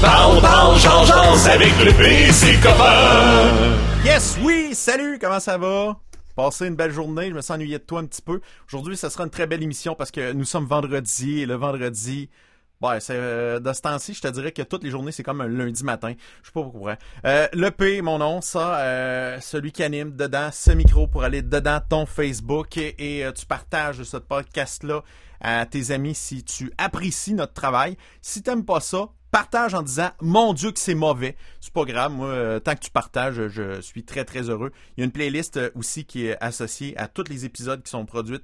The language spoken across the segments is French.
Parle, parle, change, avec le PC copain. Yes, oui, salut, comment ça va? Passez une belle journée, je me sens ennuyé de toi un petit peu. Aujourd'hui, ce sera une très belle émission parce que nous sommes vendredi et le vendredi, Ouais, c'est euh, de ce temps-ci, je te dirais que toutes les journées, c'est comme un lundi matin. Je sais pas pourquoi. Euh, le P, mon nom, ça, euh, celui qui anime dedans ce micro pour aller dedans ton Facebook et, euh, tu partages ce podcast-là à tes amis si tu apprécies notre travail. Si t'aimes pas ça, partage en disant mon Dieu que c'est mauvais. C'est pas grave, moi, euh, tant que tu partages, je suis très très heureux. Il y a une playlist euh, aussi qui est associée à tous les épisodes qui sont produits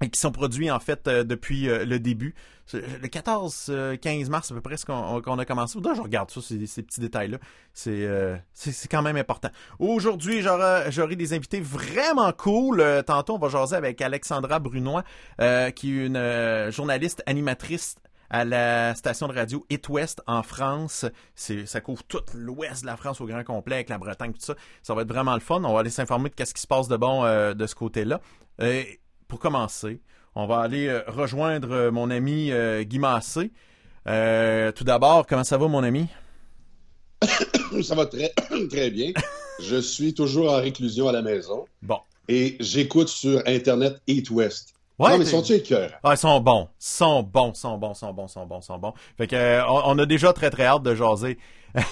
et qui sont produits en fait euh, depuis le début. Le 14-15 mars à peu près qu'on a commencé. Là, je regarde ça, ces, ces petits détails-là. C'est quand même important. Aujourd'hui, j'aurai des invités vraiment cool. tantôt, on va jaser avec Alexandra Brunois, qui est une journaliste animatrice à la station de radio It West en France. C'est, ça couvre tout l'ouest de la France au grand complet avec la Bretagne tout ça. Ça va être vraiment le fun. On va aller s'informer de qu'est-ce qui se passe de bon euh, de ce côté-là. Euh, pour commencer, on va aller euh, rejoindre euh, mon ami euh, Guy Massé. tout d'abord, comment ça va mon ami? ça va très, très bien. Je suis toujours en réclusion à la maison. Bon. Et j'écoute sur Internet Eat West. Ouais, non, mais sont-ils écœurs? Ah, ils sont bons. sont bons, sont bons, sont bons, sont bons, sont bons. Fait que, on, on, a déjà très, très hâte de jaser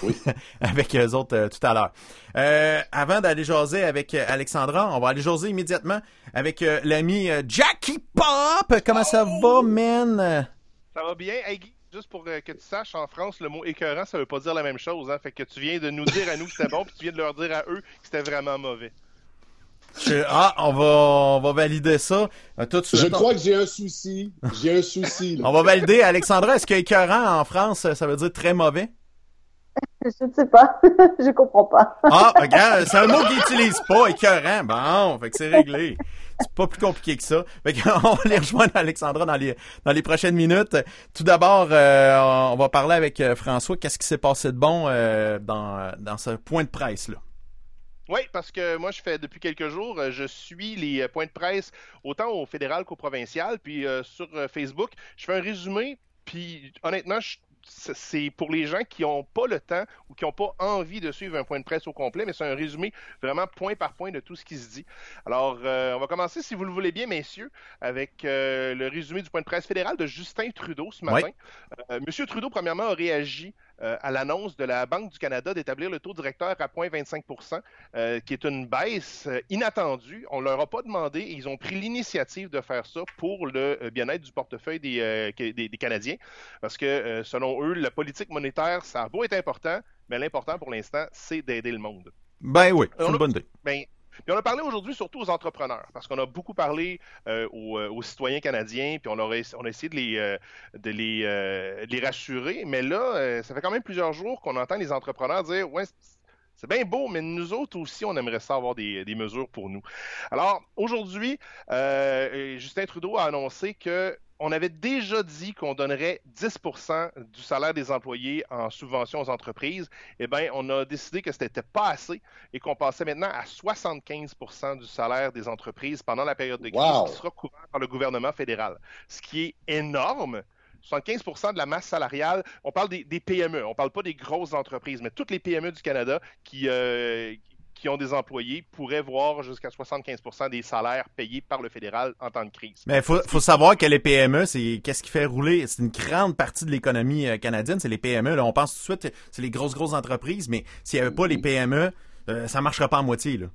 oui. avec eux autres euh, tout à l'heure. Euh, avant d'aller jaser avec euh, Alexandra, on va aller jaser immédiatement avec euh, l'ami Jackie Pop. Comment ça va, man? Ça va bien. Hey, Guy, juste pour que tu saches, en France, le mot écœurant, ça veut pas dire la même chose. Hein? Fait que tu viens de nous dire à nous que c'était bon, puis tu viens de leur dire à eux que c'était vraiment mauvais. Je, ah, on va, on va valider ça. Tout de suite, je crois que j'ai un souci. J'ai un souci. Là. on va valider. Alexandra, est-ce qu'écœurant en France, ça veut dire très mauvais? Je ne sais pas. je comprends pas. ah, regarde, c'est un mot qu'ils n'utilisent pas, écœurant. Bon, fait que c'est réglé. C'est pas plus compliqué que ça. Fait qu'on va aller rejoindre Alexandra dans les, dans les prochaines minutes. Tout d'abord, euh, on va parler avec François. Qu'est-ce qui s'est passé de bon euh, dans, dans ce point de presse-là? Oui, parce que moi, je fais depuis quelques jours, je suis les points de presse autant au fédéral qu'au provincial. Puis euh, sur Facebook, je fais un résumé. Puis honnêtement, je c'est pour les gens qui n'ont pas le temps ou qui n'ont pas envie de suivre un point de presse au complet, mais c'est un résumé vraiment point par point de tout ce qui se dit. Alors, euh, on va commencer, si vous le voulez bien, messieurs, avec euh, le résumé du point de presse fédéral de Justin Trudeau ce matin. Oui. Euh, Monsieur Trudeau, premièrement, a réagi euh, à l'annonce de la Banque du Canada d'établir le taux directeur à 0,25% euh, qui est une baisse euh, inattendue. On leur a pas demandé et ils ont pris l'initiative de faire ça pour le euh, bien-être du portefeuille des, des, des, Canadiens. Parce que, selon eux, la politique monétaire, ça a beau être important, mais l'important pour l'instant, c'est d'aider le monde. Ben oui, c'est une bonne idée. Ben, puis on a parlé aujourd'hui surtout aux entrepreneurs, parce qu'on a beaucoup parlé euh, aux, aux, citoyens canadiens, puis on, on a essayé de les, euh, euh, rassurer. Mais là, ça fait quand même plusieurs jours qu'on entend les entrepreneurs dire Ouais, c'est bien beau, mais nous autres aussi, on aimerait ça avoir des, des mesures pour nous. Alors, aujourd'hui, Justin Trudeau a annoncé que on avait déjà dit qu'on donnerait 10% du salaire des employés en subvention aux entreprises. Eh bien, on a décidé que ce n'était pas assez et qu'on passait maintenant à 75% du salaire des entreprises pendant la période de crise wow. qui sera couvert par le gouvernement fédéral. Ce qui est énorme. 75% de la masse salariale, on parle des, des PME, on ne parle pas des grosses entreprises, mais toutes les PME du Canada qui, euh, qui ont des employés pourraient voir jusqu'à 75% des salaires payés par le fédéral en temps de crise. Mais il faut, faut, savoir que les PME, c'est qu'est-ce qui fait rouler, c'est une grande partie de l'économie canadienne, c'est les PME. Là, on pense tout de suite, c'est les grosses, grosses entreprises, mais s'il n'y avait pas les PME, euh, ça ne marcherait pas à moitié. Là.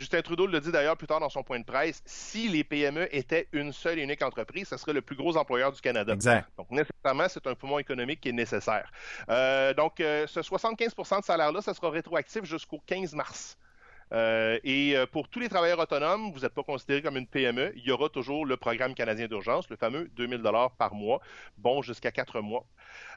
Justin Trudeau le dit d'ailleurs plus tard dans son point de presse, si les PME étaient une seule et unique entreprise, ce serait le plus gros employeur du Canada. Exact. Donc nécessairement, c'est un poumon économique qui est nécessaire. Euh, donc euh, ce 75% de salaire-là, ça sera rétroactif jusqu'au 15 mars. Euh, et pour tous les travailleurs autonomes, vous n'êtes pas considéré comme une PME, il y aura toujours le programme canadien d'urgence, le fameux 2000 dollars par mois, bon jusqu'à quatre mois.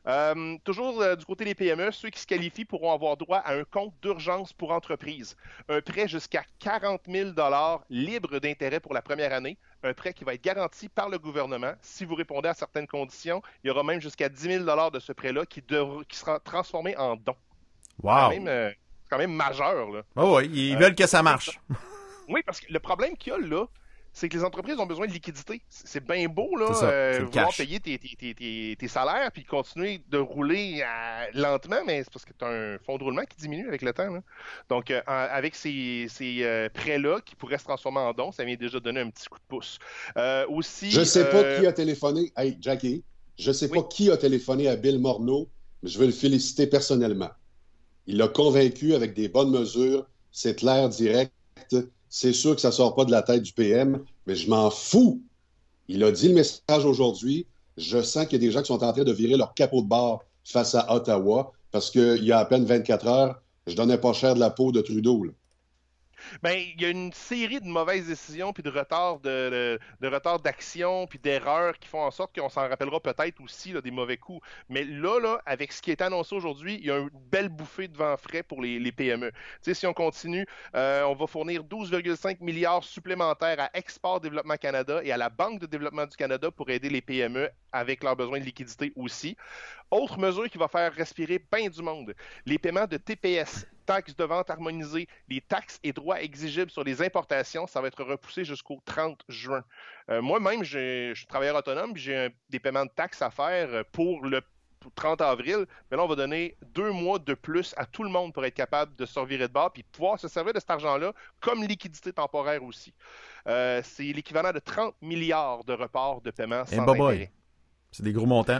Euh, toujours euh, du côté des PME, ceux qui se qualifient pourront avoir droit à un compte d'urgence pour entreprise, un prêt jusqu'à 40 000 dollars libre d'intérêt pour la première année, un prêt qui va être garanti par le gouvernement. Si vous répondez à certaines conditions, il y aura même jusqu'à 10 000 dollars de ce prêt-là qui, qui, sera transformé en don. Wow. Même, euh, quand même majeur. Là. Oh oui, ils veulent que ça marche. oui, parce que le problème qu'il y a là, c'est que les entreprises ont besoin de liquidité. C'est bien beau, là, ça, euh, vouloir cash. payer tes, tes, tes, tes, tes salaires puis continuer de rouler euh, lentement, mais c'est parce que tu as un fonds de roulement qui diminue avec le temps. Là. Donc, euh, avec ces, ces euh, prêts-là qui pourraient se transformer en dons, ça vient déjà donner un petit coup de pouce. Euh, aussi, Je sais pas euh, qui a téléphoné. Hey, Jackie, je sais Oui. pas qui a téléphoné à Bill Morneau, mais je veux le féliciter personnellement. Il l'a convaincu avec des bonnes mesures. C'est clair, direct. C'est sûr que ça sort pas de la tête du PM, mais je m'en fous. Il a dit le message aujourd'hui. Je sens qu'il y a des gens qui sont en train de virer leur capot de barre face à Ottawa parce qu'il y a à peine 24 heures, je donnais pas cher de la peau de Trudeau. Ben, il y a une série de mauvaises décisions puis de retards de, d'action puis d'erreurs qui font en sorte qu'on s'en rappellera peut-être aussi des mauvais coups. Mais là, là, avec ce qui est annoncé aujourd'hui, il y a une belle bouffée de vent frais pour les, les PME. Tu sais, si on continue, euh, on va fournir 12,5 milliards supplémentaires à Export Développement Canada et à la Banque de développement du Canada pour aider les PME avec leurs besoins de liquidité aussi. Autre mesure qui va faire respirer bien du monde, les paiements de TPS, taxes de vente harmonisées, les taxes et droits exigibles sur les importations, ça va être repoussé jusqu'au 30 juin. Euh, Moi-même, je suis travailleur autonome, j'ai des paiements de taxes à faire euh, pour le 30 avril, mais là, on va donner deux mois de plus à tout le monde pour être capable de se revirer de bord puis pouvoir se servir de cet argent-là comme liquidité temporaire aussi. Euh, c'est l'équivalent de 30 milliards de reports de paiement Eh, sans. C'est des gros montants.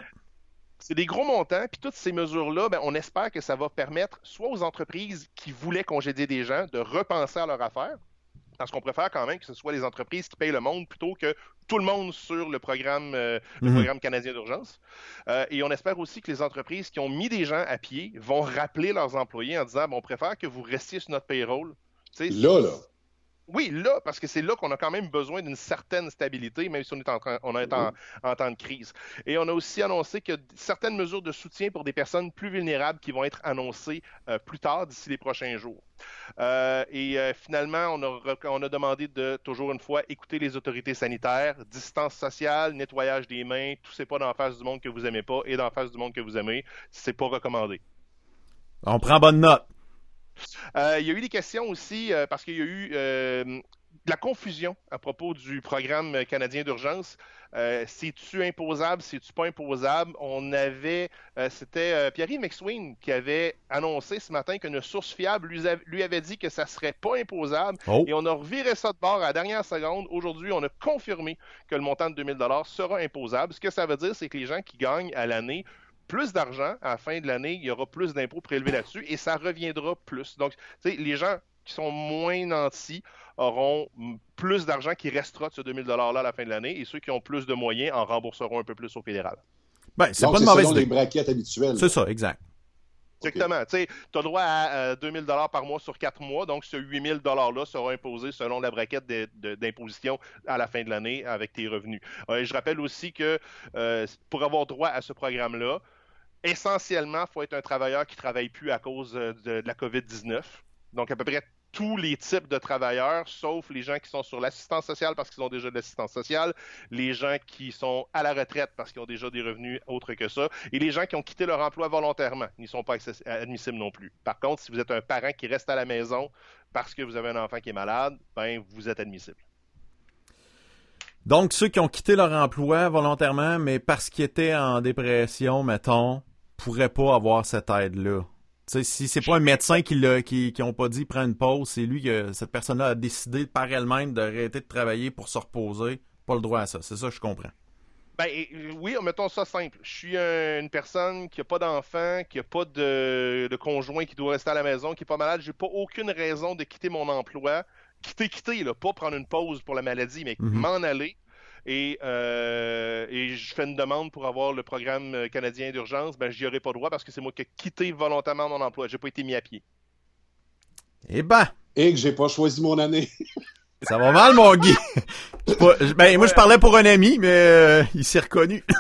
C'est des gros montants, puis toutes ces mesures-là, ben, on espère que ça va permettre soit aux entreprises qui voulaient congédier des gens de repenser à leur affaire, parce qu'on préfère quand même que ce soit les entreprises qui payent le monde plutôt que tout le monde sur le programme, euh, le Mhm. programme canadien d'urgence. Euh, et on espère aussi que les entreprises qui ont mis des gens à pied vont rappeler leurs employés en disant, bon, on préfère que vous restiez sur notre payroll. Là, là. Oui, là, parce que c'est là qu'on a quand même besoin d'une certaine stabilité, même si on est en, train- on est en, en temps de crise. Et on a aussi annoncé que certaines mesures de soutien pour des personnes plus vulnérables qui vont être annoncées euh, plus tard, d'ici les prochains jours. Euh, et euh, finalement, on a, rec- on a demandé de, toujours une fois, écouter les autorités sanitaires, distance sociale, nettoyage des mains, tout c'est pas dans la face du monde que vous aimez pas et dans la face du monde que vous aimez, c'est pas recommandé. On prend bonne note. Euh, il y a eu des questions aussi euh, parce qu'il y a eu euh, de la confusion à propos du programme canadien d'urgence. C'est-tu imposable, c'est-tu pas imposable? On avait, c'était Pierre-Yves McSween qui avait annoncé ce matin qu'une source fiable lui, a- lui avait dit que ça serait pas imposable. Oh. Et on a reviré ça de bord à la dernière seconde. Aujourd'hui, on a confirmé que le montant de 2000 sera imposable. Ce que ça veut dire, c'est que les gens qui gagnent à l'année plus d'argent à la fin de l'année, il y aura plus d'impôts prélevés là-dessus et ça reviendra plus. Donc, tu sais, les gens qui sont moins nantis auront plus d'argent qui restera de ce 2000 $-là à la fin de l'année et ceux qui ont plus de moyens en rembourseront un peu plus au fédéral. Ben, c'est pas c'est une mauvaise les idée. braquettes habituelles. C'est ça, exact. Exactement. Tu as droit à euh, 2000 dollars par mois sur 4 mois, donc ce 8000 dollars-là sera imposé selon la braquette d'imposition à la fin de l'année avec tes revenus. Euh, je rappelle aussi que euh, pour avoir droit à ce programme-là, essentiellement, il faut être un travailleur qui ne travaille plus à cause euh, de la COVID-19. Donc, à peu près tous les types de travailleurs, sauf les gens qui sont sur l'assistance sociale parce qu'ils ont déjà de l'assistance sociale, les gens qui sont à la retraite parce qu'ils ont déjà des revenus autres que ça, et les gens qui ont quitté leur emploi volontairement n'y sont pas admissibles non plus. Par contre, si vous êtes un parent qui reste à la maison parce que vous avez un enfant qui est malade, ben vous êtes admissible. Donc, ceux qui ont quitté leur emploi volontairement, mais parce qu'ils étaient en dépression, mettons, pourraient pas avoir cette aide-là. Si c'est pas un médecin qui l'a, qui, qui ont pas dit prends une pause, c'est lui que cette personne-là a décidé par elle-même d'arrêter de travailler pour se reposer, pas le droit à ça. C'est ça que je comprends. Ben et- oui, mettons ça simple. Je suis un- une personne qui n'a pas d'enfant, qui n'a pas de, de conjoint qui doit rester à la maison, qui est pas malade. J'ai pas aucune raison de quitter mon emploi. Quitter, quitter, là, pas prendre une pause pour la maladie, mais Mhm. m'en aller. Et, euh, et je fais une demande pour avoir le programme euh, canadien d'urgence. Ben, j'y aurai pas droit parce que c'est moi qui ai quitté volontairement mon emploi. J'ai pas été mis à pied. Eh ben, Et que j'ai pas choisi mon année. ça va mal, mon Guy. Pas- ben, moi, je parlais pour un ami, mais euh, il s'est reconnu.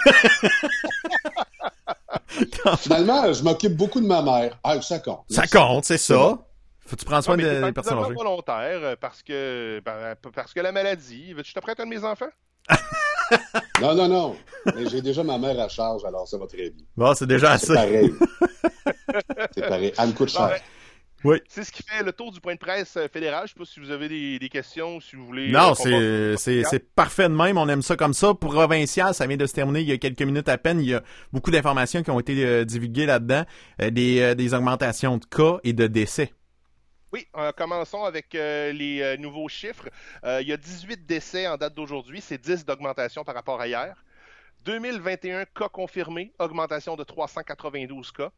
Finalement, je m'occupe beaucoup de ma mère. Ah, ça compte. ça compte, c'est ça. Faut que tu prendre soin Ah, des, personnes âgées. volontaire euh, parce que, ben, parce que la maladie. Veux-tu prête un de mes enfants? Non, non, non. Mais j'ai déjà ma mère à charge, alors ça va très bien. Bon, c'est déjà C'est assez. pareil. C'est pareil. Elle me coûte cher. Oui. C'est ce qui fait le tour du point de presse euh, fédéral. Je sais pas si vous avez des, des questions, si vous voulez. Non, euh, c'est c'est c'est parfait de même. On aime ça comme ça. Provincial, ça vient de se terminer il y a quelques minutes à peine. Il y a beaucoup d'informations qui ont été euh, divulguées là-dedans, Euh, des euh, des augmentations de cas et de décès. Oui, euh, commençons avec euh, les euh, nouveaux chiffres. Il y a 18 décès en date d'aujourd'hui, c'est 10 d'augmentation par rapport à hier. 2021 cas confirmés, augmentation de 392 cas.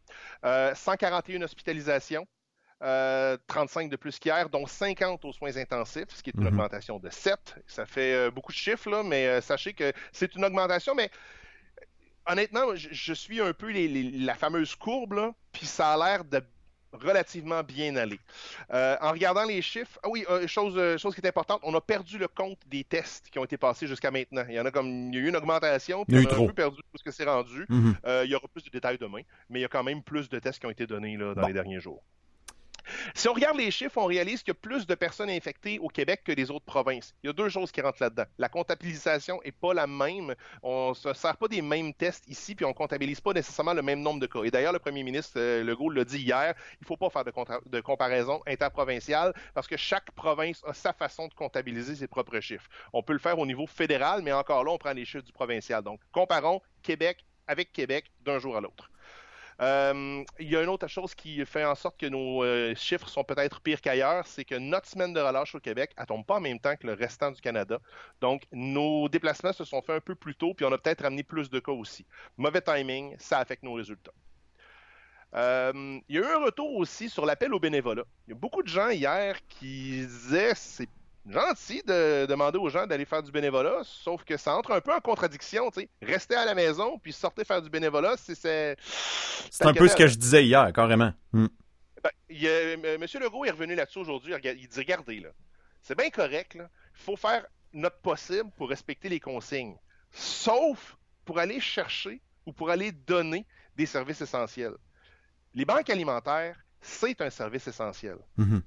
Euh, 141 hospitalisations, euh, 35 de plus qu'hier, dont 50 aux soins intensifs, ce qui est une Mhm. augmentation de 7. Ça fait beaucoup de chiffres, là, mais sachez que c'est une augmentation, mais honnêtement, je, je suis un peu les- les- la fameuse courbe, là, puis ça a l'air de relativement bien aller. Euh, en regardant les chiffres, ah oui, euh, chose, euh, chose qui est importante, on a perdu le compte des tests qui ont été passés jusqu'à maintenant. Il y en a comme il y a eu une augmentation, puis Il y en on a trop. un peu perdu où ce que c'est rendu. Mhm. Il y aura plus de détails demain, mais il y a quand même plus de tests qui ont été donnés là, dans Bon. les derniers jours. Si on regarde les chiffres, on réalise qu'il y a plus de personnes infectées au Québec que les autres provinces. Il y a deux choses qui rentrent là-dedans. La comptabilisation est pas la même. On ne se sert pas des mêmes tests ici, puis on comptabilise pas nécessairement le même nombre de cas. Et d'ailleurs, le premier ministre euh, Legault l'a dit hier, il ne faut pas faire de, de comparaison interprovinciale parce que chaque province a sa façon de comptabiliser ses propres chiffres. On peut le faire au niveau fédéral, mais encore là, on prend les chiffres du provincial. Donc, comparons Québec avec Québec d'un jour à l'autre. Euh, il y a une autre chose qui fait en sorte que nos euh, chiffres sont peut-être pires qu'ailleurs, c'est que notre semaine de relâche au Québec, elle tombe pas en même temps que le restant du Canada. Donc, nos déplacements se sont faits un peu plus tôt, puis on a peut-être ramené plus de cas aussi. Mauvais timing, ça affecte nos résultats. Euh, il y a eu un retour aussi sur l'appel au bénévolat. Il y a beaucoup de gens hier qui disaient c'est gentil de demander aux gens d'aller faire du bénévolat, sauf que ça entre un peu en contradiction. tu sais. Rester à la maison puis sortir faire du bénévolat, c'est c'est C'est un peu ce que je disais hier, carrément. Mm. ben, il. Monsieur Legault est revenu là-dessus aujourd'hui. Il dit regardez, là, c'est bien correct. là. Il faut faire notre possible pour respecter les consignes. Sauf pour aller chercher ou pour aller donner des services essentiels. Les banques alimentaires, c'est un service essentiel. Mhm.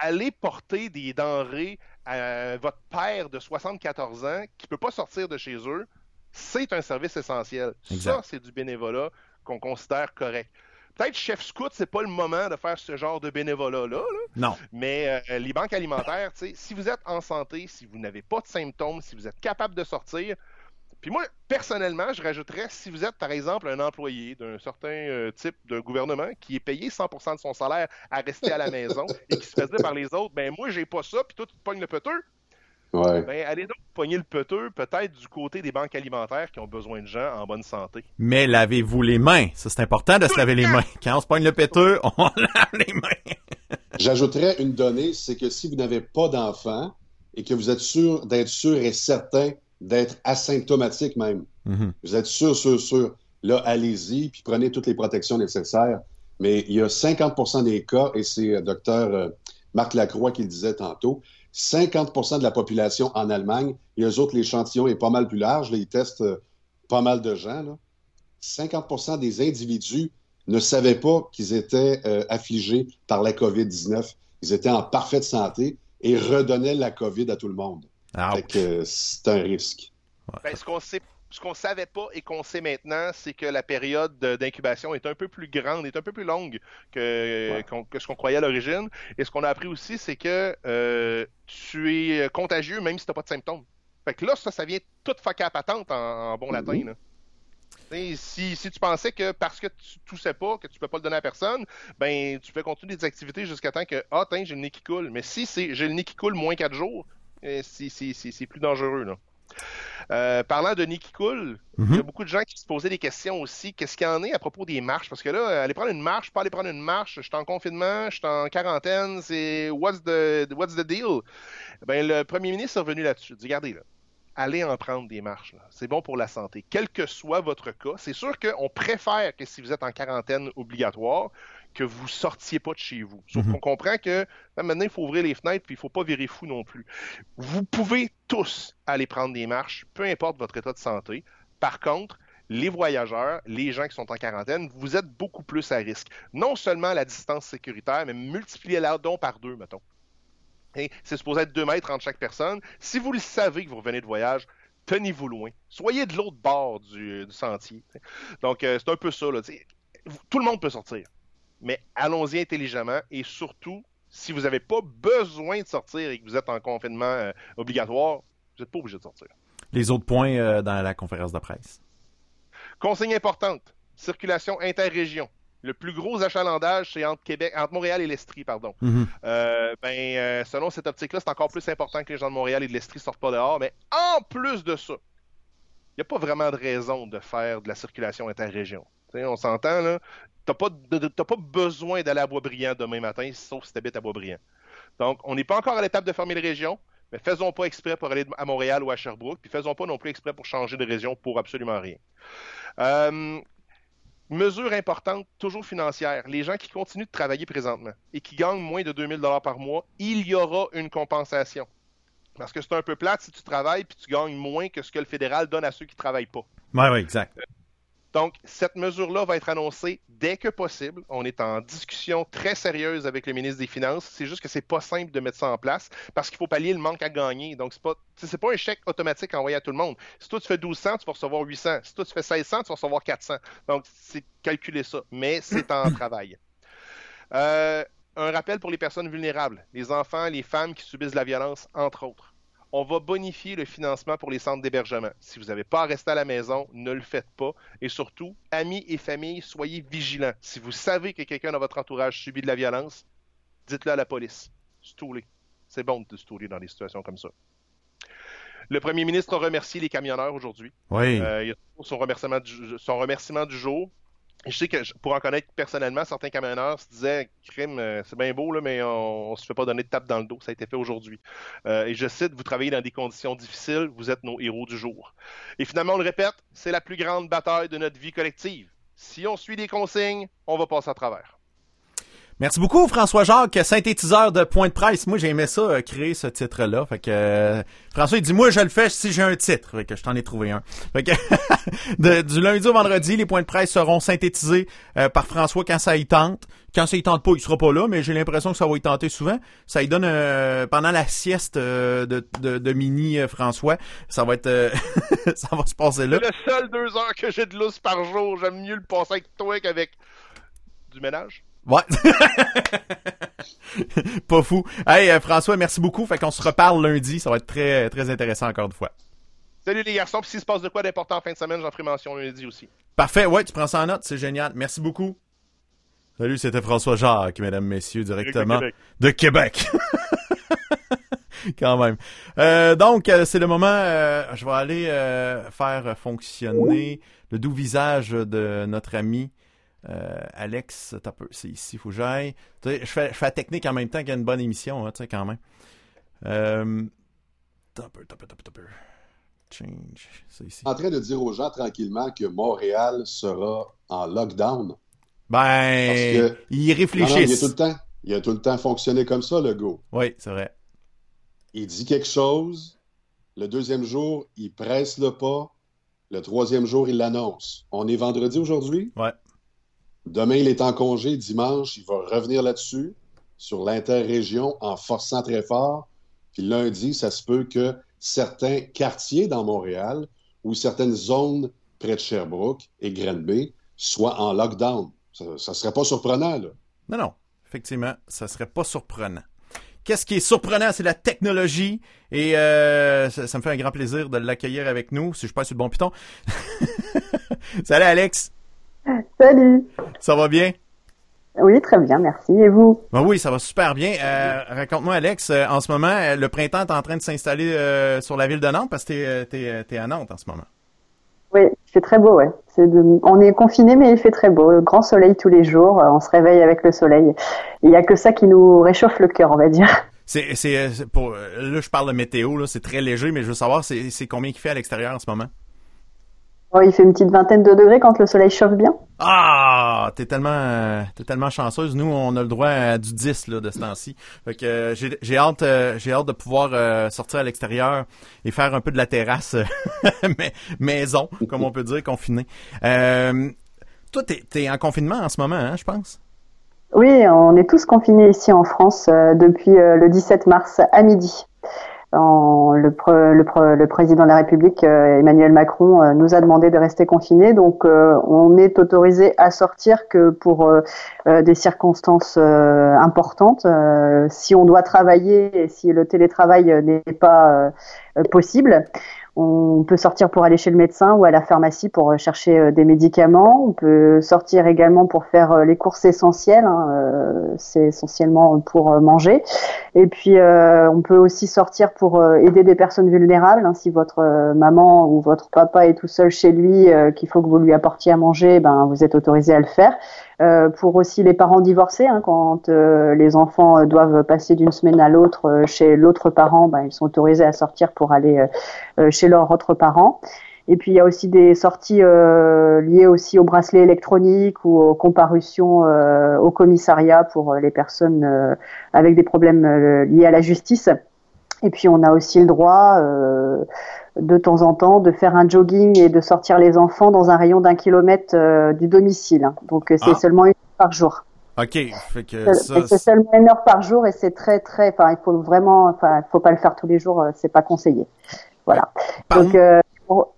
Aller porter des denrées à votre père de 74 ans qui ne peut pas sortir de chez eux, c'est un service essentiel. Exact. Ça, c'est du bénévolat qu'on considère correct. Peut-être chef scout, c'est pas le moment de faire ce genre de bénévolat-là, là, Non. mais euh, les banques alimentaires, si vous êtes en santé, si vous n'avez pas de symptômes, si vous êtes capable de sortir, puis moi, personnellement, je rajouterais, si vous êtes, par exemple, un employé d'un certain euh, type de gouvernement qui est payé 100% de son salaire à rester à la maison et qui se fait dire par les autres, ben moi, j'ai pas ça, puis toi, tu te pognes le peteux, Ouais. ben allez donc pogner le peteux, peut-être du côté des banques alimentaires qui ont besoin de gens en bonne santé. Mais lavez-vous les mains. Ça, c'est important de se laver les mains. Quand on se pogne le péteux, on lave les mains. J'ajouterais une donnée, c'est que si vous n'avez pas d'enfant et que vous êtes sûr d'être sûr et certain d'être asymptomatique même, Mhm. vous êtes sûr, sûr, sûr, là, allez-y, puis prenez toutes les protections nécessaires. Mais il y a 50% des cas, et c'est euh, docteur euh, Marc Lacroix qui le disait tantôt, 50% de la population en Allemagne, et eux autres, l'échantillon est pas mal plus large, là, ils testent euh, pas mal de gens, là. 50 des individus ne savaient pas qu'ils étaient euh, affligés par la COVID-19. Ils étaient en parfaite santé et redonnaient la COVID à tout le monde. Fait que c'est un risque. Ben, ce qu'on sait, ce qu'on savait pas et qu'on sait maintenant, c'est que la période de- d'incubation est un peu plus grande, est un peu plus longue que, Ouais. qu'on- que ce qu'on croyait à l'origine. Et ce qu'on a appris aussi, c'est que euh, tu es contagieux même si tu n'as pas de symptômes. Fait que là, ça, ça vient tout fucker à patente en, en bon latin. Mhm. là. Sais, Si, si tu pensais que parce que tu toussais pas, que tu peux pas le donner à personne, ben tu peux continuer des activités jusqu'à temps que ah tiens j'ai le nez qui coule. Mais si c'est j'ai le nez qui coule moins 4 jours, c'est- plus dangereux là. Euh, parlant de nez qui coule, il y a Mhm. beaucoup de gens qui se posaient des questions aussi. Qu'est-ce qu'il y en est à propos des marches? Parce que là, aller prendre une marche, pas aller prendre une marche, je suis en confinement, je suis en quarantaine, c'est what's the, what's the deal? Ben, le premier ministre est revenu là-dessus. Regardez, là, allez en prendre des marches. C'est bon pour la santé. Quel que soit votre cas, c'est sûr qu'on préfère que si vous êtes en quarantaine obligatoire, que vous sortiez pas de chez vous. Sauf Mhm. qu'on comprend que là, maintenant, il faut ouvrir les fenêtres puis il faut pas virer fou non plus. Vous pouvez tous aller prendre des marches, peu importe votre état de santé. Par contre, les voyageurs, les gens qui sont en quarantaine, vous êtes beaucoup plus à risque. Non seulement la distance sécuritaire, mais multipliez-la donc par deux, mettons. Et C'est supposé être deux mètres entre chaque personne. Si vous le savez que vous revenez de voyage, tenez-vous loin. Soyez de l'autre bord du, du sentier. Donc, euh, c'est un peu ça. Là, tout le monde peut sortir. Mais allons-y intelligemment et surtout, si vous n'avez pas besoin de sortir et que vous êtes en confinement euh, obligatoire, vous n'êtes pas obligé de sortir. Les autres points euh, dans la conférence de presse. Consigne importante, circulation interrégion. Le plus gros achalandage, c'est entre Québec, entre Montréal et l'Estrie, pardon. Mhm. Euh, ben, selon cette optique-là, c'est encore plus important que les gens de Montréal et de l'Estrie sortent pas dehors. Mais en plus de ça, il n'y a pas vraiment de raison de faire de la circulation interrégion. On s'entend, là. T'as pas, besoin d'aller à Boisbriand demain matin, sauf si tu habites à Boisbriand. Donc, on n'est pas encore à l'étape de fermer les régions, mais faisons pas exprès pour aller à Montréal ou à Sherbrooke, puis faisons pas non plus exprès pour changer de région pour absolument rien. Euh, mesure importante, toujours financière. Les gens qui continuent de travailler présentement et qui gagnent moins de 2000 dollars par mois, il y aura une compensation. Parce que c'est un peu plate si tu travailles puis tu gagnes moins que ce que le fédéral donne à ceux qui travaillent pas. Ouais, ouais, exact. Donc, cette mesure-là va être annoncée dès que possible. On est en discussion très sérieuse avec le ministre des Finances. C'est juste que c'est pas simple de mettre ça en place parce qu'il faut pallier le manque à gagner. Donc, c'est pas, c'est pas un chèque automatique envoyé à tout le monde. Si toi, tu fais 1200, tu vas recevoir 800. Si toi, tu fais 1600, tu vas recevoir 400. Donc, c'est calculer ça. Mais c'est en travail. Euh, un rappel pour les personnes vulnérables, les enfants, les femmes qui subissent de la violence, entre autres. On va bonifier le financement pour les centres d'hébergement. Si vous n'avez pas à rester à la maison, ne le faites pas. Et surtout, amis et familles, soyez vigilants. Si vous savez que quelqu'un dans votre entourage subit de la violence, dites-le à la police. Stoulez. C'est bon de stouler dans des situations comme ça. Le premier ministre a remercié les camionneurs aujourd'hui. Oui. Euh, il a son remerciement, du, son remerciement du jour. Je sais que pour en connaître personnellement, certains camionneurs se disaient crime, euh, c'est bien beau, mais on, on se fait pas donner de tape dans le dos. Ça a été fait aujourd'hui. Euh, et je cite, vous travaillez dans des conditions difficiles, vous êtes nos héros du jour. Et finalement, on le répète, c'est la plus grande bataille de notre vie collective. Si on suit les consignes, on va passer à travers. Merci beaucoup, François Jacques, synthétiseur de Point de presse. Moi, j'ai aimé ça, euh, créer ce titre-là. Fait que euh, François, il dit moi, je le fais si j'ai un titre. Fait que je t'en ai trouvé un. Fait que du lundi au vendredi, les points de presse seront synthétisés euh, par François quand ça y tente. Quand ça y tente pas, il sera pas là, mais j'ai l'impression que ça va y tenter souvent. Ça y donne pendant la sieste de, mini François. Ça va être, ça va se passer là. Le seul deux heures que j'ai de lousse par jour. J'aime mieux le passer avec toi qu'avec du ménage. Ouais. pas fou. Hey, euh, François, merci beaucoup. Fait qu'on se reparle lundi. Ça va être très, très intéressant encore une fois. Salut les garçons, puis s'il se passe de quoi d'important en fin de semaine, j'en ferai mention lundi aussi. Parfait. Ouais, tu prends ça en note. C'est génial. Merci beaucoup. Salut, c'était François Jacques, mesdames, messieurs, directement Québec. de Québec. Quand même. Euh, donc, euh, c'est le moment. euh, je vais aller euh, faire fonctionner le doux visage de notre ami euh, Alex. T'as peu, c'est ici, faut que j'aille. Je fais, je fais la technique en même temps qu'il y a une bonne émission, hein, tu sais, quand même. Euh, t'as peu, t'as peu, t'as peu, t'as peu. Change. C'est ici. en train de dire aux gens tranquillement que Montréal sera en lockdown. Ben, Parce que- ils Non, non, il a réfléchissent. tout le temps. Il a tout le temps fonctionné comme ça, le go. Oui, c'est vrai. Il dit quelque chose. Le deuxième jour, il presse le pas. Le troisième jour, il l'annonce. On est vendredi aujourd'hui? Ouais. Demain, il est en congé. Dimanche, il va revenir là-dessus, sur l'interrégion, en forçant très fort. Puis lundi, ça se peut que certains quartiers dans Montréal ou certaines zones près de Sherbrooke et Granby soient en lockdown. Ça, ça serait pas surprenant, là. Non, non. Effectivement, ça serait pas surprenant. Qu'est-ce qui est surprenant, c'est la technologie. Et euh, ça, ça me fait un grand plaisir de l'accueillir avec nous, si je passe sur le bon piton. Salut Alex, Salut. ça va bien? Oui, très bien, merci. Et vous? Ben oui, ça va super bien. Euh, Raconte-moi Alex, euh, en ce moment, euh, le printemps est en train de s'installer sur la ville de Nantes parce que euh, t'es à Nantes en ce moment. Oui, il fait très beau, ouais. C'est de- On est confinés, mais il fait très beau. Le grand soleil tous les jours. On se réveille avec le soleil. Il n'y a que ça qui nous réchauffe le cœur, on va dire. C'est, pour, là, je parle de météo, là, c'est très léger, mais je veux savoir, c'est, c'est combien il fait à l'extérieur en ce moment? Oh, il fait une petite vingtaine de degrés quand le soleil chauffe bien. Ah, t'es tellement, euh, t'es tellement chanceuse. Nous, on a le droit à du 10 là de ce temps-ci. Fait que euh, j'ai, j'ai hâte, euh, j'ai hâte de pouvoir euh, sortir à l'extérieur et faire un peu de la terrasse mais- maison, comme on peut dire, confiné. Euh, toi, t'es, t'es en confinement en ce moment, hein, je pense? Oui, on est tous confinés ici en France depuis le 17 mars à midi. Le, président de la République, euh, Emmanuel Macron, euh, nous a demandé de rester confinés. Donc, euh, on est autorisé à sortir que pour des circonstances importantes. si on doit travailler et si le télétravail n'est pas possible, on peut sortir pour aller chez le médecin ou à la pharmacie pour euh, chercher euh, des médicaments. On peut sortir également pour faire euh, les courses essentielles. Hein, c'est essentiellement pour manger. Et puis, on peut aussi sortir pour aider des personnes vulnérables. Hein. si votre maman ou votre papa est tout seul chez lui, qu'il faut que vous lui apportiez à manger, ben vous êtes autorisé à le faire. Euh, pour aussi les parents divorcés, hein, quand euh, les enfants euh, doivent passer d'une semaine à l'autre chez l'autre parent, ben, ils sont autorisés à sortir pour aller chez leur autre parent. Et puis il y a aussi des sorties liées aussi au bracelet électronique ou aux comparutions au commissariat pour les personnes avec des problèmes liés à la justice. Et puis on a aussi le droit de temps en temps de faire un jogging et de sortir les enfants dans un rayon d'un kilomètre euh, du domicile. Donc euh, c'est ah. seulement une heure par jour. Ok, c'est seulement une heure par jour et c'est très très. Enfin, il faut vraiment. Enfin, il faut pas le faire tous les jours. Euh, c'est pas conseillé. Voilà. Donc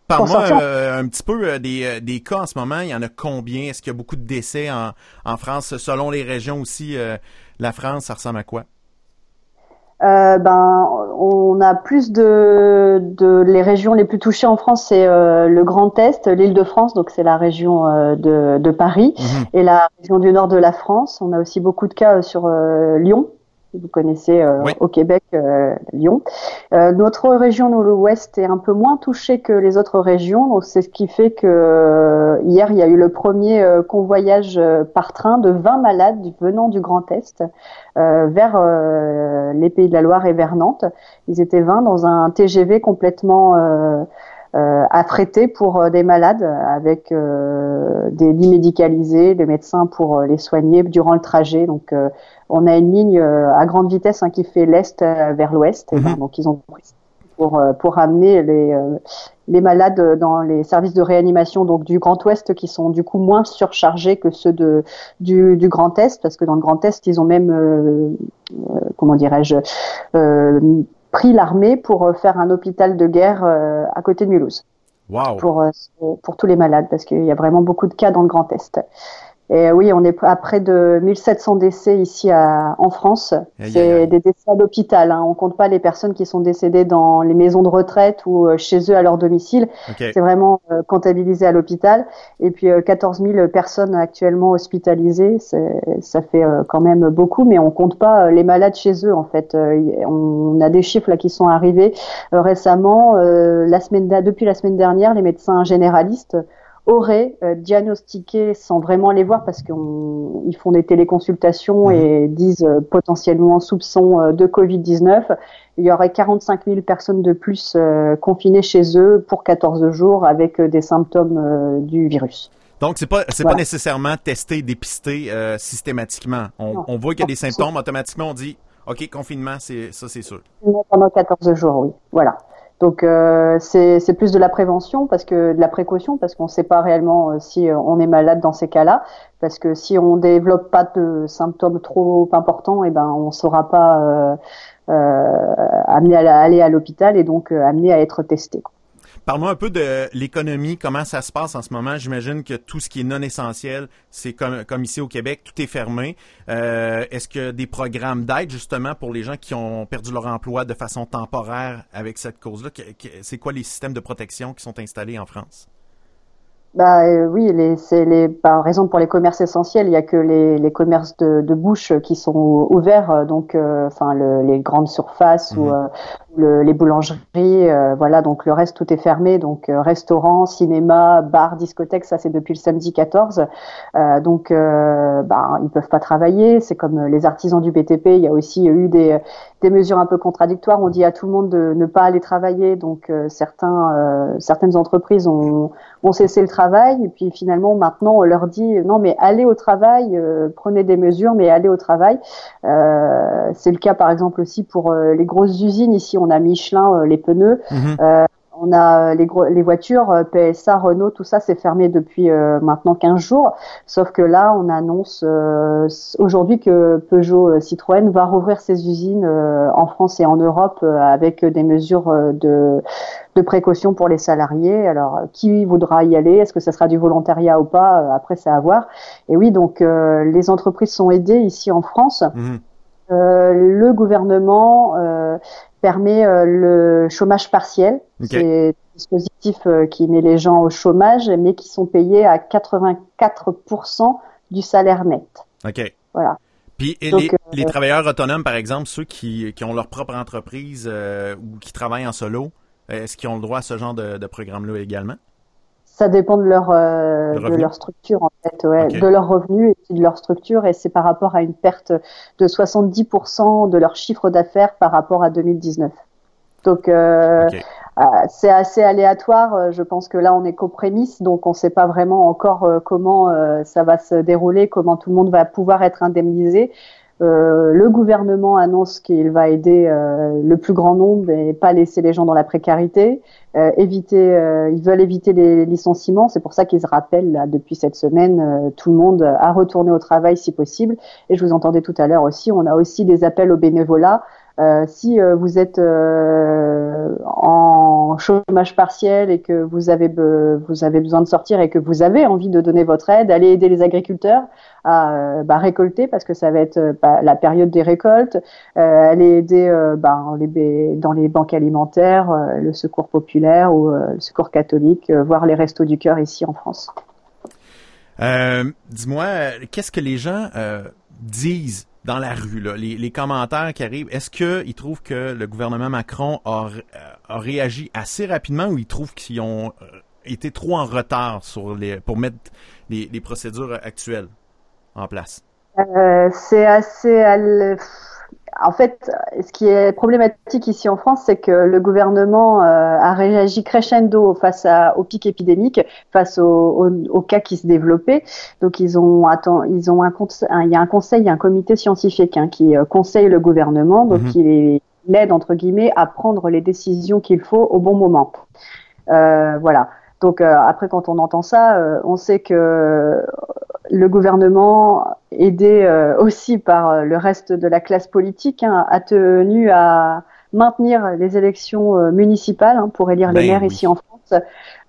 Parle-moi un petit peu des, des cas en ce moment. Il y en a combien? Est-ce qu'il y a beaucoup de décès en, en France? Selon les régions aussi, la France, ça ressemble à quoi? Euh, ben, on a plus de, de, les régions les plus touchées en France, c'est euh, le Grand Est, l'Île-de-France, donc c'est la région euh, de, de, Paris, mhm. et la région du nord de la France. On a aussi beaucoup de cas sur euh, Vous connaissez euh, au Québec, euh, Lyon. Euh, notre région, l'Ouest, est un peu moins touchée que les autres régions. Donc c'est ce qui fait que hier, il y a eu le premier convoyage par train de 20 malades venant du Grand Est vers les Pays de la Loire et vers Nantes. Ils étaient 20 dans un TGV complètement euh, affrété pour des malades avec des lits médicalisés, des médecins pour les soigner durant le trajet. Donc on a une ligne euh, à grande vitesse hein, qui fait l'est euh, vers l'ouest. Ben, mhm. donc ils ont pris pour euh, pour amener les les malades dans les services de réanimation donc du Grand Ouest qui sont du coup moins surchargés que ceux de du, du Grand Est parce que dans le Grand Est ils ont même comment dirais-je pris l'armée pour faire un hôpital de guerre à côté de Mulhouse. Wow. Pour pour tous les malades parce qu'il y a vraiment beaucoup de cas dans le Grand Est. Et oui, on est à près de 1700 décès ici à, en France. C'est des décès à l'hôpital. Hein. On compte pas les personnes qui sont décédées dans les maisons de retraite ou euh, chez eux à leur domicile. C'est vraiment euh, comptabilisé à l'hôpital. Et puis 14 euh, 000 personnes actuellement hospitalisées. Ça fait quand même beaucoup, mais on compte pas les malades chez eux en fait. On a des chiffres là qui sont arrivés récemment. La semaine depuis la semaine dernière, les médecins généralistes auraient euh, diagnostiqué sans vraiment les voir parce qu'ils font des téléconsultations et disent euh, potentiellement soupçon euh, de Covid-19. Il y aurait 45 000 personnes de plus confinées chez eux pour 14 jours avec des symptômes du virus. Donc c'est pas c'est pas nécessairement testé, dépisté systématiquement. On, on voit qu'il y a des symptômes, automatiquement on dit OK, confinement, c'est ça c'est sûr. Pendant 14 jours, oui. Voilà. Donc euh, c'est plus de la prévention parce que de la précaution parce qu'on ne sait pas réellement euh, si euh, on est malade dans ces cas-là parce que si on développe pas de symptômes trop importants et eh ben on sera pas amené à aller à l'hôpital et donc amené à être testé. Parle-moi un peu de l'économie, comment ça se passe en ce moment. J'imagine que tout ce qui est non essentiel, c'est comme, comme ici au Québec, tout est fermé. Euh, est-ce que des programmes d'aide justement pour les gens qui ont perdu leur emploi de façon temporaire avec cette cause-là? C'est quoi les systèmes de protection qui sont installés en France? Bah euh, oui, c'est les par exemple pour les commerces essentiels, il y a que les, les commerces de, de bouche qui sont ouverts, euh, donc euh, enfin les grandes surfaces ou mhm. Le, les boulangeries, voilà donc le reste tout est fermé, donc restaurants, cinéma, bar, discothèque, ça c'est depuis le samedi 14, donc bah ils peuvent pas travailler, c'est comme les artisans du BTP, il y a aussi eu des des mesures un peu contradictoires. On dit à tout le monde de ne pas aller travailler, donc certains certaines entreprises ont ont cessé le travail. Et puis finalement maintenant on leur dit non mais allez au travail, euh, prenez des mesures mais allez au travail. Euh, c'est le cas par exemple aussi pour euh, les grosses usines ici a Michelin les pneus. Mhm. on a les, gros, les voitures PSA, Renault, tout ça c'est fermé depuis maintenant 15 jours. Sauf que là, on annonce aujourd'hui que Peugeot Citroën va rouvrir ses usines en France et en Europe avec des mesures de de précaution pour les salariés. Alors, qui voudra y aller? Est-ce que ce sera du volontariat ou pas? Euh, Après, c'est à voir. Et oui, donc euh, les entreprises sont aidées ici en France. Mhm. Euh, le gouvernement permet le chômage partiel. C'est un dispositif qui met les gens au chômage, mais qui sont payés à 84% du salaire net. OK. Voilà. Puis les, les, travailleurs autonomes, par exemple, ceux qui, qui ont leur propre entreprise ou qui travaillent en solo, est-ce qu'ils ont le droit à ce genre de, programme-là également? Ça dépend de leur, euh, de leur structure, en fait, ouais, de leurs revenus et de leur structure. Et c'est par rapport à une perte de 70% de leur chiffre d'affaires par rapport à 2019. Donc, euh, euh, c'est assez aléatoire. Je pense que là, on est qu'aux prémices, donc on ne sait pas vraiment encore comment ça va se dérouler, comment tout le monde va pouvoir être indemnisé. Euh, le gouvernement annonce qu'il va aider euh, le plus grand nombre et pas laisser les gens dans la précarité. Euh, éviter, ils veulent éviter les licenciements. C'est pour ça qu'ils se rappellent là, depuis cette semaine tout le monde à retourner au travail si possible. Et je vous entendais tout à l'heure aussi, on a aussi des appels au bénévolat. Euh, si euh, vous êtes euh, en chômage partiel et que vous avez vous avez besoin de sortir et que vous avez envie de donner votre aide, allez aider les agriculteurs à bah, récolter parce que ça va être bah, la période des récoltes. allez aider bah, dans les banques alimentaires, le Secours populaire ou le Secours catholique, voire les restos du cœur ici en France. Dis-moi, qu'est-ce que les gens disent dans la rue, là, les, commentaires qui arrivent, est-ce qu'ils trouvent que le gouvernement Macron a, réagi assez rapidement ou ils trouvent qu'ils ont euh, été trop en retard sur les, pour mettre les, procédures actuelles en place? Euh, c'est assez en fait, ce qui est problématique ici en France, c'est que le gouvernement euh, a réagi crescendo face à, au pic épidémique, face au, au, cas qui se développaient. Donc ils ont attend, ils ont un, il y a un conseil, il y a un comité scientifique hein, qui euh, conseille le gouvernement, donc mhm. il l'aide entre guillemets à prendre les décisions qu'il faut au bon moment. Euh, voilà. Donc euh, après, quand on entend ça, on sait que le gouvernement, aidé euh, aussi par euh, le reste de la classe politique, hein, a tenu à maintenir les élections euh, municipales hein, pour élire les ben maires ici en France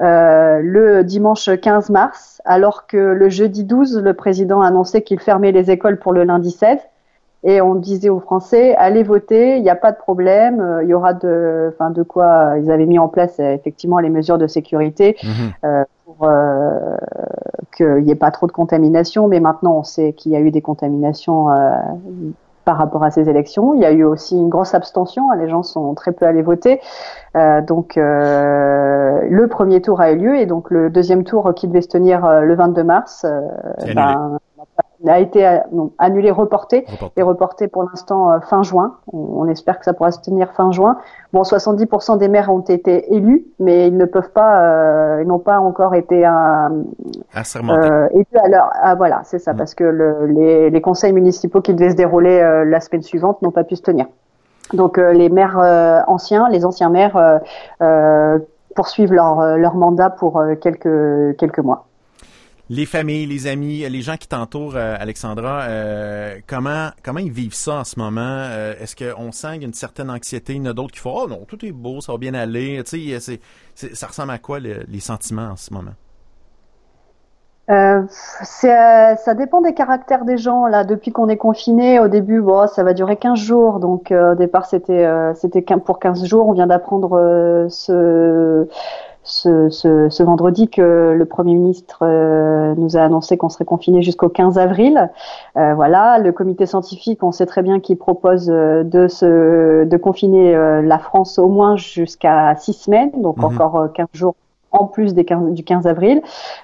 le dimanche 15 mars, alors que le jeudi 12, le président a annoncé qu'il fermait les écoles pour le lundi 16. Et on disait aux Français, allez voter, il n'y a pas de problème, il y aura de, enfin de quoi ils avaient mis en place effectivement les mesures de sécurité. Mhm pour euh, qu'il n'y ait pas trop de contamination, mais maintenant on sait qu'il y a eu des contaminations euh, par rapport à ces élections. Il y a eu aussi une grosse abstention, hein, les gens sont très peu allés voter. Euh, donc euh, le premier tour a eu lieu et donc le deuxième tour qui devait se tenir euh, le 22 mars, ben, a été euh, annulé, reporté, et reporté pour l'instant euh, fin juin. On, espère que ça pourra se tenir fin juin. Bon, 70% des maires ont été élus, mais ils ne peuvent pas, euh, ils n'ont pas encore été euh, élus à leur. Ah, voilà, c'est ça, mm. parce que le, les, les, conseils municipaux qui devaient se dérouler la semaine suivante n'ont pas pu se tenir. Donc les maires anciens, les anciens maires poursuivent leur, leur mandat pour quelques quelques mois les familles, les amis, les gens qui t'entourent, euh, Alexandra, euh, comment comment ils vivent ça en ce moment? Euh, Est-ce qu'on sent qu'il y a une certaine anxiété? Il y en a d'autres qui font oh non, tout est beau, ça va bien aller. Tu sais, ça ressemble à quoi les sentiments en ce moment? Euh, ça dépend des caractères des gens. Là, depuis qu'on est confiné, au début, bon, ça va durer 15 jours. Donc, au départ, c'était c'était pour 15 jours. On vient d'apprendre ce ce, ce, ce, vendredi que le Premier ministre euh, nous a annoncé qu'on serait confiné jusqu'au 15 avril. Euh, voilà, le comité scientifique, on sait très bien qu'il propose euh, de, se, de confiner la France au moins jusqu'à six semaines, donc mhm. encore 15 jours en plus des 15, du 15 avril.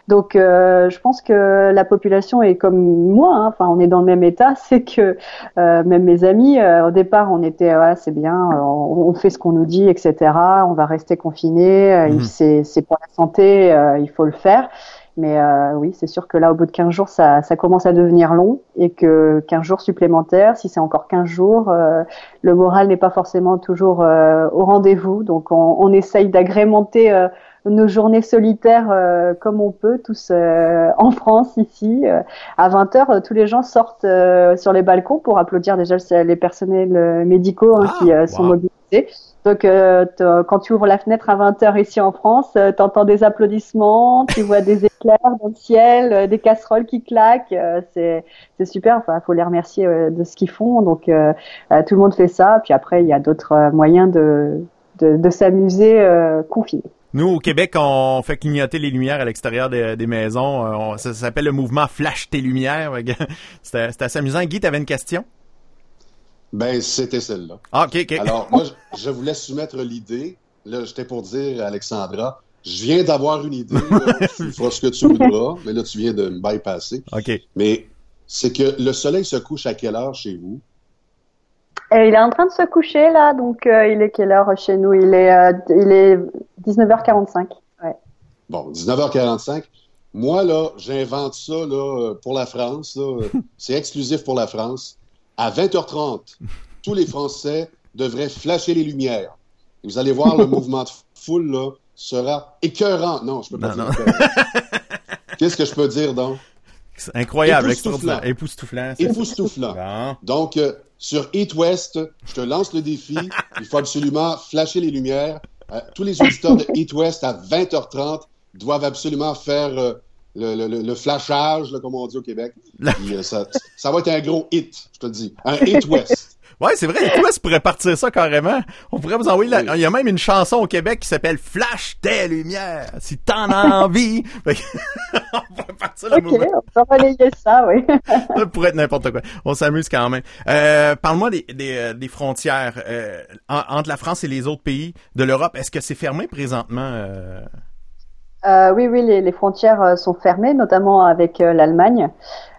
Donc, euh, je pense que la population est comme moi. Hein. Enfin, on est dans le même état. C'est que euh, même mes amis, euh, au départ, on était, voilà, c'est bien, on, fait ce qu'on nous dit, etc. On va rester confiné. Mmh. C'est pour la santé, il faut le faire. Mais euh, oui, c'est sûr que là, au bout de 15 jours, ça, ça commence à devenir long et que 15 jours supplémentaires, si c'est encore 15 jours, euh, le moral n'est pas forcément toujours euh, au rendez-vous. Donc, on, on essaye d'agrémenter euh, nos journées solitaires euh, comme on peut, tous en France ici. à 20h, tous les gens sortent sur les balcons pour applaudir déjà les personnels médicaux hein, Ah, qui sont wow. mobilisés. Donc, euh, quand tu ouvres la fenêtre à 20h ici en France, euh, t'entends des applaudissements, tu vois des éclairs dans le ciel, euh, des casseroles qui claquent. euh, c'est c'est super. Enfin, faut les remercier euh, de ce qu'ils font. Donc, euh, euh, tout le monde fait ça. Puis après, il y a d'autres euh, moyens de de, de s'amuser euh, confinés. Nous, au Québec, on fait clignoter les lumières à l'extérieur des, des maisons. Euh, on- ça, s'appelle le mouvement Flash tes lumières. C'était assez amusant. Guy, t'avais une question? Ben, c'était celle-là. Ah, OK, OK. Alors, moi, je, je voulais soumettre l'idée. Là, j'étais pour dire à Alexandra, je viens d'avoir une idée. là. tu feras ce que tu voudras, mais là, tu viens de me bypasser. OK. Mais c'est que le soleil se couche à quelle heure chez vous? Et il est en train de se coucher là, donc euh, il est quelle heure chez nous? Il est euh, il est 19h45. Ouais. Bon, 19h45. Moi, là, j'invente ça là, pour la France. C'est exclusif pour la France. À 20h30, tous les Français devraient flasher les lumières. Et vous allez voir, le mouvement de foule là, sera écœurant. Non, je peux pas Non, dire. Qu'est-ce que je peux dire, donc? C'est incroyable, Époustouflant. extraordinaire. Époustouflant. Donc, euh, sur Eat West, je te lance le défi. Il faut absolument flasher les lumières. Euh, tous les auditeurs de Eat West à 20h30 doivent absolument faire euh, le, le- le- flashage, là, comme on dit au Québec. Puis, euh, ça, ça va être un gros hit, je te le dis. Un Eat West. Ouais, c'est vrai. Toi, tu pourrais partir ça carrément? On pourrait vous envoyer la... Il y a même une chanson au Québec qui s'appelle Flash tes lumières. Si t'en as envie. On pourrait partir le Ok, mouvement. on peut relayer ça, oui. Ça pourrait être n'importe quoi. On s'amuse quand même. Euh, Parle-moi des, des, euh, des frontières euh, en- entre la France et les autres pays de l'Europe. Est-ce que c'est fermé présentement? euh? Euh, oui, oui, les, les frontières sont fermées, notamment avec l'Allemagne.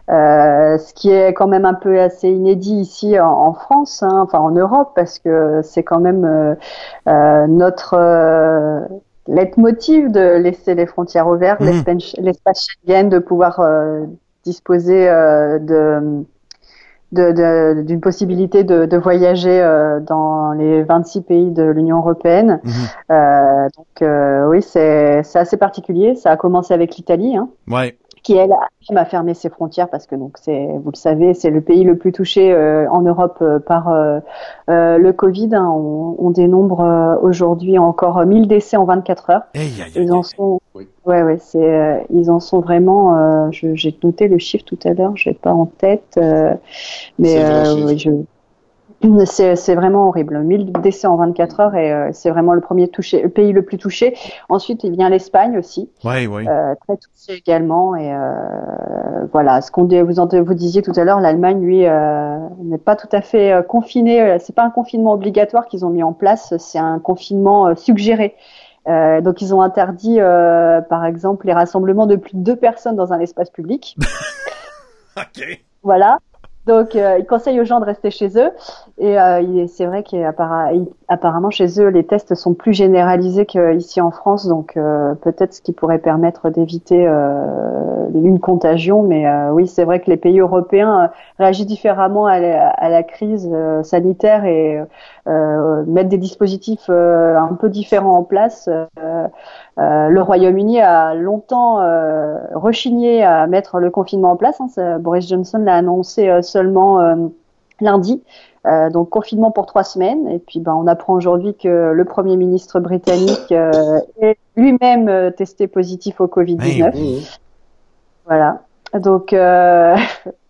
Euh, ce qui est quand même un peu assez inédit ici en, en France, hein, enfin en Europe, parce que c'est quand même euh, euh, notre euh, leitmotiv de laisser les frontières ouvertes, Mhm. l'espace Schengen, de pouvoir euh, disposer euh, de d'une possibilité de, de voyager euh, dans les 26 pays de l'Union européenne. Mhm. Euh, donc euh, oui, c'est c'est assez particulier. Ça a commencé avec l'Italie, hein, Ouais. Qui elle a fermé ses frontières parce que donc c'est, vous le savez, c'est le pays le plus touché euh, en Europe euh, par euh, euh, le Covid. hein. On, on dénombre euh, aujourd'hui encore 1000 décès en 24 heures. Ils en sont, Oui. ouais, ouais, c'est, euh, ils en sont vraiment. euh, je- j'ai noté le chiffre tout à l'heure, j'ai pas en tête, euh, mais euh, oui, je. C'est, vraiment horrible. 1000 décès en 24 heures et euh, c'est vraiment le premier touché, le pays le plus touché. Ensuite, il vient l'Espagne aussi, Ouais, ouais. euh, très touché également. Et euh, voilà, ce qu'on vous, en- vous disiez tout à l'heure, l'Allemagne, lui, euh, n'est pas tout à fait confiné. Euh, C'est pas un confinement obligatoire qu'ils ont mis en place, c'est un confinement suggéré. Euh, donc ils ont interdit, euh, par exemple, les rassemblements de plus de deux personnes dans un espace public. OK. Voilà. Donc, euh, ils conseillent aux gens de rester chez eux. Et euh, c'est vrai qu'apparemment, chez eux, les tests sont plus généralisés qu'ici en France. Donc, euh, peut-être ce qui pourrait permettre d'éviter euh, une contagion. Mais euh, oui, c'est vrai que les pays européens réagissent différemment à la, crise sanitaire et euh, mettent des dispositifs euh, un peu différents en place. Euh, le Royaume-Uni a longtemps rechigné à mettre le confinement en place. hein. Ça, Boris Johnson l'a annoncé seulement lundi. Euh, donc confinement pour trois semaines. Et puis ben, on apprend aujourd'hui que le Premier ministre britannique euh, est lui-même euh, testé positif au Covid-19. Hey, Mmh. Voilà. Donc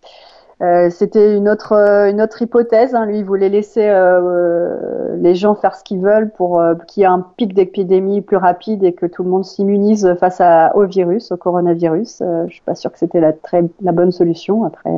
euh, c'était une autre euh, une autre hypothèse. Hein. Lui, il voulait laisser euh, euh, les gens faire ce qu'ils veulent pour euh, qu'il y ait un pic d'épidémie plus rapide et que tout le monde s'immunise face à, au virus, au coronavirus. Euh, je suis pas sûre que c'était la très la bonne solution. Après,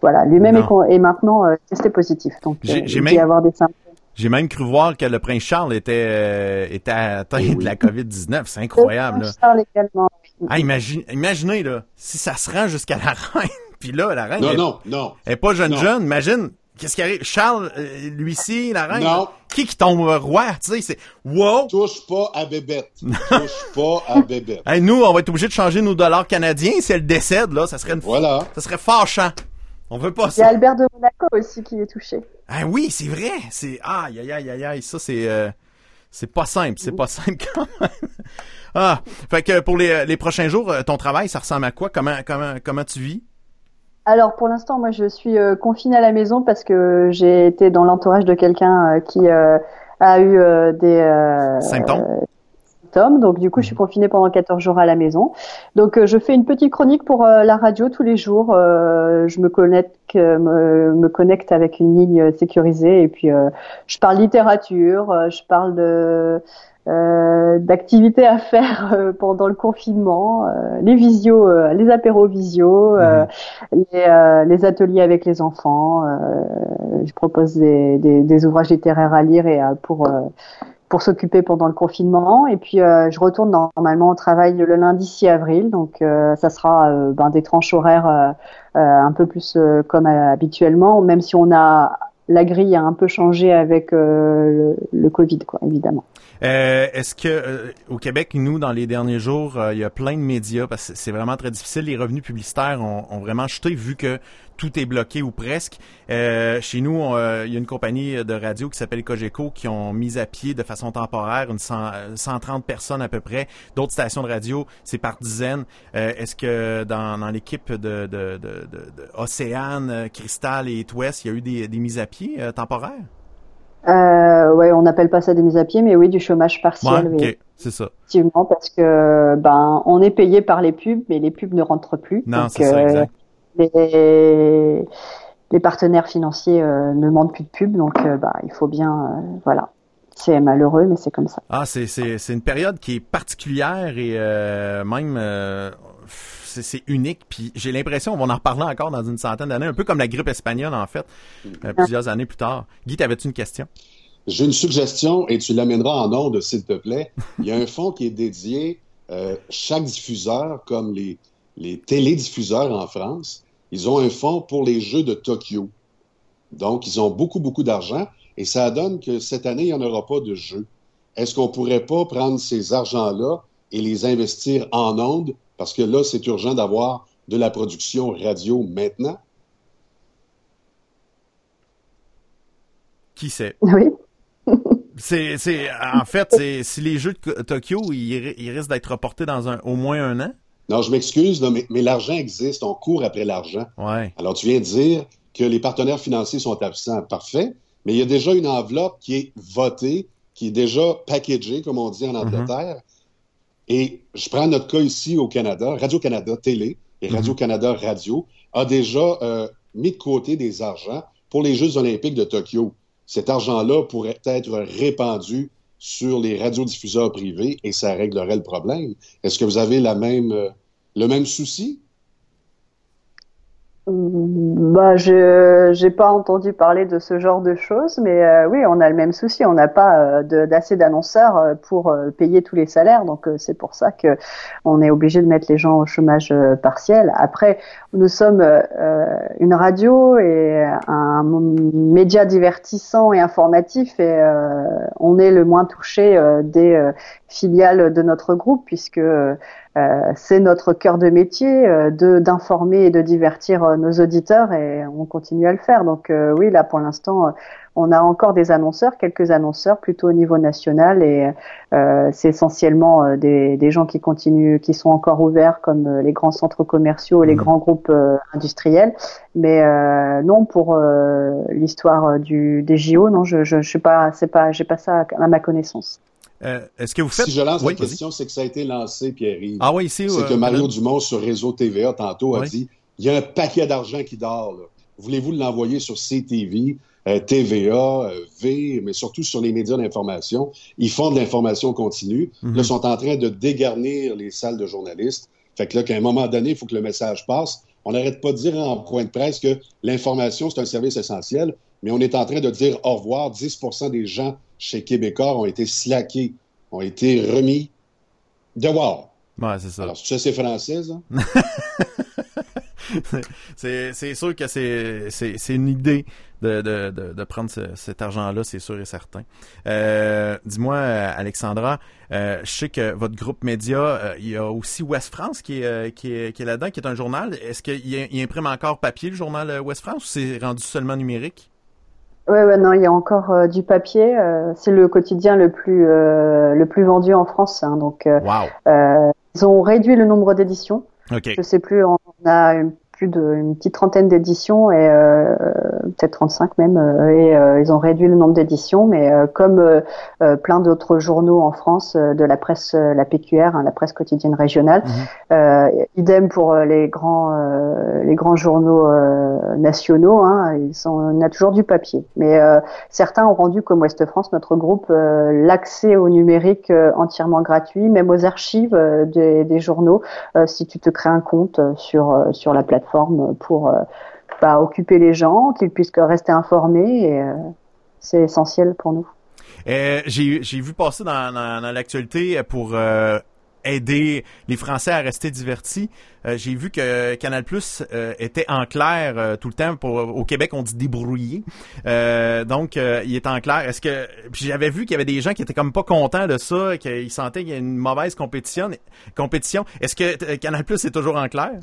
voilà, lui-même est, est maintenant euh, testé positif. Donc il même- peut y avoir des symptômes. J'ai même cru voir que le prince Charles était, euh, était atteint Oui. de la COVID-19. C'est incroyable, là. Charles également. Ah, imagine, imaginez, là, si ça se rend jusqu'à la reine, puis là, la reine, Non, elle, non, non. elle est pas jeune Non. jeune, imagine, Qu'est-ce qui arrive? Charles, euh, lui-ci, la reine? Non. Qui qui tombe roi? Tu sais, c'est wow! Touche pas à bébête. Touche pas à bébête. Hey, nous, on va être obligé de changer nos dollars canadiens si elle décède, là. Ça serait une... Voilà. Ça serait fâchant. On veut pas Il y a ça. Albert de Monaco aussi qui est touché. Ah oui, c'est vrai. C'est aïe aïe aïe aïe aïe. Ça c'est euh, c'est pas simple. C'est pas simple quand même. Ah, fait que pour les, les prochains jours, euh, ton travail, ça ressemble à quoi? Comment comment comment tu vis? Alors pour l'instant, moi je suis euh, confinée à la maison parce que j'ai été dans l'entourage de quelqu'un euh, qui euh, a eu euh, des euh, Symptômes? symptômes. Donc du coup, je suis confinée pendant 14 jours à la maison. Donc euh, je fais une petite chronique pour euh, la radio tous les jours. Euh, je me connecte me, me connecte avec une ligne sécurisée et puis euh, je parle littérature, je parle de euh, d'activités à faire euh, pendant le confinement, euh, les visios, euh, les apéros visio, euh, les, euh, les ateliers avec les enfants. euh, je propose des, des, des ouvrages littéraires à lire et pour euh, pour s'occuper pendant le confinement. Et puis euh, je retourne normalement au travail le lundi 6 avril, donc euh, ça sera ben, des tranches horaires euh, euh, un peu plus euh, comme habituellement, même si on a la grille a un peu changé avec euh, le, le Covid, quoi, évidemment. Euh, Est-ce que euh, au Québec, nous, dans les derniers jours, euh, il y a plein de médias parce que c'est vraiment très difficile. Les revenus publicitaires ont, ont vraiment chuté vu que tout est bloqué ou presque. Chez nous, il y a une compagnie de radio qui s'appelle Cogeco qui ont mis à pied de façon temporaire une 100, euh, 130 personnes à peu près. D'autres stations de radio, c'est par dizaines. Est-ce que dans, dans l'équipe de, de, de, de, Océane, Cristal et West, il y a eu des, des mises à pied temporaires? Euh, ouais, on n'appelle pas ça des mises à pied, mais oui, du chômage partiel, Ouais, oui, c'est ça. effectivement, parce que ben on est payé par les pubs, mais les pubs ne rentrent plus. Non, Donc, c'est ça, euh, exact. les, les partenaires financiers euh, ne demandent plus de pub, donc bah, il faut bien, euh, voilà. C'est malheureux, mais c'est comme ça. Ah, c'est, c'est, c'est une période qui est particulière et euh, même euh, c'est, c'est unique. Puis j'ai l'impression, on va en reparler encore dans une centaine d'années, un peu comme la grippe espagnole en fait, euh, plusieurs années plus tard. Guy, t'avais-tu une question? J'ai une suggestion et tu l'amèneras en ondes, s'il te plaît. Il y a un fonds qui est dédié, euh, chaque diffuseur, comme les, les télédiffuseurs en France, ils ont un fonds pour les Jeux de Tokyo. Donc, ils ont beaucoup, beaucoup d'argent et ça donne que cette année, il n'y en aura pas de jeux. Est-ce qu'on pourrait pas prendre ces argents-là et les investir en ondes? Parce que là, c'est urgent d'avoir de la production radio maintenant. Qui sait? Oui. C'est, c'est, en fait, c'est, si les Jeux de Tokyo, ils, ri- ils risquent d'être reportés dans un, au moins un an? Non, je m'excuse, mais, mais l'argent existe. On court après l'argent. Ouais. Alors, tu viens de dire que les partenaires financiers sont absents. Parfait. Mais il y a déjà une enveloppe qui est votée, qui est déjà packagée, comme on dit en Angleterre. Et je prends notre cas ici au Canada. Radio-Canada Télé et Radio-Canada Radio a déjà euh, mis de côté des argents pour les Jeux olympiques de Tokyo. Cet argent-là pourrait être répandu sur les radiodiffuseurs privés et ça réglerait le problème. Est-ce que vous avez la même, euh, le même souci? Bah, je j'ai pas entendu parler de ce genre de choses, mais euh, oui, on a le même souci. On n'a pas euh, d'assez d'annonceurs euh, pour euh, payer tous les salaires, donc euh, c'est pour ça que on est obligé de mettre les gens au chômage euh, partiel. Après, nous sommes une radio et un média divertissant et informatif, et on est le moins touché des filiales de notre groupe puisque c'est notre cœur de métier euh, de d'informer et de divertir euh, nos auditeurs et on continue à le faire. Donc euh, oui, là pour l'instant, euh, on a encore des annonceurs, quelques annonceurs plutôt au niveau national et euh, c'est essentiellement euh, des, des gens qui continuent, qui sont encore ouverts comme euh, les grands centres commerciaux et les Mhm. grands groupes euh, industriels. Mais euh, non pour euh, l'histoire euh, du des JO, non, je je, je sais pas, c'est pas, j'ai pas ça à ma connaissance. Euh, est-ce que vous faites... Si je lance Oui, la question, c'est que ça a été lancé, Pierre-Yves. Ah oui, ici... c'est euh, que Mario Madame- Dumont sur Réseau TVA tantôt a Oui. dit il y a un paquet d'argent qui dort. Voulez-vous l'envoyer sur CTV, euh, TVA, euh, V, mais surtout sur les médias d'information? Ils font de l'information continue. Mhm. Là, ils sont en train de dégarnir les salles de journalistes. Fait que là, qu'à un moment donné, il faut que le message passe. On n'arrête pas de dire en point de presse que l'information, c'est un service essentiel, mais on est en train de dire au revoir. 10 des gens chez Québécois ont été slackés, ont été remis dehors. Ouais, c'est ça. Alors, ça, c'est français, ça? c'est sûr que c'est une idée de de de, de prendre ce- cet argent-là, c'est sûr et certain. Euh, Dis-moi, Alexandra, euh, je sais que votre groupe média, euh, il y a aussi Ouest France qui est qui est qui est là-dedans, qui est un journal. Est-ce qu'il il il imprime encore papier le journal Ouest France ou c'est rendu seulement numérique? Ouais, ouais, non, il y a encore euh, du papier. euh, c'est le quotidien le plus euh, le plus vendu en France. hein, donc, euh, Wow. euh, ils ont réduit le nombre d'éditions. Ok. Je sais plus, on a une- plus de une petite trentaine d'éditions et euh, peut-être 35 même. euh, et euh, ils ont réduit le nombre d'éditions, mais euh, comme euh, euh, plein d'autres journaux en France, euh, de la presse, la PQR, hein, la presse quotidienne régionale, euh, idem pour les grands euh, les grands journaux euh, nationaux. Hein, ils sont, on a toujours du papier, mais euh, certains ont rendu comme Ouest France, notre groupe, euh, l'accès au numérique euh, entièrement gratuit, même aux archives des, des journaux, euh, si tu te crées un compte sur sur la plateforme pour euh, bah, occuper les gens, qu'ils puissent rester informés. Euh, c'est essentiel pour nous. Euh, j'ai vu passer dans, l'actualité pour aider les Français à rester divertis. J'ai vu que Canal Plus était en clair tout le temps. Au Québec, on dit débrouillé. Euh, donc, il est en clair. Est-ce que j'avais vu qu'il y avait des gens qui étaient comme pas contents de ça, qu'ils sentaient qu'il y a une mauvaise compétition. Compétition. Est-ce que Canal Plus est toujours en clair?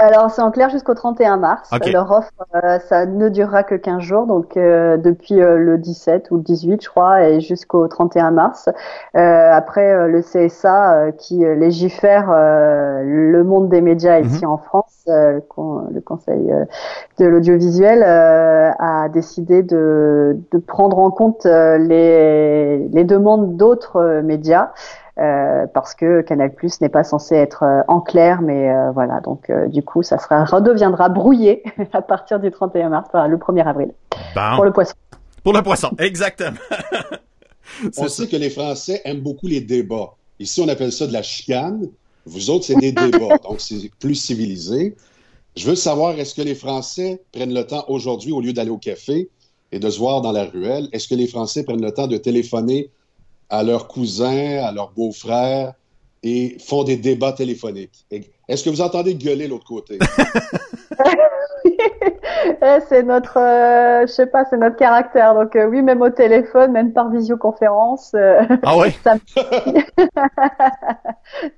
Alors c'est en clair jusqu'au 31 mars. Leur offre, euh, ça ne durera que 15 jours, donc euh, depuis euh, le 17 ou le 18, je crois, et jusqu'au 31 mars. Euh, après, le CSA qui légifère le monde des médias ici en France, le, con- le Conseil de l'audiovisuel, euh, a décidé de, de prendre en compte les, les demandes d'autres médias. Euh, parce que Canal Plus n'est pas censé être euh, en clair, mais euh, voilà, donc euh, du coup, ça sera redeviendra brouillé à partir du 31 mars, enfin, le 1er avril, Bon. pour le poisson. Pour le poisson, exactement. On C'est sait que les Français aiment beaucoup les débats. Ici, on appelle ça de la chicane. Vous autres, c'est des débats, donc c'est plus civilisé. Je veux savoir, est-ce que les Français prennent le temps aujourd'hui, au lieu d'aller au café et de se voir dans la ruelle, est-ce que les Français prennent le temps de téléphoner à leurs cousins, à leurs beaux-frères et font des débats téléphoniques? Est-ce que vous entendez gueuler de l'autre côté? Eh, c'est notre, euh, je sais pas, c'est notre caractère. Donc euh, oui, même au téléphone, même par visioconférence, euh, Ah ouais? ça,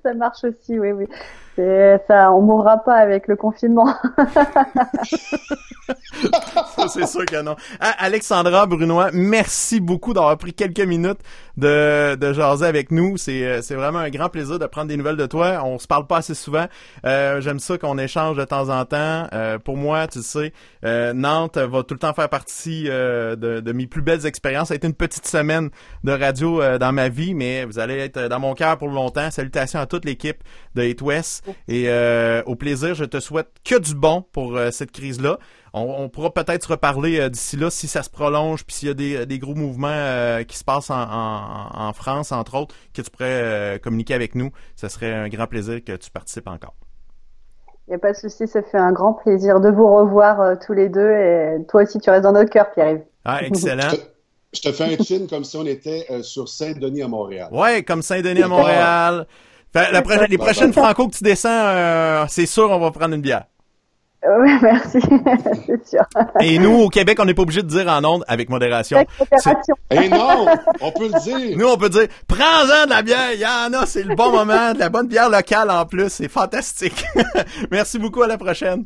ça marche aussi. Oui, oui. C'est ça, on mourra pas avec le confinement. C'est sûr que non. Ah, Alexandra Brunois, merci beaucoup d'avoir pris quelques minutes de, de jaser avec nous. C'est, euh, c'est vraiment un grand plaisir de prendre des nouvelles de toi. On se parle pas assez souvent. Euh, j'aime ça qu'on échange de temps en temps. Euh, pour moi, tu sais, euh, Nantes va tout le temps faire partie euh, de, de mes plus belles expériences. Ça a été une petite semaine de radio dans ma vie, mais vous allez être dans mon cœur pour longtemps. Salutations à toute l'équipe de Hit West. Et euh, au plaisir, je te souhaite que du bon pour euh, cette crise-là. On, on pourra peut-être se reparler euh, d'ici là si ça se prolonge, puis s'il y a des, des gros mouvements euh, qui se passent en, en- en France, entre autres, que tu pourrais euh, communiquer avec nous. Ce serait un grand plaisir que tu participes encore. Il n'y a pas de souci, ça fait un grand plaisir de vous revoir euh, tous les deux. Et toi aussi, tu restes dans notre cœur, Pierre-Yves. Ah, excellent. Je te fais un chin comme si on était euh, sur Saint-Denis à Montréal. Ouais, comme Saint-Denis à Montréal. Fait, la pro- les prochaines franco que tu descends, euh, c'est sûr, on va prendre une bière. Oui, merci, c'est sûr. Et nous, au Québec, on n'est pas obligé de dire en ondes avec modération. Avec modération. Eh non, on peut le dire. Nous, on peut dire, prends-en de la bière, il y en a, c'est le bon moment, de la bonne bière locale en plus, c'est fantastique. Merci beaucoup, à la prochaine.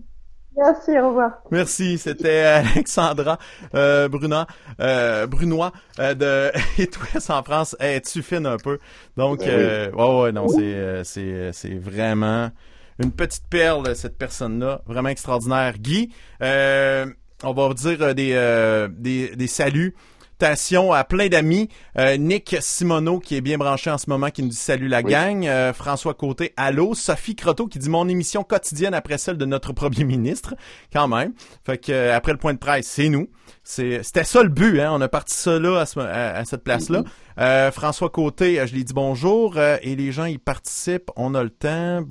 Merci, au revoir. Merci, c'était Alexandra euh, Bruna, euh, Brunois euh, de West en France. Hey, tu fines un peu. Donc, Ben euh, ouais, ouais, non, c'est, euh, c'est, euh, c'est vraiment une petite perle, cette personne-là, vraiment extraordinaire. Guy, euh, on va vous dire euh, des, euh, des, des saluts. Salutations à plein d'amis. Euh, Nick Simoneau qui est bien branché en ce moment qui nous dit salut la Oui. gang. Euh, François Côté, allô. Sophie Croteau qui dit mon émission quotidienne après celle de notre premier ministre. Quand même. Fait que euh, après le point de presse, c'est nous. C'était ça le but, hein. On a parti ça là à, ce- à- à cette place-là. Euh, François Côté, je lui dis bonjour euh, et les gens ils participent. On a le temps.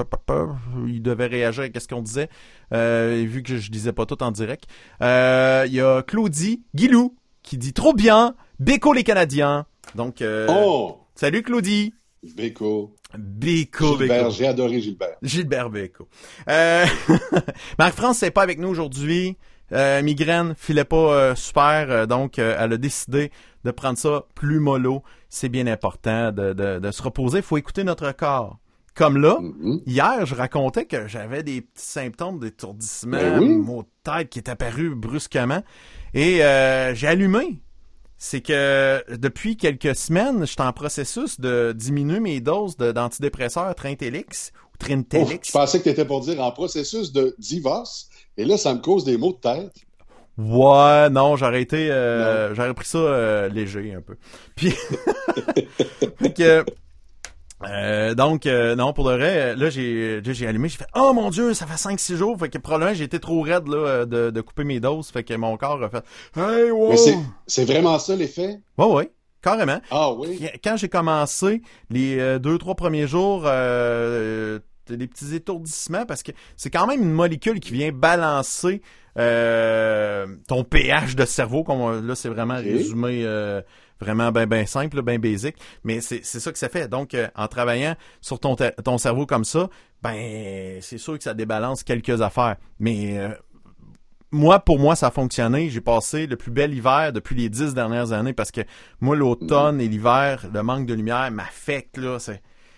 Ils devaient réagir à ce qu'on disait. Vu que je disais pas tout en direct. Il y a Claudie Guilou qui dit trop bien. Béco les Canadiens. Donc euh, Oh, salut Claudie. Béco. Béco, Gilbert, j'ai adoré Gilbert. Gilbert Béco. Euh, Marc-France c'est pas avec nous aujourd'hui. Euh, migraine, filait pas euh, super, euh, donc elle a décidé de prendre ça plus mollo. C'est bien important de, de, de se reposer. Il faut écouter notre corps. Comme là, Mhm. hier, je racontais que j'avais des petits symptômes d'étourdissement, Ben oui. maux de tête qui est apparu brusquement. Et euh, j'ai allumé. C'est que depuis quelques semaines, je suis en processus de diminuer mes doses d'antidépresseurs Trintelix ou Oh, Trintelix. je pensais que tu étais pour dire en processus de divorce, et là, ça me cause des maux de tête. Ouais, non, j'aurais été, euh, j'aurais pris ça euh, léger un peu. Puis, fait que, euh, donc, euh, non, pour de vrai, là, j'ai, j'ai allumé, j'ai fait, oh mon dieu, ça fait 5-6 jours, fait que probablement j'ai été trop raide, là, euh, de, de couper mes doses, fait que mon corps a fait, hey, wow! C'est, c'est vraiment ça l'effet? Ouais, ouais, carrément. Ah oui? Quand j'ai commencé, les euh, deux, trois premiers jours, euh, t'as des petits étourdissements parce que c'est quand même une molécule qui vient balancer euh, ton pH de cerveau. Comme on- là, c'est vraiment résumé euh, vraiment ben ben simple, ben basic. Mais c'est ça que ça fait. Donc, euh, en travaillant sur ton, cerveau comme ça, ben c'est sûr que ça débalance quelques affaires. Mais euh, moi, pour moi, ça a fonctionné. J'ai passé le plus bel hiver depuis les dix dernières années parce que moi, l'automne et l'hiver, le manque de lumière m'affecte, là.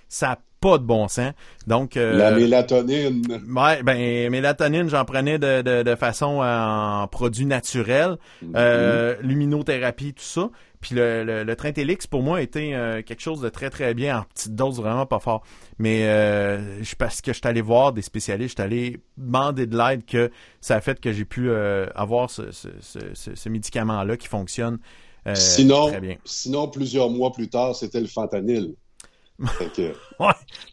Ça pas de bon sens. Donc, euh, La mélatonine. ouais, ben, mélatonine, j'en prenais de, de, de façon en produit naturel, euh, luminothérapie, tout ça. Puis le, le, pour moi, était euh, quelque chose de très, très bien, en petite dose, vraiment pas fort. Mais euh, je- parce que je suis allé voir des spécialistes, je suis allé demander de l'aide que ça a fait que j'ai pu euh, avoir ce, ce, ce, médicament-là qui fonctionne euh, sinon, très bien. sinon, plusieurs mois plus tard, c'était le fentanyl.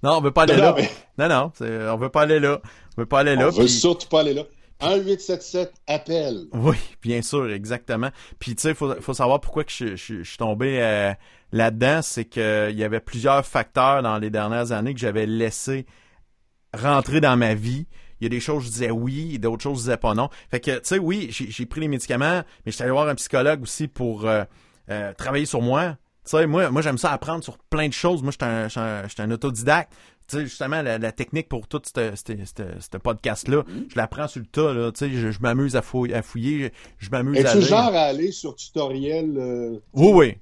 Non, on veut pas aller Non, là. mais- Non, non, on veut pas aller là. On veut pas aller là. on veut puis- surtout pas aller là. 1877 appel. Oui, bien sûr, exactement. Puis tu sais, faut faut savoir pourquoi que je, je- je suis tombé euh, là-dedans, c'est que il y avait plusieurs facteurs dans les dernières années que j'avais laissé rentrer dans ma vie. Il y a des choses je disais oui, et d'autres choses je disais pas non. Fait que tu sais, oui, j'ai pris les médicaments, mais je suis allé voir un psychologue aussi pour euh, euh, travailler sur moi. Tu sais, moi, moi j'aime ça apprendre sur plein de choses. Moi, je suis un, un, autodidacte. Tu sais, justement, la, la technique pour tout ce podcast-là, je l'apprends sur le tas. Là. Tu sais, je, je m'amuse à, fouiller, à fouiller, je, je m'amuse à Es-tu genre à aller sur tutoriel? euh, Oui, oui.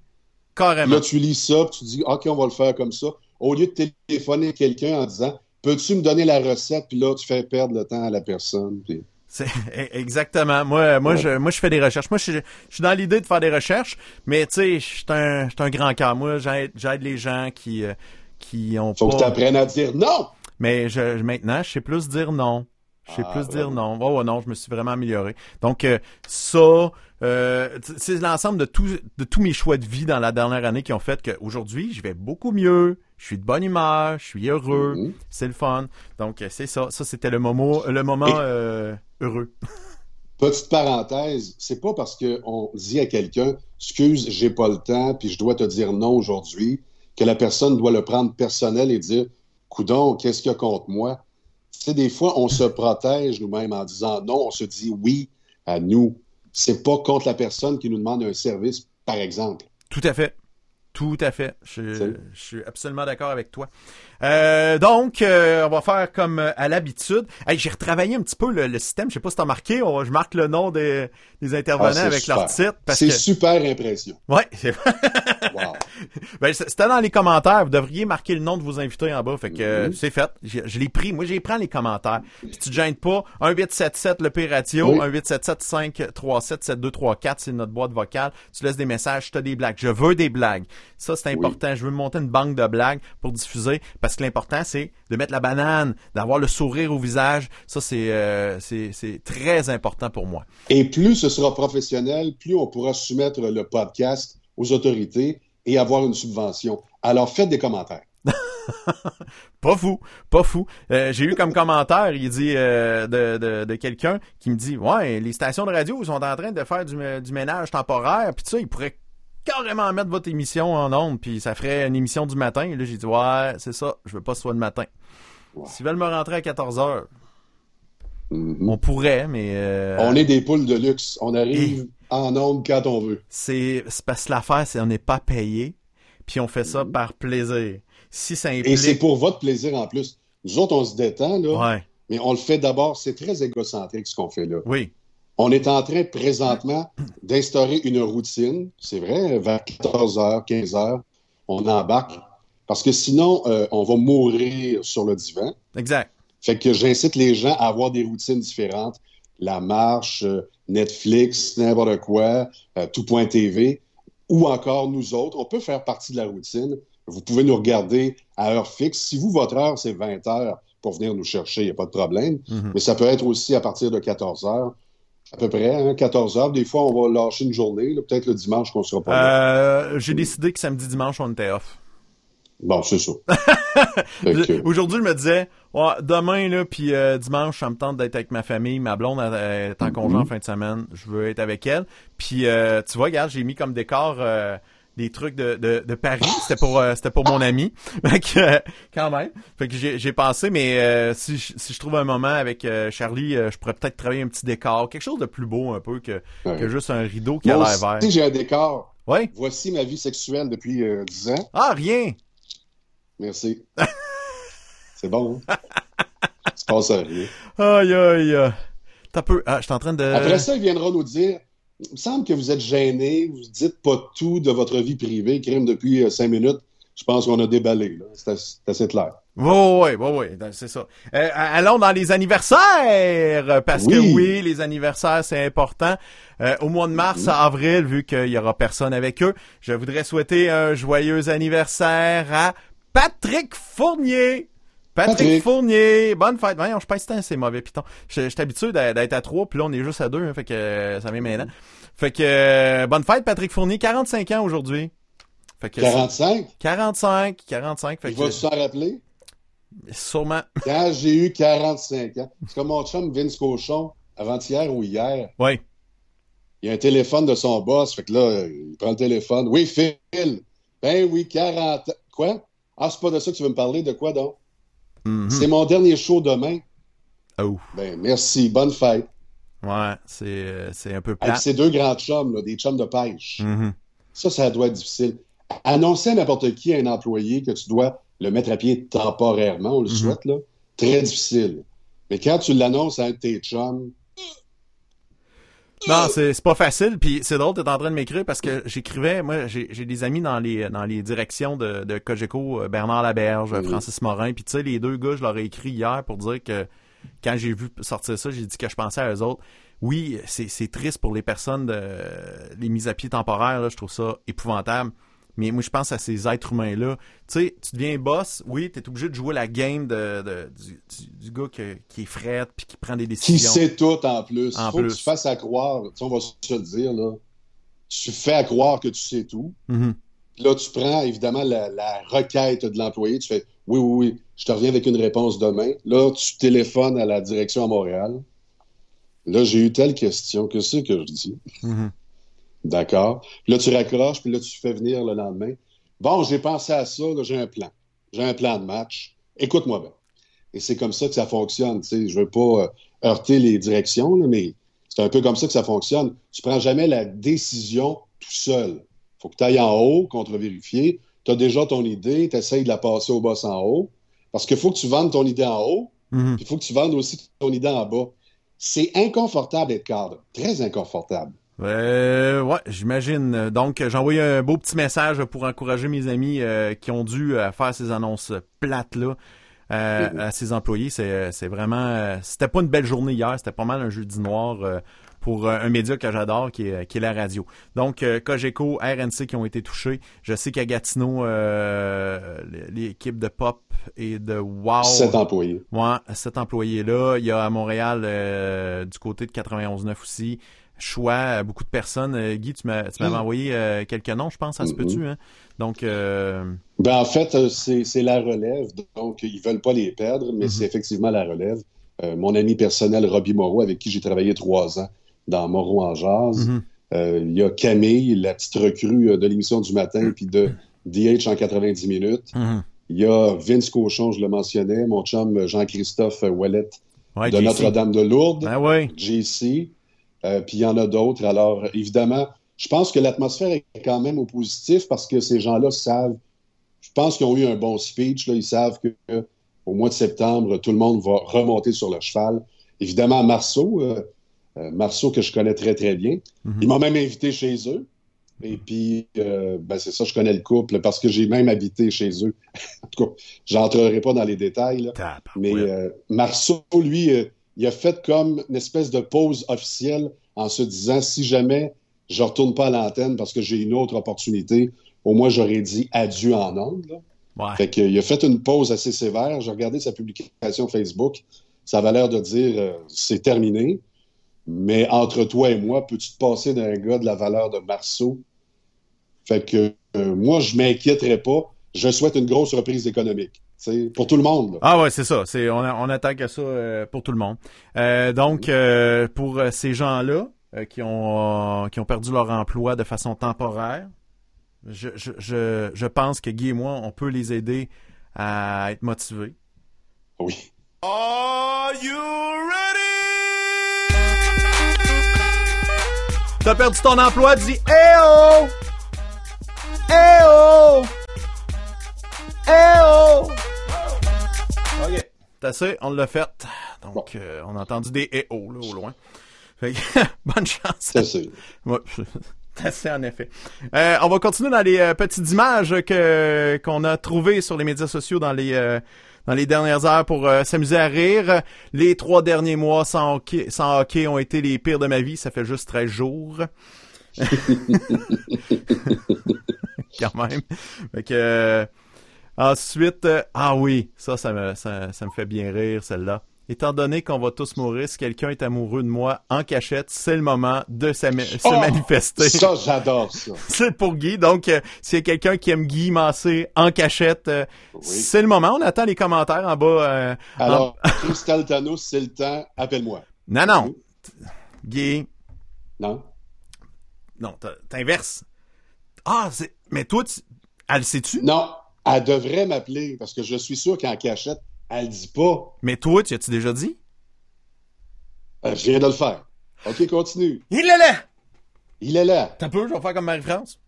Carrément. Là, tu lis ça, puis tu dis, OK, on va le faire comme ça. Au lieu de téléphoner quelqu'un en disant, peux-tu me donner la recette? Puis là, tu fais perdre le temps à la personne. puis- C'est exactement. Moi, moi, Ouais. je, moi, je fais des recherches. Moi, je, suis- je suis dans l'idée de faire des recherches, mais tu sais, je suis un, je suis un grand cœur. Moi, j'aide, j'aide les gens qui, euh, qui ont Faut que tu pas. apprennes à dire non! Mais je, maintenant, je sais plus dire non. Je sais Ah, plus dire non. Oh, non, je me suis vraiment amélioré. Donc, euh, ça, euh, c'est l'ensemble de, tout, de tous mes choix de vie dans la dernière année qui ont fait qu'aujourd'hui, je vais beaucoup mieux. Je suis de bonne humeur, je suis heureux, Mhm. c'est le fun. Donc, euh, c'est ça. Ça, c'était le moment, le moment Et- euh, heureux. Petite parenthèse, c'est pas parce qu'on dit à quelqu'un, excuse, j'ai pas le temps, puis je dois te dire non aujourd'hui, que la personne doit le prendre personnel et dire, coudon, qu'est-ce qu'il y a contre moi? Tu sais, des fois, on se protège nous-mêmes en disant non, on se dit oui à nous. C'est pas contre la personne qui nous demande un service, par exemple. Tout à fait. Tout à fait. Je, je suis absolument d'accord avec toi. Euh, donc, euh, on va faire comme euh, à l'habitude. Hey, j'ai retravaillé un petit peu le, le système. Je sais pas si t'as marqué. On- je marque le nom des, des intervenants Ah, avec leur titre. C'est que, super impression. ouais, Wow. Ben, c'était dans les commentaires. Vous devriez marquer le nom de vos invités en bas. Fait que Mhm. c'est fait. Je, je l'ai pris. Moi, j'ai pris les commentaires. Si tu te gênes pas, 1877 le P-Radio, Oui. 1877 537 7234, c'est notre boîte vocale. Tu laisses des messages, tu as des blagues. Je veux des blagues. Ça, c'est important. Je veux monter une banque de blagues pour diffuser parce que l'important, c'est de mettre la banane, d'avoir le sourire au visage. Ça, c'est euh, c'est très important pour moi. Et plus ce sera professionnel, plus on pourra soumettre le podcast aux autorités et avoir une subvention. Alors faites des commentaires. Pas fou, pas fou. Euh, j'ai eu comme commentaire, il dit euh, de, de, de quelqu'un qui me dit Ouais, les stations de radio sont en train de faire du, du ménage temporaire, puis tu sais, ils pourraient carrément mettre votre émission en ondes, puis ça ferait une émission du matin. Et là, j'ai dit Ouais, c'est ça, je veux pas que ce soit le matin. S'ils veulent me rentrer à 14 heures, Mhm. on pourrait, mais euh, On est des poules de luxe. On arrive en ondes quand on veut. c'est parce que l'affaire, c'est on n'est pas payé, puis on fait ça Mhm. par plaisir. si ça implique... Et c'est pour votre plaisir en plus. Nous autres, on se détend, là, Ouais, mais on le fait d'abord. C'est très égocentrique ce qu'on fait là. oui. On est en train présentement d'instaurer une routine. C'est vrai, vers 14h, 15h, on embarque. Parce que sinon, euh, on va mourir sur le divan. Exact. Fait que j'incite les gens à avoir des routines différentes. La marche, euh, Netflix, n'importe quoi, euh, tout.tv, ou encore nous autres. On peut faire partie de la routine. Vous pouvez nous regarder à heure fixe. Si vous, votre heure, c'est 20 heures pour venir nous chercher, il n'y a pas de problème. Mhm. Mais ça peut être aussi à partir de 14 heures. À peu près, hein, 14 heures. Des fois, on va lâcher une journée. Peut-être le dimanche qu'on sera pas là. Euh, J'ai décidé que samedi, dimanche, on était off. Bon, c'est ça. Aujourd'hui, je me disais, ouais, demain, là, puis euh, dimanche, ça me tente d'être avec ma famille. Ma blonde elle est en congé en fin de semaine. Je veux être avec elle. Puis, euh, tu vois, regarde, j'ai mis comme décor euh, des trucs de, de, de Paris. C'était pour euh, c'était pour mon ami. Fait que, euh, quand même. Fait que j'ai j'ai pensé, mais euh, si, si je trouve un moment avec euh, Charlie, euh, je pourrais peut-être travailler un petit décor. Quelque chose de plus beau un peu que, Ouais. que juste un rideau qui a l'air vert. j'ai un décor. Ouais. Voici ma vie sexuelle depuis euh, 10 ans. Ah, rien. Merci. c'est bon, hein? Se passe rien. Aïe, aïe. aïe. T'as peu. Ah, je suis en train de. Après ça, il viendra nous dire il me semble que vous êtes gêné, vous dites pas tout de votre vie privée. Crime depuis euh, cinq minutes, je pense qu'on a déballé. C'est assez, clair. Oui, oui, oui, c'est ça. Euh, allons dans les anniversaires, parce que Oui. oui, les anniversaires, c'est important. Euh, au mois de mars à avril, vu qu'il y aura personne avec eux, je voudrais souhaiter un joyeux anniversaire à Patrick Fournier. Patrick, Patrick. Fournier, bonne fête. Voyons, je pense que c'est mauvais piton. Suis habitué d'être à trois, puis là, on est juste à deux, hein, fait que euh, ça vient maintenant. Fait que, euh, bonne fête, Patrick Fournier, 45 ans aujourd'hui. Fait que 45, 45, 45, fait je vais que s'en rappeler. sûrement. Quand j'ai eu 45 ans, c'est comme mon chum Vince Cochon, avant-hier ou hier, Oui. il y a un téléphone de son boss, fait que là, il prend le téléphone. Oui, Phil. Ben oui, 40 ans. Quoi? Ah, c'est pas de ça que tu veux me parler, de quoi donc? Mhm. C'est mon dernier show demain. Oh. Ben merci, bonne fête. Ouais, c'est euh, c'est un peu Avec plat. ces deux grands chums, là, des chums de pêche. Mhm. Ça, ça doit être difficile. Annoncer à n'importe qui, à un employé, que tu dois le mettre à pied temporairement, on le Mhm. souhaite, là, très difficile. Mais quand tu l'annonces à un de tes chums, Non, c'est c'est pas facile. Puis c'est drôle, t'es en train de m'écrire parce que j'écrivais, moi, j'ai j'ai des amis dans les dans les directions de, de Cogeco, euh, Bernard Laberge. Francis Morin. Puis tu sais, les deux gars, je leur ai écrit hier pour dire que quand j'ai vu sortir ça, j'ai dit que je pensais à eux autres. Oui, c'est c'est triste pour les personnes de les mises à pied temporaires. Là, je trouve ça épouvantable. Mais moi, je pense à ces êtres humains-là. Tu sais, tu deviens boss, oui, t'es obligé de jouer la game de, de- du, du, du gars que- qui est fret puis qui prend des qui décisions. sait tout en plus. En faut plus. que tu fasses à croire, tu sais, on va se le dire, là. Tu fais à croire que tu sais tout. Mhm. Là, tu prends évidemment la, la requête de l'employé, tu fais oui, oui, oui, je te reviens avec une réponse demain. Là, tu téléphones à la direction à Montréal. Là, j'ai eu telle question, que c'est que je dis? Mhm. D'accord. Puis là, tu raccroches, puis là, tu fais venir le lendemain. Bon, j'ai pensé à ça, là, j'ai un plan. J'ai un plan de match. Écoute-moi bien. Et c'est comme ça que ça fonctionne. Sais, je veux pas euh, heurter les directions, là, mais c'est un peu comme ça que ça fonctionne. Tu prends jamais la décision tout seul. faut que tu ailles en haut, contre-vérifier. Tu as déjà ton idée, tu essayes de la passer au boss en haut. Parce qu'il faut que tu vendes ton idée en haut, Mhm. puis il faut que tu vendes aussi ton idée en bas. C'est inconfortable d'être cadre. Très inconfortable. Euh, ouais, j'imagine. Donc, j'ai envoyé un beau petit message pour encourager mes amis euh, qui ont dû euh, faire ces annonces plates-là euh, Mhm. à ses employés. C'est, c'est vraiment... c'était pas une belle journée hier. C'était pas mal un jeudi noir pour un média que j'adore, qui est, qui est la radio. Donc, Cogeco, RNC qui ont été touchés. Je sais qu'à Gatineau, euh, l'équipe de Pop et de Wow... Sept employés. Ouais, cet employé-là. Il y a à Montréal, euh, du côté de 91.9 aussi, choix, euh, beaucoup de personnes. Euh, Guy, tu m'avais Mm. envoyé euh, quelques noms, je pense, ça se Mhm. peut-tu, hein? Donc, euh, Ben, en fait, c'est la relève, donc ils veulent pas les perdre, mais Mhm. c'est effectivement la relève. Mon ami personnel, Robbie Moreau, avec qui j'ai travaillé trois ans dans Moreau en jazz. mhm. Euh, il y a Camille, la petite recrue de l'émission du matin, puis de DH en 90 minutes. Il y a Vince Cochon, je le mentionnais, mon chum Jean-Christophe Wallet Ouais, de. Notre-Dame de Lourdes. Ben oui. JC, euh, puis il y en a d'autres. Alors, évidemment, je pense que l'atmosphère est quand même au positif parce que ces gens-là savent je pense qu'ils ont eu un bon speech. Là. Ils savent que au mois de septembre, tout le monde va remonter sur le cheval. Évidemment, Marceau, euh, euh, Marceau que je connais très, très bien. Mhm. Ils m'ont même invité chez eux. Et puis, ben c'est ça, je connais le couple parce que j'ai même habité chez eux. en tout cas, j'entrerai pas dans les détails. Là. Mais Marceau, lui, il a fait comme une espèce de pause officielle en se disant si jamais je retourne pas à l'antenne parce que j'ai une autre opportunité, au moins j'aurais dit adieu en ondes. Ouais. Fait qu'il a fait une pause assez sévère. J'ai regardé sa publication Facebook. Ça avait l'air de dire euh, c'est terminé. Mais entre toi et moi, peux-tu te passer d'un gars de la valeur de Marceau? Fait que euh, moi, je m'inquiéterais pas. Je souhaite une grosse reprise économique. C'est pour tout le monde. là. Ah ouais, c'est ça. C'est on, attaque à ça euh, pour tout le monde. Euh, donc euh, pour ces gens-là euh, qui ont euh, qui ont perdu leur emploi de façon temporaire, je, je, je, je pense que Guy et moi, on peut les aider à être motivés. Oui. Are you ready? T'as perdu ton emploi, dis Eh oh! Eh oh! Eh oh! Assez, on l'a fait. Donc, Bon. euh, on a entendu des eh oh, là, au loin. Fait que, bonne chance. C'est ça. Ouais, assez en effet. Euh, on va continuer dans les euh, petites images que qu'on a trouvées sur les médias sociaux dans les euh, dans les dernières heures pour euh, s'amuser à rire. Les trois derniers mois sans hockey, sans hockey ont été les pires de ma vie. Ça fait juste 13 jours. Quand même. Fait que, euh, ensuite, euh, ah oui, ça, ça me, ça, ça me fait bien rire, celle-là. Étant donné qu'on va tous mourir, si quelqu'un est amoureux de moi en cachette, c'est le moment de se, Oh! manifester. Ça, j'adore ça. C'est pour Guy. Donc, euh, s'il y a quelqu'un qui aime Guy Massé en cachette, euh, c'est le moment. On attend les commentaires en bas. euh, en- Alors, Crystal Thanos, c'est le temps. Appelle-moi. Non, non. Guy, Non? non, t'inverses. Ah, c'est... Mais toi, tu... elle le sait-tu? Non, elle devrait m'appeler parce que je suis sûr qu'en cachette, elle dit pas. Mais toi, tu as-tu déjà dit? Euh, je viens de le faire. OK, continue. Il est là! Il est là. T'as peu, je vais faire comme Marie-France.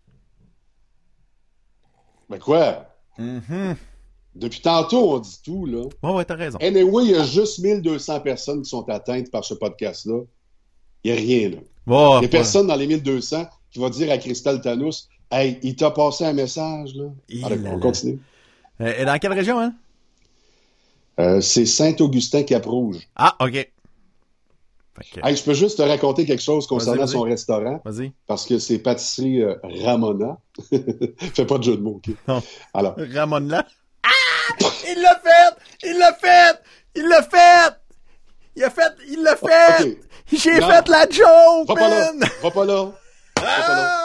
Mais quoi? Mhm. Depuis tantôt, on dit tout, là. Ouais, ouais, t'as raison. Anyway, il y a juste 1200 personnes qui sont atteintes par ce podcast-là. Il n'y a rien, là. Il n'y a personne dans les 1200 qui va dire à Crystal Thanos Hey, il t'a passé un message, là. Allez, on continue. Euh, et dans quelle région, hein? Euh, c'est Saint-Augustin-Cap-Rouge. Ah, OK. Fait que, Hey, je peux juste te raconter quelque chose concernant son restaurant, vas-y. parce que c'est pâtisserie euh, Ramona. Fais pas de jeu de mots, OK? Non. Alors, Ramon là. Ah! Il l'a fait! Il l'a fait! Il l'a fait! Il a fait, il l'a fait! OK. J'ai fait la joke, Va pas là. man! Va pas là. Va pas là.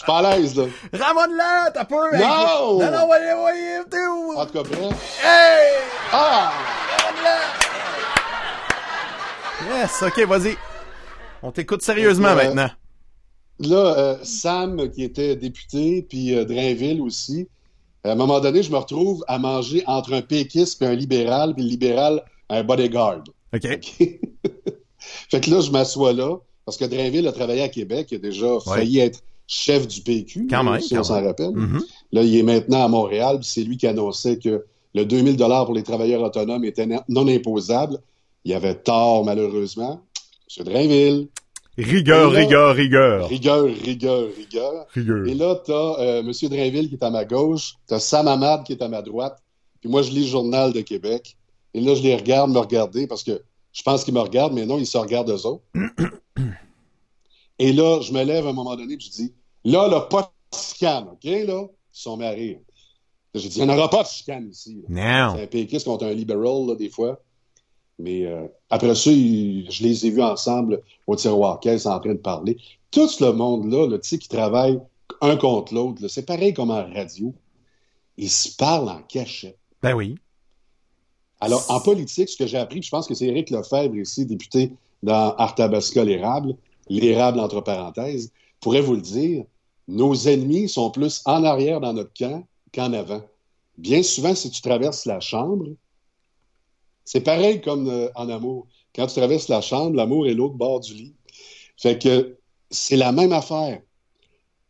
Je suis pas à l'aise, là. Ramon là, t'as peur? Non! Non, non, voyez, voyez, t'es où? En tout cas, bref. Hey! Ah! Ramon là! Yes, ok, vas-y. On t'écoute sérieusement Euh, maintenant. Là, euh, Sam, qui était député, puis euh, Drainville aussi, à un moment donné, je me retrouve à manger entre un péquiste et un libéral, puis le libéral, un bodyguard. Ok. fait que là, je m'assois là, parce que Drainville a travaillé à Québec, il a déjà failli être chef du PQ, Quand même, si quand on s'en rappelle. Mhm. Là, il est maintenant à Montréal, c'est lui qui annonçait que le 2000 dollars pour les travailleurs autonomes était non imposable. Il avait tort, malheureusement. M. Drainville, Rigueur, Et là- rigueur, rigueur. rigueur, rigueur, rigueur. Rigueur. Et là, t'as euh, M. Drainville qui est à ma gauche, t'as Sam Hamad qui est à ma droite, puis moi, je lis le Journal de Québec. Et là, je les regarde me regarder parce que je pense qu'ils me regardent, mais non, ils se regardent eux autres. Et là, je me lève à un moment donné, puis je dis, là, là, pas de chicane, OK, là? Ils sont rire. J'ai dit, il n'y en aura pas de chicane ici. C'est un péquiste contre un libéral, là, des fois. Mais euh, après ça, ils- je les ai vus ensemble au tiroir caisse en train de parler. Tout le monde-là, là, tu sais, qui travaille un contre l'autre, c'est pareil comme en radio. Ils se parlent en cachette. Ben oui. Alors, en politique, ce que j'ai appris, je pense que c'est Éric Lefebvre ici, député dans Arthabasca, l'érable, l'érable entre parenthèses, pourrait vous le dire, nos ennemis sont plus en arrière dans notre camp qu'en avant. Bien souvent, si tu traverses la chambre, c'est pareil comme euh, en amour. Quand tu traverses la chambre, l'amour est l'autre bord du lit. Fait que c'est la même affaire.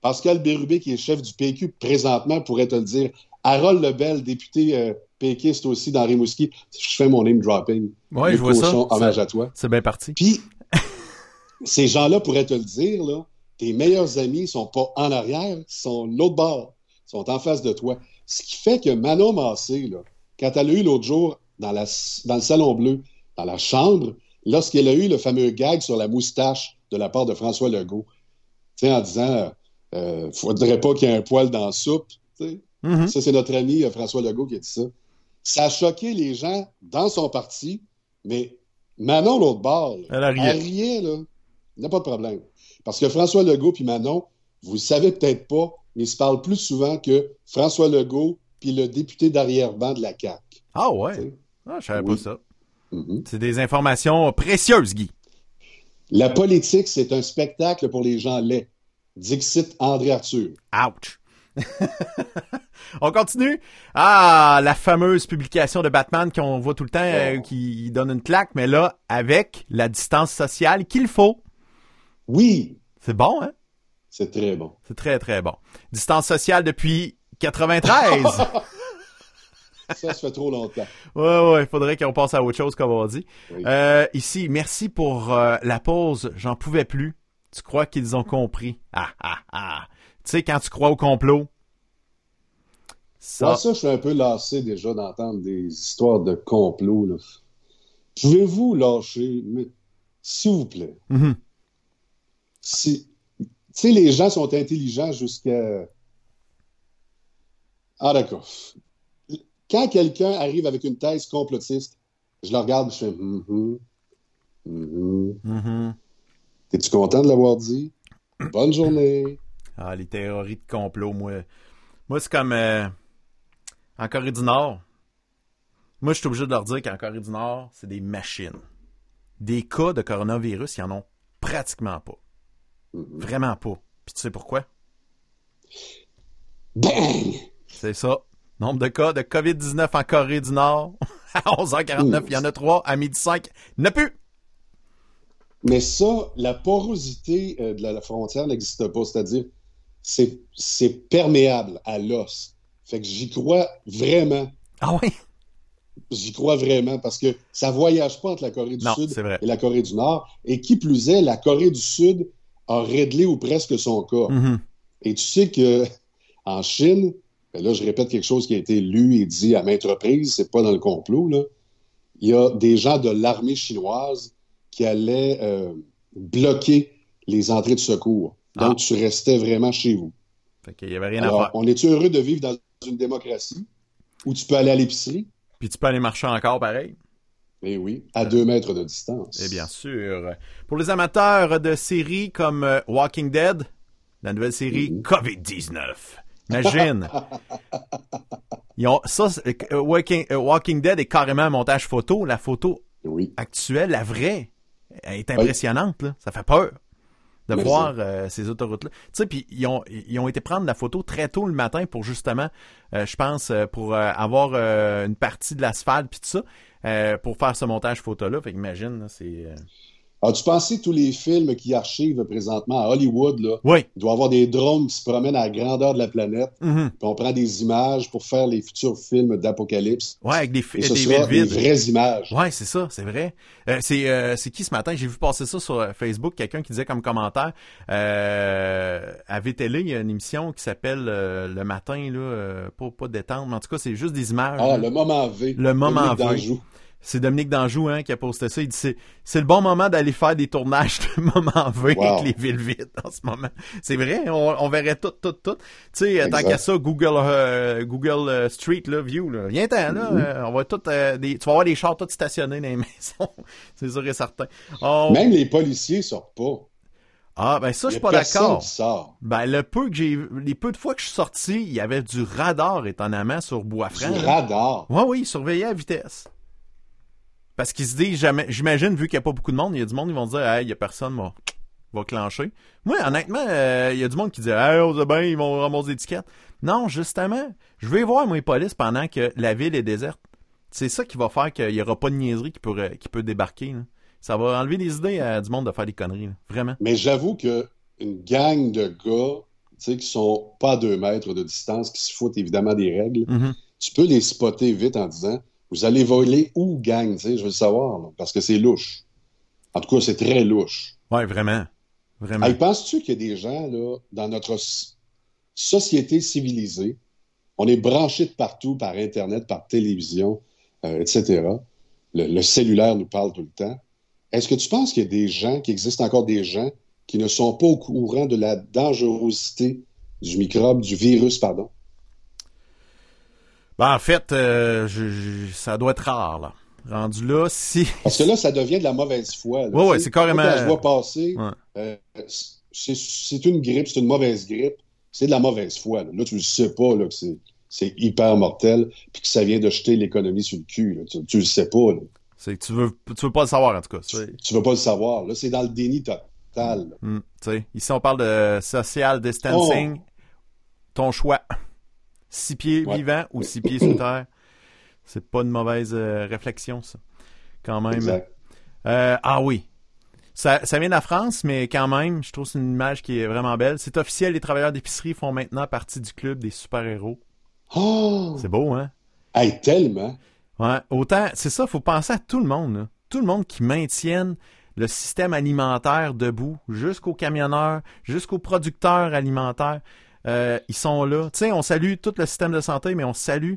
Pascal Bérubé, qui est chef du PQ présentement, pourrait te le dire Harold Lebel, député euh, péquiste aussi dans Rimouski. Je fais mon name dropping. Le je vois ça. hommage à toi. C'est bien parti. Puis, ces gens-là pourraient te le dire, là, tes meilleurs amis sont pas en arrière, ils sont l'autre bord, ils sont en face de toi. Ce qui fait que Manon Massé, là, quand elle a eu l'autre jour dans, la, dans le Salon Bleu, dans la chambre, lorsqu'elle a eu le fameux gag sur la moustache de la part de François Legault, tu sais, en disant euh, faudrait pas qu'il y ait un poil dans la soupe. tu sais. Mhm. Ça, c'est notre ami euh, François Legault qui a dit ça. Ça a choqué les gens dans son parti, mais Manon, l'autre bord, là, Elle a elle riait, là. Il n'y a pas de problème. Parce que François Legault puis Manon, vous le savez peut-être pas, mais ils se parlent plus souvent que François Legault puis le député d'arrière-ban de la CAQ. Ah ouais? Ah, je savais Oui. pas ça. Mhm. C'est des informations précieuses, Guy. La politique, c'est un spectacle pour les gens laids. Dixit André Arthur. Ouch. On continue. Ah, la fameuse publication de Batman qu'on voit tout le temps, euh, Oh. qui donne une claque, mais là, avec la distance sociale qu'il faut. Oui, C'est bon, hein? c'est très bon. C'est très, très bon. Distance sociale depuis 93. Ça, ça fait trop longtemps. ouais, ouais, faudrait qu'on passe à autre chose, comme on dit. Oui. Euh, ici, merci pour euh, la pause. J'en pouvais plus. Tu crois qu'ils ont compris? Ah, ah, ah. Tu sais, quand tu crois au complot, ça... Ça, je suis un peu lassé déjà d'entendre des histoires de complot. là. Pouvez-vous lâcher, mais s'il vous plaît, Mhm. si, tu sais, les gens sont intelligents jusqu'à. Ah, d'accord. Quand quelqu'un arrive avec une thèse complotiste, je le regarde, je fais. Mhm, mhm. Mhm. T'es-tu content de l'avoir dit? Bonne journée. Ah, les théories de complot, moi. Moi, c'est comme euh, en Corée du Nord. Moi, je suis obligé de leur dire qu'en Corée du Nord, c'est des machines. Des cas de coronavirus, ils en ont pratiquement pas. Vraiment pas. Puis tu sais pourquoi? Bang! C'est ça. Nombre de cas de COVID-19 en Corée du Nord. À 11h49, il y en a 3. À midi 5, il n'y en a plus. Mais ça, la porosité euh, de la, la frontière n'existe pas. C'est-à-dire, c'est c'est perméable à l'os. Fait que j'y crois vraiment. Ah oui? J'y crois vraiment parce que ça voyage pas entre la Corée du Non, Sud et la Corée du Nord. Et qui plus est, la Corée du Sud a réglé ou presque son cas. Mhm. Et tu sais que en Chine, ben là, je répète quelque chose qui a été lu et dit à maintes reprises, c'est pas dans le complot, là. Il y a des gens de l'armée chinoise qui allaient euh, bloquer les entrées de secours. Donc, Ah. tu restais vraiment chez vous. Fait qu'il y avait rien à faire. on est-tu heureux de vivre dans une démocratie où tu peux aller à l'épicerie? Puis tu peux aller marcher encore pareil. Eh oui, à deux mètres de distance. Eh bien sûr. Pour les amateurs de séries comme euh, Walking Dead, la nouvelle série Mhm. COVID-19. Imagine. Ils ont, ça, euh, Walking, euh, Walking Dead est carrément un montage photo. La photo Oui. actuelle, la vraie, elle est impressionnante. Là. Ça fait peur de Mais voir euh, ces autoroutes-là. Tu sais, puis ils ont, ils ont été prendre la photo très tôt le matin pour justement, euh, je pense, pour euh, avoir euh, une partie de l'asphalte puis tout ça, euh, pour faire ce montage photo-là. Fait qu'imagine, là, euh, As-tu pensé tous les films qui archivent présentement à Hollywood, là? Oui. Il doit y avoir des drones qui se promènent à la grandeur de la planète, Mhm. puis on prend des images pour faire les futurs films d'apocalypse. Ouais, avec des, Et ce des sera des vraies images. Ouais, c'est ça, c'est vrai. Euh, c'est euh, c'est qui ce matin? J'ai vu passer ça sur euh, Facebook, quelqu'un qui disait comme commentaire euh, à VTL, il y a une émission qui s'appelle euh, Le matin, là, euh, pas, pas détendre, mais en tout cas, c'est juste des images. Ah, là. le moment V. Le moment V. C'est Dominique Danjou hein, qui a posté ça. Il dit c'est c'est le bon moment d'aller faire des tournages de moment V Wow. avec les villes vides en ce moment. C'est vrai, on, on verrait tout, tout, tout. Tu sais, euh, tant qu'à ça, Google euh, Google euh, Street là, View, là. Viens-t'en, là. Mm-hmm. euh, on va tout euh, des, tu vas avoir des chars tous stationnés dans les maisons. c'est sûr et certain. On- Même les policiers sortent pas. Ah ben ça, je Il suis pas d'accord. Ben le peu que j'ai les peu de fois que je suis sorti, il y avait du radar étonnamment sur Du Boisfranc. là. radar. Oui, oui, ils surveillaient à vitesse. Parce qu'ils se disent, jamais- j'imagine, vu qu'il n'y a pas beaucoup de monde, il y a du monde, ils vont dire, hey, il n'y a personne, va, va clencher. Moi, honnêtement, euh, il y a du monde qui dit, hey, on sait bien, ils vont ramasser l'étiquette. Non, justement, je vais voir, moi, les polices pendant que la ville est déserte. C'est ça qui va faire qu'il n'y aura pas de niaiserie qui peut, qui peut débarquer. là. Ça va enlever les idées à du monde de faire des conneries. là. Vraiment. Mais j'avoue que une gang de gars tu sais, qui sont pas à deux mètres de distance, qui se foutent évidemment des règles, Mhm. tu peux les spotter vite en disant Vous allez voler où, gang? Tu sais, je veux le savoir, là, parce que c'est louche. En tout cas, c'est très louche. Ouais, vraiment. Vraiment. Hey, penses-tu qu'il y a des gens, là, dans notre société civilisée, on est branché de partout par Internet, par télévision, euh, etc. Le, le cellulaire nous parle tout le temps. Est-ce que tu penses qu'il y a des gens, qu'il existe encore des gens qui ne sont pas au courant de la dangerosité du microbe, du virus, pardon? Ben, en fait, euh, je- je- ça doit être rare, là. Rendu là, si... Parce que là, ça devient de la mauvaise foi. tu ouais, sais. c'est carrément- Quand je vois passer, Ouais. euh, c'est une grippe, c'est une mauvaise grippe, c'est de la mauvaise foi. Là, Là, tu ne sais pas là, que c'est c'est hyper mortel, puis que ça vient de jeter l'économie sur le cul. là. Tu, tu le sais pas. C'est que tu veux, tu veux pas le savoir, en tout cas. C'est- Tu veux pas le savoir. Là, c'est dans le déni total. tu sais, ici, on parle de social distancing. Ton choix. Six pieds Ouais. vivants ou six pieds sous terre. C'est pas une mauvaise euh, réflexion, ça. Quand même. Exact. Euh, ah oui. Ça, ça vient de la France, mais quand même, je trouve que c'est une image qui est vraiment belle. C'est officiel, les travailleurs d'épicerie font maintenant partie du club des super-héros. Oh! C'est beau, hein? Hey, tellement. Ouais, autant, c'est ça, faut penser à tout le monde, là. Tout le monde qui maintienne le système alimentaire debout, jusqu'aux camionneurs, jusqu'aux producteurs alimentaires. Euh, ils sont là. Tu sais, on salue tout le système de santé, mais on salue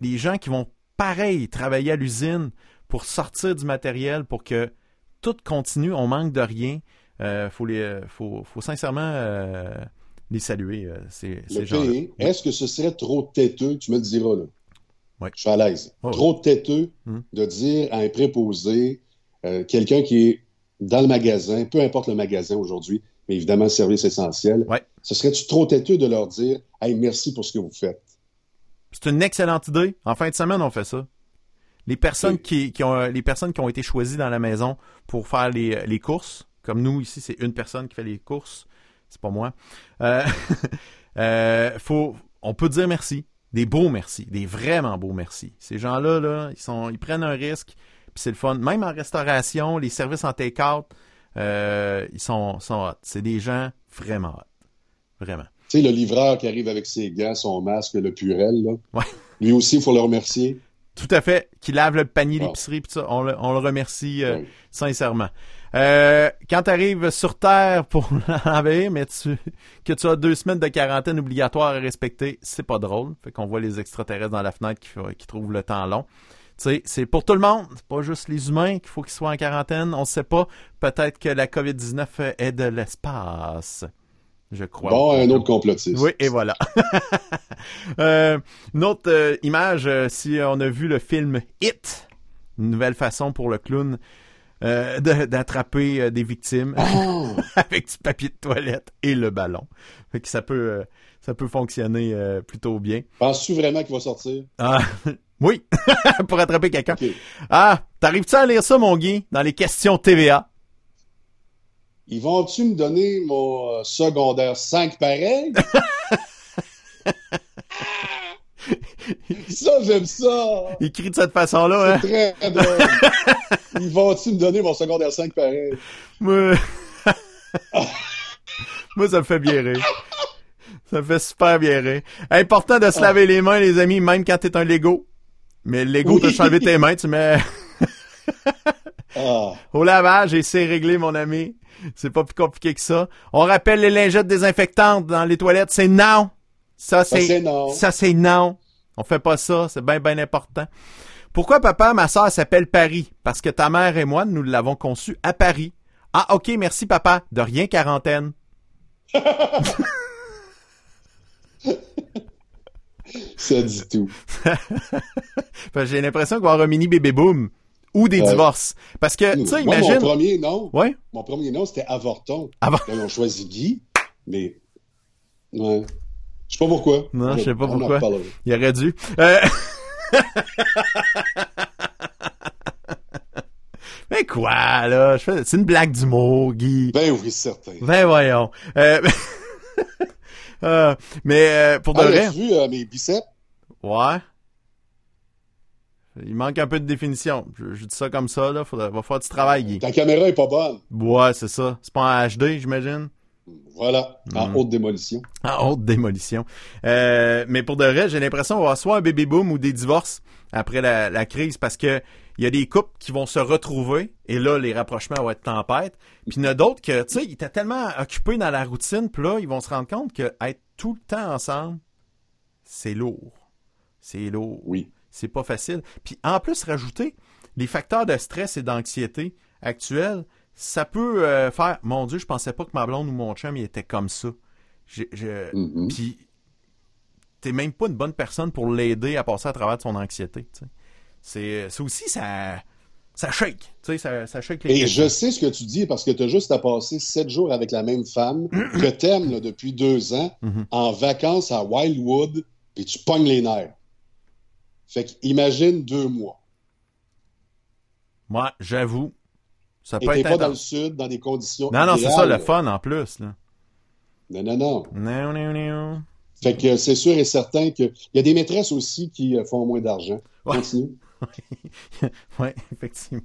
les gens qui vont pareil travailler à l'usine pour sortir du matériel, pour que tout continue. On manque de rien. Euh, faut les, euh, faut, faut sincèrement euh, les saluer, ces, ces est-ce que ce serait trop têteux? Tu me le diras, là? Ouais. Je suis à l'aise. Trop têteux Hmm. de dire à un préposé, quelqu'un qui est dans le magasin, peu importe le magasin aujourd'hui, mais évidemment service essentiel, Ouais. ce serait-tu trop têteux de leur dire Hey, merci pour ce que vous faites? C'est une excellente idée. En fin de semaine, on fait ça. Les personnes Oui. qui, qui ont les personnes qui ont été choisies dans la maison pour faire les, les courses, comme nous ici, c'est une personne qui fait les courses, c'est pas moi. Euh, euh, faut, on peut dire merci, des beaux merci, des vraiment beaux merci. Ces gens-là, là, ils sont, ils prennent un risque, puis c'est le fun. Même en restauration, les services en take-out, euh, ils sont, sont hot. C'est des gens vraiment hot, vraiment. Tu sais, le livreur qui arrive avec ses gants, son masque, le purel, là. Ouais. Lui aussi, il faut le remercier. Tout à fait. Qui lave le panier Ah. d'épicerie, pis ça, on le, on le remercie euh, Oui. sincèrement. Euh, quand tu arrives sur Terre pour l'envahir, mais tu, que tu as deux semaines de quarantaine obligatoire à respecter, c'est pas drôle. Fait qu'on voit les extraterrestres dans la fenêtre qui, qui trouvent le temps long. C'est pour tout le monde. C'est pas juste les humains qu'il faut qu'ils soient en quarantaine. On sait pas. Peut-être que la COVID-19 est de l'espace. Je crois. Bon, un autre complotiste. Oui, et voilà. Euh, une autre euh, image, euh, si on a vu le film Hit, une nouvelle façon pour le clown euh, de- d'attraper euh, des victimes Oh! avec du papier de toilette et le ballon. Fait que ça peut, euh, ça peut fonctionner plutôt bien. Penses-tu vraiment qu'il va sortir? Ah, oui, pour attraper quelqu'un. Ah, t'arrives-tu à lire ça, mon Guy, dans les questions TVA? Ils vont-tu me donner mon euh, secondaire 5 pareil? ça, j'aime ça! Écrit de cette façon-là, hein? Très drôle. Ils vont-tu me donner mon secondaire 5 pareil? Moi... Moi, ça me fait bien rire. Ça me fait super bien rire. Important de se laver les mains, les amis, même quand t'es un Lego. Mais le Lego, Oui. t'as changé tes mains, tu mets Ah, au lavage et c'est réglé, mon ami. C'est pas plus compliqué que ça. On rappelle les lingettes désinfectantes dans les toilettes, c'est non. Ça, ça, c'est c'est non. ça, c'est non. On fait pas ça, c'est bien, bien important. Pourquoi papa, ma soeur s'appelle Paris? Parce que ta mère et moi, nous l'avons conçue à Paris. Ah, ok, merci papa. De rien, quarantaine. Ça dit tout. J'ai l'impression qu'il va y avoir un mini bébé boom. Ou des Ouais. divorces. Parce que, tu sais, imagine. mon premier nom, Ouais. mon premier nom, c'était Avorton. Avant. Là, ils ont choisi Guy, mais... Ouais. Je sais pas pourquoi. Non, je sais pas On pourquoi. Il aurait dû. Euh... Mais quoi, là? C'est une blague d'humour, Guy. Ben oui, certain. Ben voyons. Euh... euh, mais euh, pour de Ah, vrai... vu euh, mes biceps? Ouais. Il manque un peu de définition. Je, je dis ça comme ça, là. Faudra, va faire du travail, Guy. Ta caméra est pas bonne. Ouais, c'est ça. C'est pas en HD, j'imagine? Voilà, en Mm. haute démolition. En haute démolition. Euh, mais pour de vrai, j'ai l'impression qu'on va avoir soit un baby boom ou des divorces après la, la crise parce que il y a des couples qui vont se retrouver et là les rapprochements vont être tempête. Puis il y en a d'autres que tu sais, ils étaient tellement occupés dans la routine, puis là ils vont se rendre compte que être tout le temps ensemble, c'est lourd. C'est lourd. Oui. C'est pas facile. Puis en plus rajouter les facteurs de stress et d'anxiété actuels, ça peut euh, faire mon dieu, je pensais pas que ma blonde ou mon chum il était comme ça. Je, je- puis t'es même pas une bonne personne pour l'aider à passer à travers de son anxiété. C'est ça aussi ça ça shake, tu sais, ça, ça shake les Et je sais ce que tu dis parce que tu as juste à passer sept jours avec la même femme que t'aimes là, depuis deux ans Mhm. en vacances à Wildwood, puis tu pognes les nerfs. Fait qu'imagine deux mois. Moi, j'avoue, ça Et peut t'es être pas dans le sud, dans des conditions Non, non, c'est ça le là. fun en plus. Là. Non, non, non. Non, non, non. Fait que c'est sûr et certain que il y a des maîtresses aussi qui euh, font moins d'argent. Ouais. Continue. Oui, effectivement.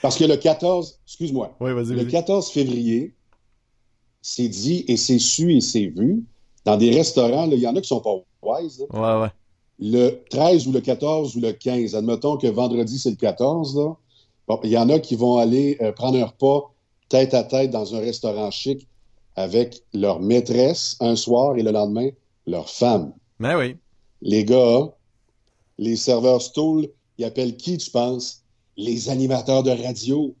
Parce que le 14, excuse-moi, Oui, vas-y, le vas-y. 14 février, c'est dit et c'est su et c'est vu. Dans des restaurants, il y en a qui sont pas wise. là. Ouais, ouais. Le 13 ou le 14 ou le 15, admettons que vendredi, c'est le 14, là. Bon, il y en a qui vont aller euh, prendre un repas tête à tête dans un restaurant chic avec leur maîtresse un soir et le lendemain, leur femme. Mais oui. Les gars, les serveurs stool, ils appellent qui, tu penses? Les animateurs de radio.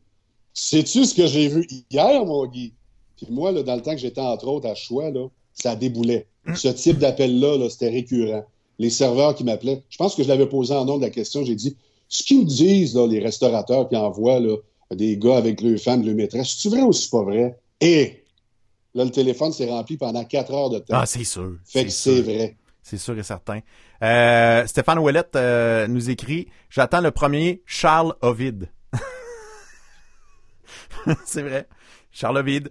Sais-tu ce que j'ai vu hier, mon Guy? Puis moi, là, dans le temps que j'étais entre autres à Choix, là, ça déboulait. Ce type d'appel-là, là, c'était récurrent. Les serveurs qui m'appelaient, je pense que je l'avais posé en nom de la question, j'ai dit, ce qu'ils me disent, là, les restaurateurs qui envoient là, des gars avec leurs femmes, leurs maîtresses, c'est vrai ou c'est pas vrai? Et là, le téléphone s'est rempli pendant quatre heures de temps. Ah, c'est sûr. fait que c'est vrai. C'est sûr et certain. Euh, Stéphane Ouellette euh, nous écrit J'attends le premier Charles Ovid. c'est vrai. Charles Ovid.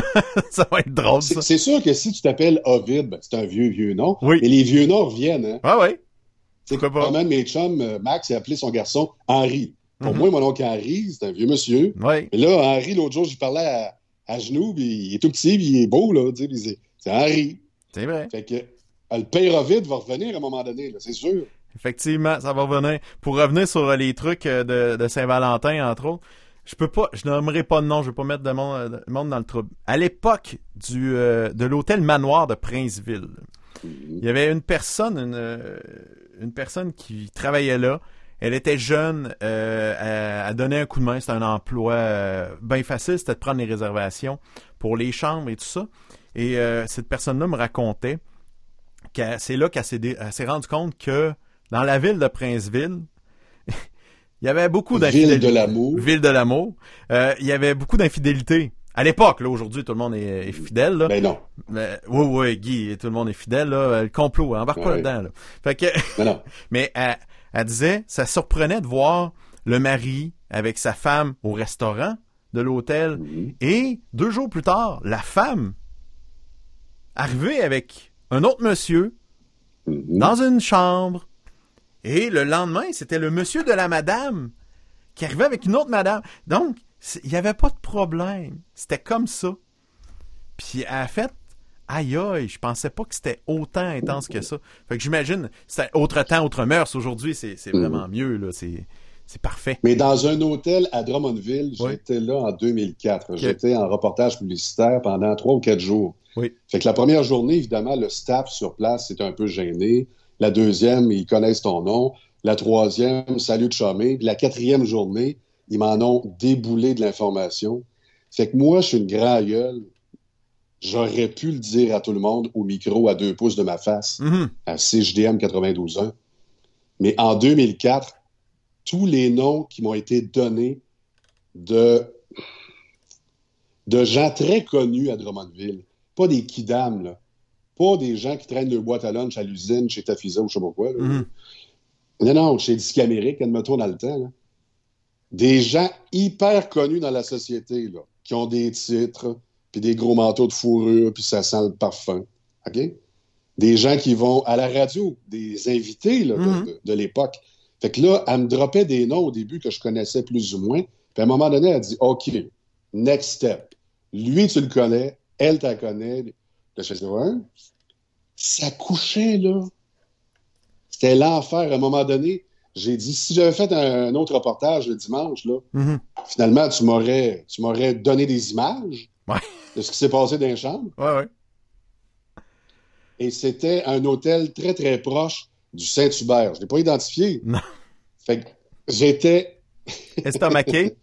ça va être drôle, ça. C'est sûr que si tu t'appelles Ovid, ben, c'est un vieux, vieux nom. Oui. Et les vieux noms reviennent. Hein? Ah ouais. C'est comme un de mes chums, euh, Max, il a appelé son garçon Henri. Pour Mhm. moi, mon oncle Henri, c'est un vieux monsieur. Ouais. Mais là, Henri, l'autre jour, j'y parlais à, à genoux, puis il est tout petit, puis il est beau, là. tu sais, puis C'est c'est Henri. C'est vrai. Fait que le père Ovid va revenir à un moment donné, c'est sûr. Effectivement, ça va revenir. Pour revenir sur euh, les trucs euh, de, de Saint-Valentin, entre autres, je peux pas, je nommerai pas de nom, je vais pas mettre de monde, euh, de monde dans le trouble. À l'époque du euh, de l'hôtel Manoir de Princeville, il y avait une personne, une, une personne qui travaillait là. Elle était jeune, euh, elle, elle donnait un coup de main. C'était un emploi euh, bien facile, c'était de prendre les réservations pour les chambres et tout ça. Et cette personne-là me racontait c'est là qu'elle s'est dé- elle s'est rendue compte que dans la ville de Princeville, il y avait beaucoup Ville d'infidélité. de l'amour. Ville de l'amour. Euh, il y avait beaucoup d'infidélité. À l'époque, là, aujourd'hui, tout le monde est, est fidèle, là. Ben non. Mais, oui, oui, Guy, tout le monde est fidèle, là. Le complot, embarque pas Ouais. là-dedans, là. Fait que, Ben non. mais elle, elle disait, ça surprenait de voir le mari avec sa femme au restaurant de l'hôtel. Mhm. Et deux jours plus tard, la femme arrivait avec un autre monsieur Mhm. dans une chambre. Et le lendemain, c'était le monsieur de la madame qui arrivait avec une autre madame. Donc, c'est- il n'y avait pas de problème. C'était comme ça. Puis, a fait, aïe aïe, je pensais pas que c'était autant intense que ça. Fait que j'imagine, c'était autre temps, autre mœurs. Aujourd'hui, c'est c'est vraiment mieux, là. C'est c'est parfait. Mais dans un hôtel à Drummondville, Oui. j'étais là en 2004. J'étais en reportage publicitaire pendant trois ou quatre jours. Oui. Fait que la première journée, évidemment, le staff sur place est un peu gêné. La deuxième, ils connaissent ton nom. La troisième, salut de chômé. La quatrième journée, ils m'en ont déboulé de l'information. Fait que moi, je suis une grand gueule. J'aurais pu le dire à tout le monde au micro à deux pouces de ma face Mhm. à CJDM 92.1. Mais en 2004, tous les noms qui m'ont été donnés de, de gens très connus à Drummondville, pas des kidams, là. pas des gens qui traînent leur boîte à lunch à l'usine chez Tafisa ou je sais pas quoi. là. Mhm. Non, non, chez Discamérique, admettons dans le temps. là. Des gens hyper connus dans la société, là, qui ont des titres, puis des gros manteaux de fourrure, puis ça sent le parfum. OK? Des gens qui vont à la radio, des invités là, de, Mhm. de- de l'époque. Fait que là, elle me droppait des noms au début que je connaissais plus ou moins. Puis à un moment donné, elle dit OK, next step. Lui, tu le connais. Elle, connaît. Là, je faisais, ouais. Ça couchait, là. C'était l'enfer. À un moment donné, j'ai dit, si j'avais fait un, autre reportage le dimanche, là, Mhm. finalement, tu m'aurais, tu m'aurais donné des images Ouais. de ce qui s'est passé dans les chambres. Ouais, ouais. Et c'était un hôtel très, très proche du Saint-Hubert. Je l'ai pas identifié. Non. Fait que j'étais Estomaqué?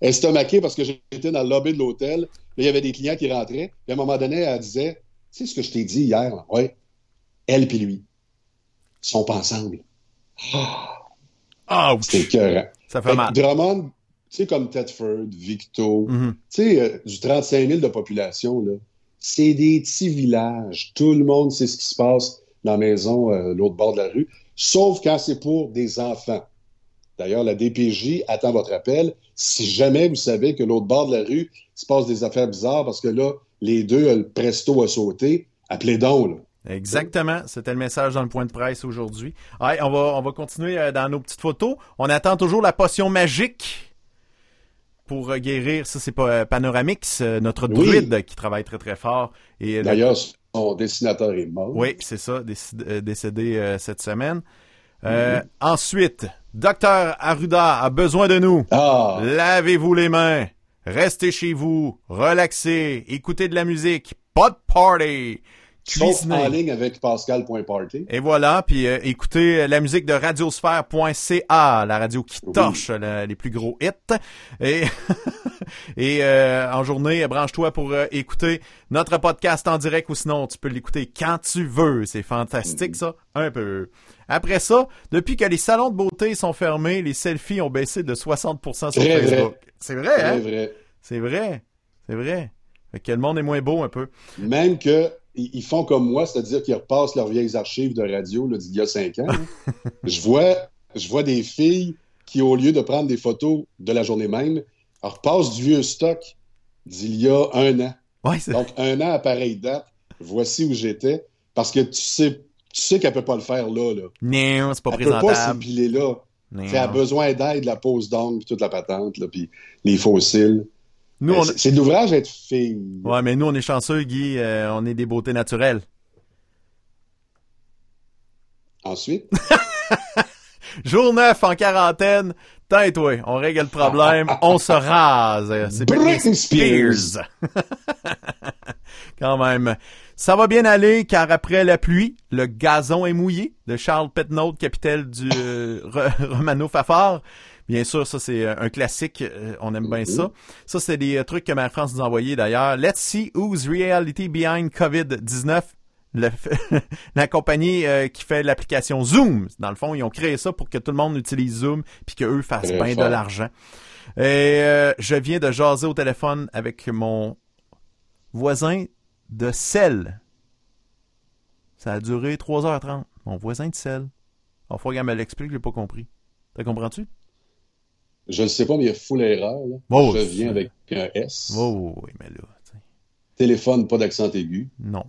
estomaqué parce que j'étais dans le lobby de l'hôtel. Là, il y avait des clients qui rentraient. Puis à un moment donné, elle disait Tu sais ce que je t'ai dit hier? Là? Ouais. Elle puis lui. Ils sont pas ensemble. Ah, C'était écœurant. ça Fait mal. Drummond, tu sais, comme Tedford, Victo, Mhm. tu sais, euh, du 35 000 de population, là, c'est des petits villages. Tout le monde sait ce qui se passe dans la maison, euh, l'autre bord de la rue, sauf quand c'est pour des enfants. D'ailleurs, la DPJ attend votre appel. Si jamais vous savez que l'autre bord de la rue se passe des affaires bizarres parce que là, les deux, le presto a sauté, appelez donc. Là. Exactement. C'était le message dans le point de presse aujourd'hui. Ouais, on va, on va continuer euh, dans nos petites photos. On attend toujours la potion magique pour guérir. Ça, c'est pas euh, Panoramix, notre Oui. druide qui travaille très très fort. Et D'ailleurs, son dessinateur est mort. Oui, c'est ça, euh, décédé euh, cette semaine. Euh, Ensuite, Docteur Arruda a besoin de nous. Ah, Lavez-vous les mains. Restez chez vous. Relaxez. Écoutez de la musique. Pas de party. Sauf en ligne avec Pascal.party. Et voilà, puis euh, écoutez la musique de radiosphère.ca, la radio qui Oui. torche le- les plus gros hits. Et, et euh, en journée, branche-toi pour euh, écouter notre podcast en direct ou sinon tu peux l'écouter quand tu veux. C'est fantastique Mm-hmm. ça, un peu. Après ça, depuis que les salons de beauté sont fermés, les selfies ont baissé de 60% sur Très. Facebook. C'est vrai, C'est hein? vrai. C'est vrai. C'est vrai. Fait que le monde est moins beau un peu. Même que ils font comme moi, c'est-à-dire qu'ils repassent leurs vieilles archives de radio d'il y a cinq ans. je vois, je vois des filles qui, au lieu de prendre des photos de la journée même, repassent du vieux stock d'il y a un an. Ouais, Donc, un an à pareille date, voici où j'étais. Parce que tu sais, tu sais qu'elle peut pas le faire là. là. Non, c'est pas Elle peut pas présentable. s'épiler là. Elle a besoin d'aide, la pose d'ongles, toute la patente, là, puis les fossiles. Nous, on... C'est l'ouvrage d'être fille. Ouais, mais nous, on est chanceux, Guy. euh, on est des beautés naturelles. Ensuite, Jour 9 en quarantaine. Tais-toi, on règle le problème, on se rase. C'est Britney Spears. Spears. Quand même. Ça va bien aller car après la pluie, le gazon est mouillé de Charles Petnaud, capitaine du euh, Romano Fafard. Bien sûr, ça c'est euh, un classique, euh, on aime bien ça. Ça c'est des euh, trucs que Marie-France nous a envoyés d'ailleurs. Let's see who's reality behind COVID-19. Le- la compagnie euh, qui fait l'application Zoom. Dans le fond, ils ont créé ça pour que tout le monde utilise Zoom puis qu'eux fassent bien de l'argent. Et euh, je viens de jaser au téléphone avec mon voisin de sel. Ça a duré 3h30. Mon voisin de sel. Il faut qu'elle me l'explique, j'ai pas compris. T'as comprends-tu? Je ne sais pas, mais il y a full erreur. Là. Oh, je viens avec un S. Oh, oui, mais là, Téléphone, pas d'accent aigu. non.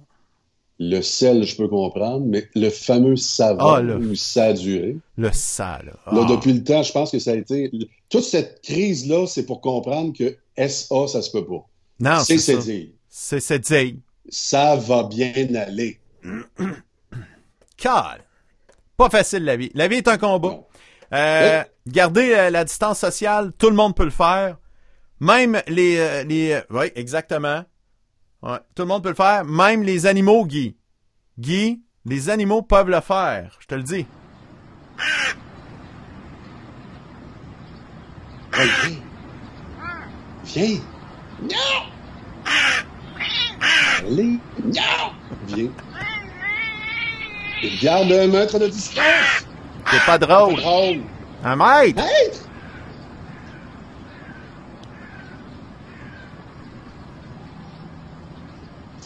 Le sel, je peux comprendre, mais le fameux savon, Ah, là. où ça a duré. Le ça, là. Là, Ah. depuis le temps, je pense que ça a été. Toute cette crise-là, c'est pour comprendre que SA, ça se peut pas. Non, c'est c'est c'est ça. dire. C'est c'est dire. Ça va bien aller. Cal. Pas facile la vie. La vie est un combat. Non. Euh, euh, la distance sociale, tout le monde peut le faire. Même les... euh, euh, oui, exactement. Tout le monde peut le faire. Même les animaux, Guy. Guy, les animaux peuvent le faire. Je te le dis. Hey, viens. Viens. Non! Allez. Non! Viens. Garde un mètre de distance. C'est pas drôle. Drôle. Un mètre. Maître!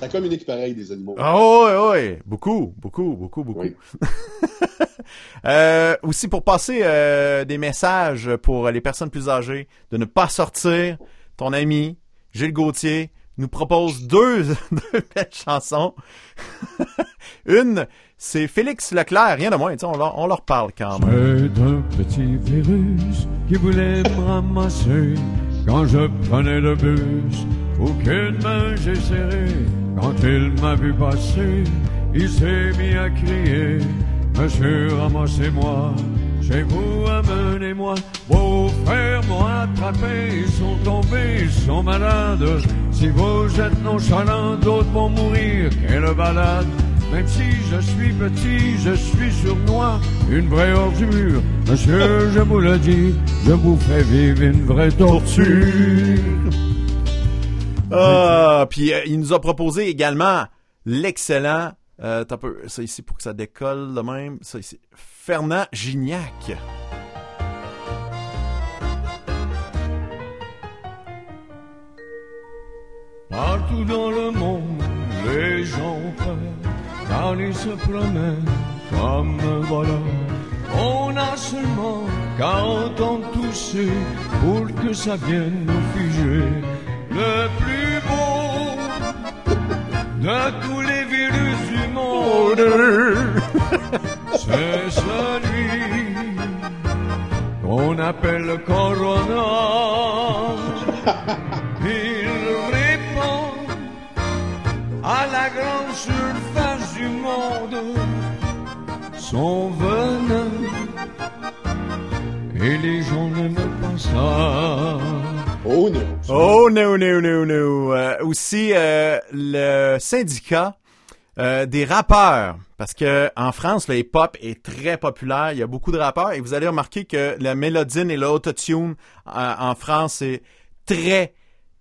Ça communique pareil, des animaux. Oh, oui, oui. Beaucoup, beaucoup, beaucoup, beaucoup. Oui. Euh, aussi pour passer euh, des messages pour les personnes plus âgées de ne pas sortir. Ton ami Gilles Gauthier nous propose deux, deux belles chansons. Une, c'est Félix Leclerc, rien de moins. On leur, on leur parle quand même. C'est un petit virus qui voulait me ramasser quand je prenais le bus aucune main j'ai serré. Quand il m'a vu passer, il s'est mis à crier. Monsieur, ramassez-moi, chez vous, amenez-moi. Vos frères m'ont attrapé, ils sont tombés, ils sont malades. Si vous êtes nonchalant, d'autres vont mourir. Quelle balade! Même si je suis petit, je suis sournois, une vraie ordure. Monsieur, je vous le dis, je vous fais vivre une vraie torture. Ah, puis euh, il nous a proposé également l'excellent, euh, t'as peu, ça ici pour que ça décolle de même, ça ici, Fernand Gignac. Partout dans le monde, les gens prennent, car ils se promènent comme voilà. On a seulement qu'à entendre tousser pour que ça vienne nous figer. Le plus beau de tous les virus du monde, c'est celui qu'on appelle le corona. Il répand à la grande surface du monde son venin. Et les gens n'aiment pas ça. Oh non. Oh no no no no. Euh, aussi euh, le syndicat euh, des rappeurs parce que en France le hip-hop est très populaire, il y a beaucoup de rappeurs et vous allez remarquer que la mélodine et l'autotune euh, en France est très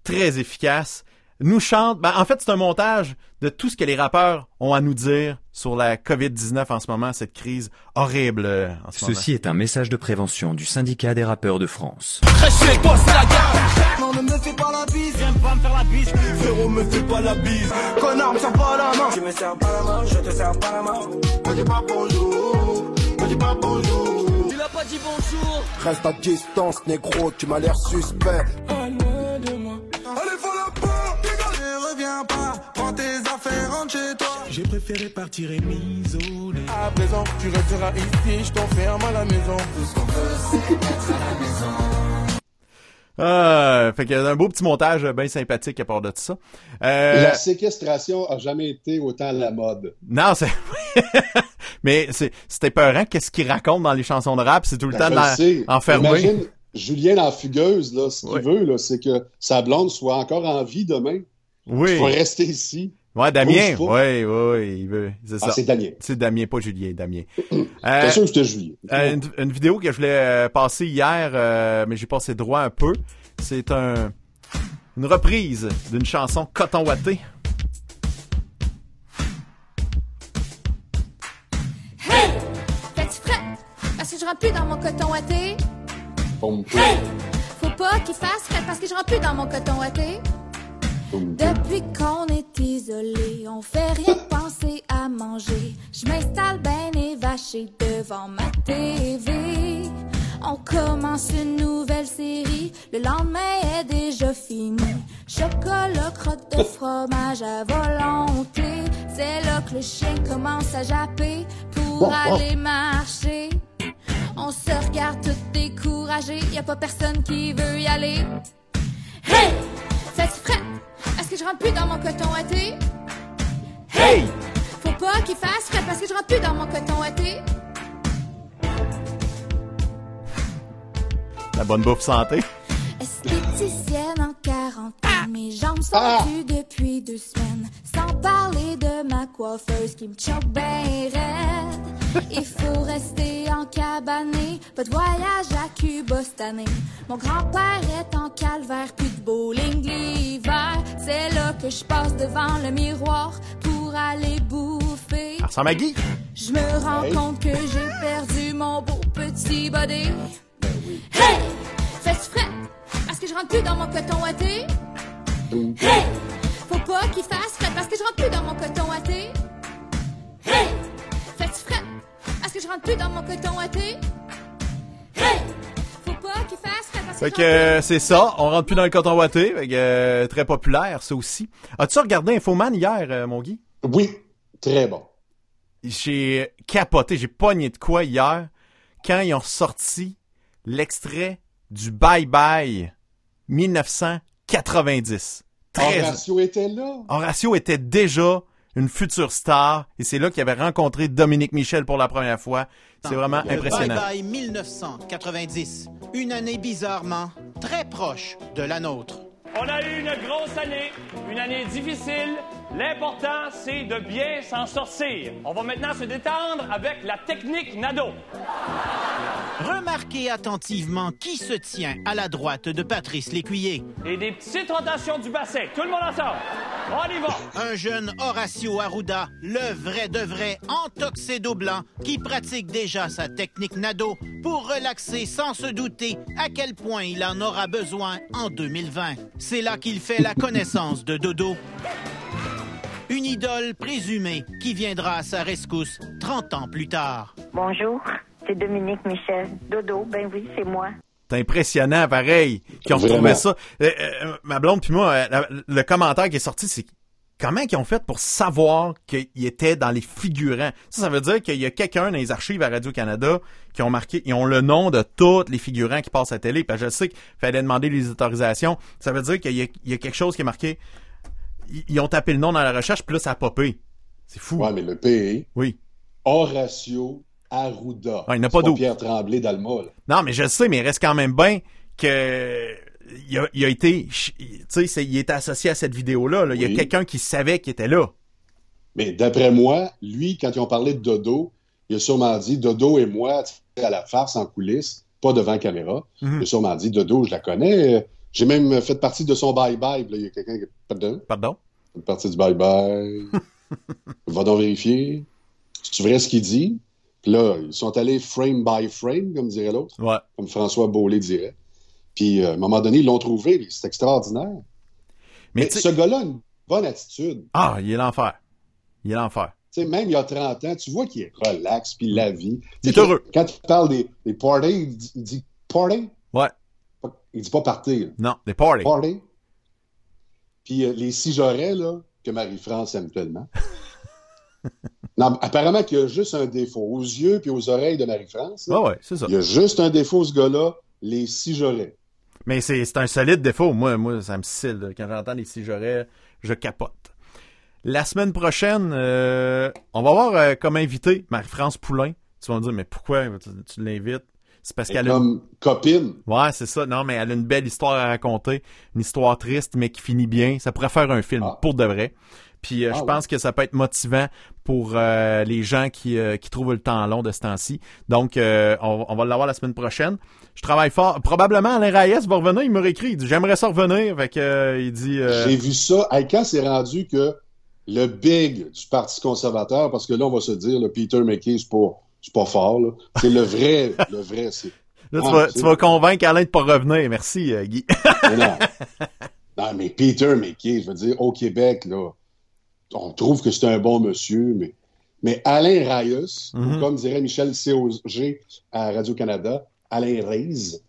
très efficace. Nous chante, ben, en fait c'est un montage de tout ce que les rappeurs ont à nous dire sur la COVID-19 en ce moment, cette crise horrible euh, en ce moment. Ceci est un message de prévention du syndicat des rappeurs de France. Non, ne me fais pas la bise, viens pas me faire la bise. Frérot, me fais pas la bise. Connard, me serre pas la main. Tu me serres pas la main, je te serre pas la main. Me dis pas bonjour, me dis pas bonjour. Tu l'as pas dit bonjour. Reste à distance, négro, tu m'as l'air suspect. Pas loin de moi. Allez, rentre chez toi. J'ai préféré partir et m'isoler. À présent, tu resteras ici, je t'enferme à la maison. Tout ce qu'on veut, c'est être à la maison. Ah, fait qu'il y a un beau petit montage bien sympathique à part de tout ça. Euh, La séquestration a jamais été autant à la mode. Non, c'est. Mais c'est c'était peurant. Qu'est-ce qu'il raconte dans les chansons de rap? C'est tout le Ben, temps la- enfermé. Imagine Julien la fugueuse, là, ce qu'il veut, là, c'est que sa blonde soit encore en vie demain. Oui. Il faut rester ici. Ouais, Damien. Ouais, il veut. C'est Ah, ça. c'est Damien. C'est Damien, pas Julien, Damien. Euh, sûr que c'était Julien. euh, une, une vidéo que je voulais euh, passer hier, euh, mais j'ai passé droit un peu. C'est un une reprise d'une chanson Coton Watté. Hey! Fais-tu frais? Parce que je rentre plus dans mon coton watté. Hey! Faut pas qu'il fasse frais parce que je rentre plus dans mon coton watté. Depuis qu'on est isolé, on fait rien penser à manger. Je m'installe ben évaché devant ma TV. On commence une nouvelle série, le lendemain est déjà fini. Chocolat, crotte de fromage à volonté. C'est là que le chien commence à japper pour aller marcher. On se regarde tout découragé, y a pas personne qui veut y aller. Hey! Fais-tu prêt? Est-ce que je rentre plus dans mon coton watté? Hey! Faut pas qu'il fasse frais parce que je rentre plus dans mon coton watté. La bonne bouffe santé. Esthéticienne en quarantaine, mes jambes sont Ah! depuis deux semaines. Sans parler de ma coiffeuse qui me choque ben raide. Il faut rester en cabané, pas de voyage à Cuba cette année. Mon grand-père est en calvaire, plus de bowling l'hiver. C'est là que je passe devant le miroir pour aller bouffer. Elle ressemble à Guy. Je me rends Hey. compte que j'ai perdu mon beau petit body. Hey! Fais-tu frais? Parce que je rentre plus dans mon coton watté. Hey! Faut pas qu'il fasse parce que je rentre plus dans mon coton watté. Hey! Fais-tu frais? Parce que je rentre plus dans mon coton watté. Hey! Faut pas qu'il fasse frais parce que Fait que c'est ça, on rentre plus dans le coton watté, fait que, euh, très populaire ça aussi. As-tu regardé Infoman hier, euh, mon Guy? Oui, très bon. J'ai capoté, j'ai pogné de quoi hier quand ils ont sorti l'extrait du Bye Bye 1990. Très... Horatio était là. Horatio était déjà une future star et c'est là qu'il avait rencontré Dominique Michel pour la première fois. C'est vraiment Le impressionnant. Bye Bye 1990, une année bizarrement très proche de la nôtre. On a eu une grosse année, une année difficile. L'important, c'est de bien s'en sortir. On va maintenant se détendre avec la technique Nado. Remarquez attentivement qui se tient à la droite de Patrice Lécuyer. Et des petites rotations du bassin. Tout le monde ensemble. On y va. Un jeune Horacio Arruda, le vrai de vrai antoxédo blanc, qui pratique déjà sa technique Nado pour relaxer sans se douter à quel point il en aura besoin en 2020. C'est là qu'il fait la connaissance de Dodo. Une idole présumée qui viendra à sa rescousse 30 ans plus tard. Bonjour, c'est Dominique Michel. Dodo, ben oui, c'est moi. C'est impressionnant, pareil, qu'ils ont retrouvé ça. Euh, euh, ma blonde puis moi, euh, la- le commentaire qui est sorti, c'est comment ils ont fait pour savoir qu'il était dans les figurants. Ça, ça veut dire qu'il y a quelqu'un dans les archives à Radio-Canada qui ont marqué, ils ont le nom de tous les figurants qui passent à la télé. Parce que je sais qu'il fallait demander les autorisations. Ça veut dire qu'il y a quelque chose qui est marqué. Ils, ont tapé le nom dans la recherche, puis là, ça a popé. C'est fou. Ouais, mais le pays, Oui. Horatio Arruda. Ouais, il n'a pas d'eau. Pierre Tremblay d'Alma. Non, mais je le sais, mais il reste quand même bien que il a, il a été, tu sais, il était associé à cette vidéo-là. là. Il y a quelqu'un qui savait qu'il était là. Mais d'après moi, lui, quand ils ont parlé de Dodo, il a sûrement dit Dodo et moi, à la farce en coulisses, pas devant caméra. Mhm. Il a sûrement dit Dodo, je la connais. J'ai même fait partie de son bye-bye. Il y a quelqu'un qui. Pardon? Pardon? Fait partie du bye-bye. Va donc vérifier. C'est vrai ce qu'il dit? Puis là, ils sont allés frame by frame, comme dirait l'autre, Ouais. comme François Beaulé dirait. Puis euh, à un moment donné, ils l'ont trouvé. C'est extraordinaire. Mais ce gars-là a une bonne attitude. Ah, il est l'enfer. Il est l'enfer. Tu sais, même il y a 30 ans, tu vois qu'il est relax, puis la vie. Il est heureux. Quand il parle des, des parties, il dit, il dit party? Ouais. Il dit pas party. là. Non, des parties. Party. Puis euh, les Sigerais, là, que Marie-France aime tellement. non, apparemment qu'il y a juste un défaut. Aux yeux puis aux oreilles de Marie-France, là, Ouais, c'est ça. il y a juste un défaut, ce gars-là, les Sigerais. Mais c'est un solide défaut. Moi, moi ça me scille. là. Quand j'entends les j'aurais, je capote. La semaine prochaine, euh, on va avoir euh, comme invité Marie-France Poulain. Tu vas me dire, mais pourquoi tu, tu l'invites? C'est parce qu'elle a... une- Comme copine. Ouais, c'est ça. Non, mais elle a une belle histoire à raconter. Une histoire triste, mais qui finit bien. Ça pourrait faire un film, Ah. pour de vrai. Puis euh, Ah je ouais. pense que ça peut être motivant pour euh, les gens qui, euh, qui trouvent le temps long de ce temps-ci. Donc, on, on va l'avoir la semaine prochaine. Je travaille fort. Probablement, Alain Reyes va revenir. Il m'a réécrit. Il dit, j'aimerais ça revenir. Fait que, il dit... J'ai vu ça. Hey, quand c'est rendu que le big du Parti conservateur, parce que là, on va se dire, le Peter McKay, c'est pas, c'est pas fort. là. C'est le vrai, le vrai, c'est. Là, tu, Ah, vas, tu convaincre Alain de pas revenir. Merci, euh, Guy. Mais non. non, mais Peter McKay, je veux dire, au Québec, là, on trouve que c'est un bon monsieur, mais, mais Alain Reyes, Mhm. ou comme dirait Michel COG à Radio-Canada, Alain Reyes.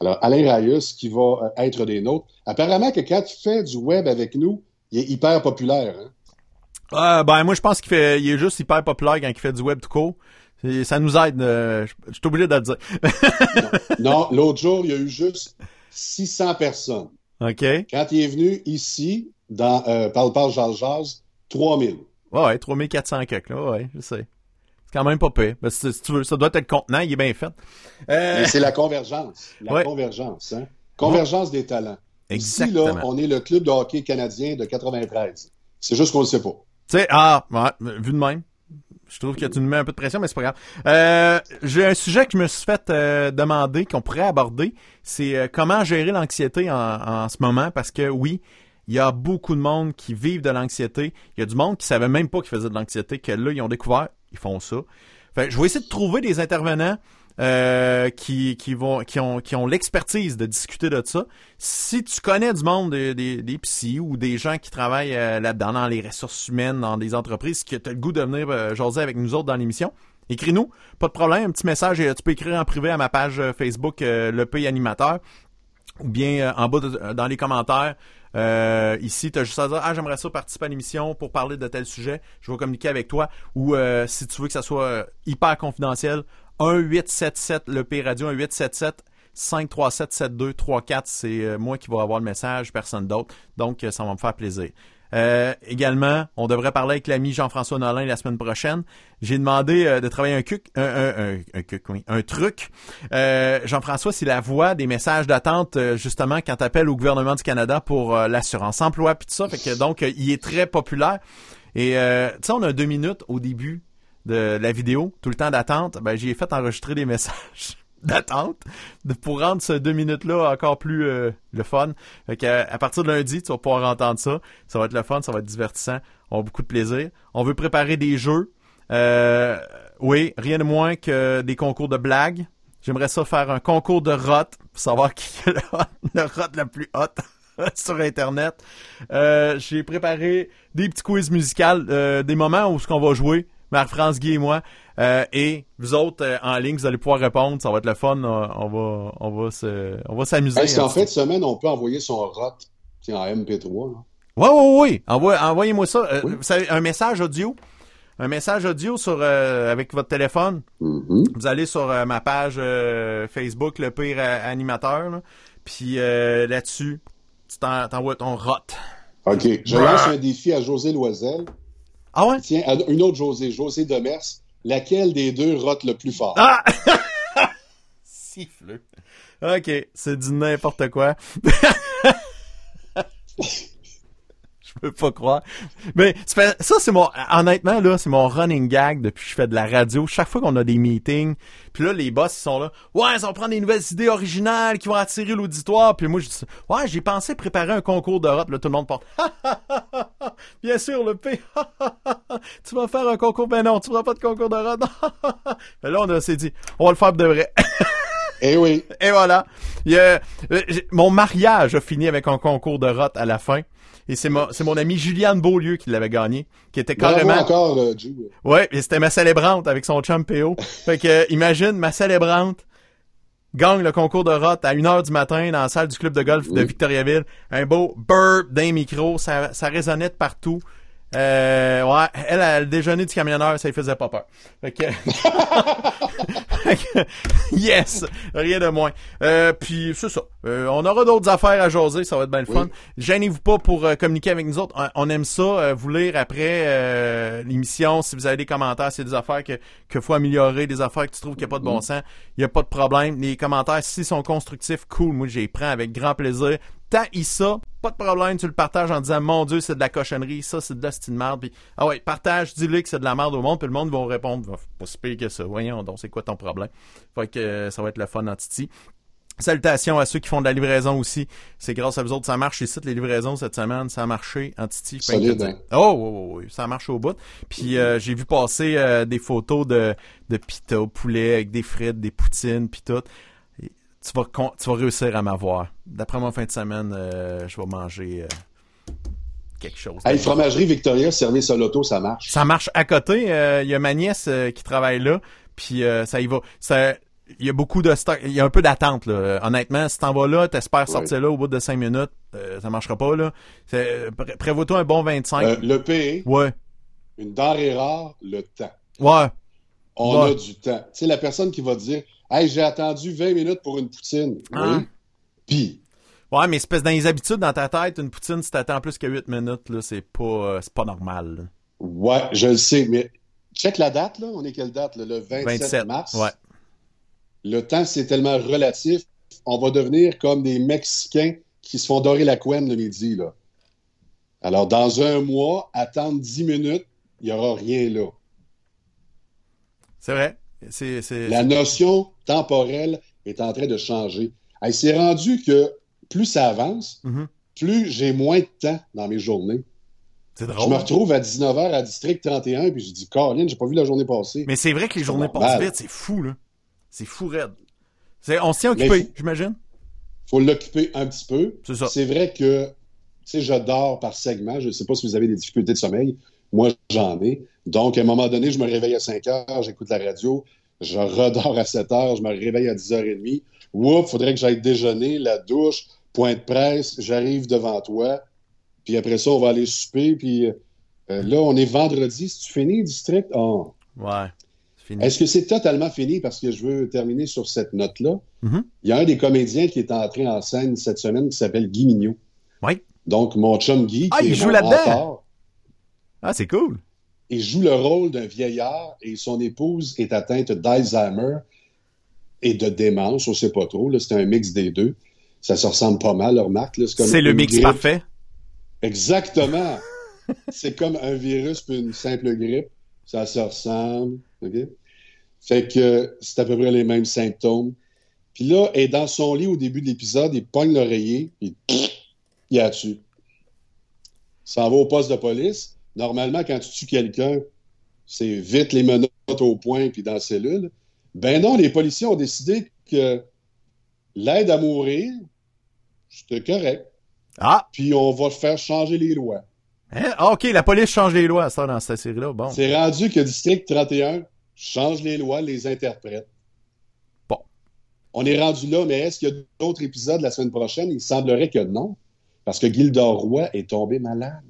Alors, Alain Reyes, qui va euh, être des nôtres. Apparemment que quand il fait du web avec nous, il est hyper populaire. Hein? Euh, ben, moi, je pense qu'il fait, il est juste hyper populaire quand il fait du web tout court. Ça nous aide. euh, je suis obligé de le dire. Non, l'autre jour, il y a eu juste 600 personnes. OK? Quand il est venu ici, dans euh, Parle Parle Jazz Jazz, 3000. Ouais, ouais, 3400 quelques, là. Ouais, je sais. C'est quand même pas pire. Ben, si, tu veux, ça doit être contenant, il est bien fait. Euh, Mais c'est la convergence. La Ouais. convergence. Hein? Convergence des talents. Ici, Exactement. là, on est le club de hockey canadien de 93. C'est juste qu'on ne le sait pas. Tu sais, ah, ouais, vu de même. Je trouve que tu nous mets un peu de pression, mais c'est pas grave. Euh, J'ai un sujet que je me suis fait euh, demander, qu'on pourrait aborder, c'est euh, comment gérer l'anxiété en, ce moment, parce que oui, il y a beaucoup de monde qui vivent de l'anxiété. Il y a du monde qui savait même pas qu'ils faisaient de l'anxiété, que là, ils ont découvert, ils font ça. Fait, je vais essayer de trouver des intervenants euh, qui, vont qui ont qui ont l'expertise de discuter de ça. Si tu connais du monde des, des, ou des gens qui travaillent euh, là-dedans dans les ressources humaines dans des entreprises que tu as le goût de venir euh, jaser avec nous autres dans l'émission, écris-nous, pas de problème, un petit message et euh, tu peux écrire en privé à ma page Facebook le Pays animateur ou bien en bas dans les commentaires ici, tu as juste à dire Ah, j'aimerais ça participer à l'émission pour parler de tel sujet. Je vais communiquer avec toi. Ou si tu veux que ça soit hyper confidentiel, 1-877 le P Radio, 1-877 537-7234, c'est euh, moi qui vais avoir le message, personne d'autre. Donc, euh, ça va me faire plaisir. Euh, également, on devrait parler avec l'ami Jean-François Nolin la semaine prochaine. J'ai demandé euh, de travailler un, cuc, un, un, un, cuc, oui, un truc. Euh, Jean-François, c'est la voix des messages d'attente, euh, justement, quand tu appelles au gouvernement du Canada pour l'assurance emploi puis tout ça. Fait que donc, il est très populaire. Et tu sais, on a deux minutes au début de la vidéo, tout le temps d'attente. Ben, j'ai fait enregistrer des messages d'attente pour rendre ce deux minutes-là encore plus euh, le fun. Fait à partir de lundi, tu vas pouvoir entendre ça. Ça va être le fun, ça va être divertissant. On a beaucoup de plaisir. On veut préparer des jeux. Euh, oui, rien de moins que des concours de blagues. J'aimerais ça faire un concours de rot pour savoir qui est le, hot- le rot le plus hot sur Internet. Euh, J'ai préparé des petits quiz musicaux, euh, des moments où ce qu'on va jouer, Marc-France Guy et moi. Euh, et vous autres euh, en ligne, vous allez pouvoir répondre. Ça va être le fun. On, on va, on va se, on va s'amuser. Est-ce qu'en un petit fin de semaine, on peut envoyer son rot en MP3? là? Ouais, ouais, ouais. Envoie- Envoyez-moi ça. Euh, vous savez, un message audio. Un message audio sur euh, avec votre téléphone. Vous allez sur euh, ma page euh, Facebook, le pire euh, animateur. là. Puis euh, là-dessus, tu t'en- t'envoies ton rot. OK. Je lance un défi à José Loisel. Ah ouais? Tiens, une autre José, José Demers. Laquelle des deux rote le plus fort? Ah! Siffleux. OK, c'est du n'importe quoi. Je peux pas croire. Mais ça, c'est mon honnêtement là, c'est mon running gag depuis que je fais de la radio. Chaque fois qu'on a des meetings, puis là les boss ils sont là, ouais, ça va prendre des nouvelles idées originales qui vont attirer l'auditoire. Puis moi je dis, ouais, j'ai pensé préparer un concours de rap. Là tout le monde porte. Bien sûr le P. tu vas faire un concours, ben non, tu feras pas de concours de rap. Mais là on a- s'est dit, on va le faire de vrai. Eh oui. Et voilà. Euh, mon mariage a fini avec un concours de rot à la fin. Et c'est mon, c'est mon ami Juliane Beaulieu qui l'avait gagné, qui était carrément... encore, euh, Ju. Ouais, et c'était ma célébrante avec son chum PO. fait que, imagine, ma célébrante gagne le concours de rot à 1h du matin dans la salle du club de golf de Victoriaville. Un beau burp d'un micro, ça, ça résonnait de partout. Euh, ouais, elle, a le déjeuner du camionneur, ça lui faisait pas peur. Fait que... Yes! Rien de moins. Euh, puis c'est ça. Euh, on aura d'autres affaires à jaser, ça va être bien le fun. Gênez-vous pas pour euh, communiquer avec nous autres. On, on aime ça, euh, vous lire après euh, l'émission. Si vous avez des commentaires, c'est des affaires que que faut améliorer, des affaires que tu trouves qu'il n'y a pas de bon sens, il n'y a pas de problème. Les commentaires, s'ils sont constructifs, cool. Moi, j'y prends avec grand plaisir. T'as ça, pas de problème, tu le partages en disant mon Dieu, c'est de la cochonnerie, ça c'est de la style merde. Puis, ah ouais, partage, dis-le que c'est de la merde au monde, puis le monde va répondre, Va, pas si pire que ça. Voyons donc, c'est quoi ton problème? Fait que euh, ça va être le fun en titi. Salutations à ceux qui font de la livraison aussi. C'est grâce à vous autres, ça marche ici, les livraisons cette semaine. Ça a marché en titi. Solide, hein? Oh, oui, oui, oui, ça marche au bout. Puis euh, j'ai vu passer euh, des photos de, de pita au poulet avec des frites, des poutines, puis tout. Tu vas, tu vas réussir à m'avoir. D'après moi, fin de semaine, euh, je vais manger euh, quelque chose. Hey, fromagerie Victoria, service à l'auto, ça marche. Ça marche à côté. euh, Il y a ma nièce euh, qui travaille là, puis euh, ça y va. Ça, il y a beaucoup de stock. Il y a un peu d'attente là. Euh, Honnêtement, si t'en vas là, t'espères sortir là au bout de 5 minutes, euh, ça marchera pas là. Euh, pré- Prévois-toi un bon 25. Euh, le PE, Ouais. une denrée rare, le temps. Ouais. On Ouais. a du temps. Tu sais, la personne qui va dire Hey, j'ai attendu 20 minutes pour une poutine. Ah. Oui. Puis, Ouais, mais espèce dans les habitudes dans ta tête, une poutine, si t'attends plus que 8 minutes, là, c'est pas, euh, c'est pas normal. là. ouais, je le sais, mais check la date, là. On est quelle date, là? Le 27, 27. mars? Ouais. Le temps, c'est tellement relatif. On va devenir comme des Mexicains qui se font dorer la couenne le midi, là. Alors, dans un mois, attendre 10 minutes, il n'y aura rien là. C'est vrai. La notion temporelle est en train de changer. Hey, c'est rendu que plus ça avance, Mhm. plus j'ai moins de temps dans mes journées. C'est Je drôle. me retrouve à 19h à District 31, puis je dis, Caroline, j'ai pas vu la journée passer. Mais c'est vrai que les journées passent vite, c'est fou, là. C'est fou raide. C'est, on s'y occupé, j'imagine? faut l'occuper un petit peu. C'est ça. C'est vrai que, tu sais, je dors par segment. Je ne sais pas si vous avez des difficultés de sommeil. Moi, j'en ai. Donc, à un moment donné, je me réveille à 5 heures, j'écoute la radio, je redors à 7 heures, je me réveille à 10h30. Oups, faudrait que j'aille déjeuner, la douche, point de presse, j'arrive devant toi. Puis après ça, on va aller souper. Puis euh, là, on est vendredi. Si tu finis, district, oh, Ouais. Est-ce que c'est totalement fini? Parce que je veux terminer sur cette note-là? Mhm. Il y a un des comédiens qui est entré en scène cette semaine qui s'appelle Guy Mignot. Oui. Donc, mon chum Guy, Ah, qui il est joue là-dedans? Ah, c'est cool. Il joue le rôle d'un vieillard et son épouse est atteinte d'Alzheimer et de démence, on sait pas trop. C'est un mix des deux. Ça se ressemble pas mal, remarque. C'est le mix grippe. parfait. Exactement. c'est comme un virus puis une simple grippe. Ça se ressemble. Fait que c'est à peu près les mêmes symptômes. Puis là, elle est dans son lit au début de l'épisode, il pogne l'oreiller, puis il a tué. Ça va au poste de police. Normalement, quand tu tues quelqu'un, c'est vite les menottes au point puis dans la cellule. Ben non, les policiers ont décidé que l'aide à mourir, c'était correct. Ah! Puis on va faire changer les lois. Hein? Ah, OK, la police change les lois, ça, dans cette série-là. Bon. C'est rendu que District 31 change les lois, les interprète. Bon. On est rendu là, mais est-ce qu'il y a d'autres épisodes la semaine prochaine? Il semblerait que non, parce que Gildor Roy est tombé malade.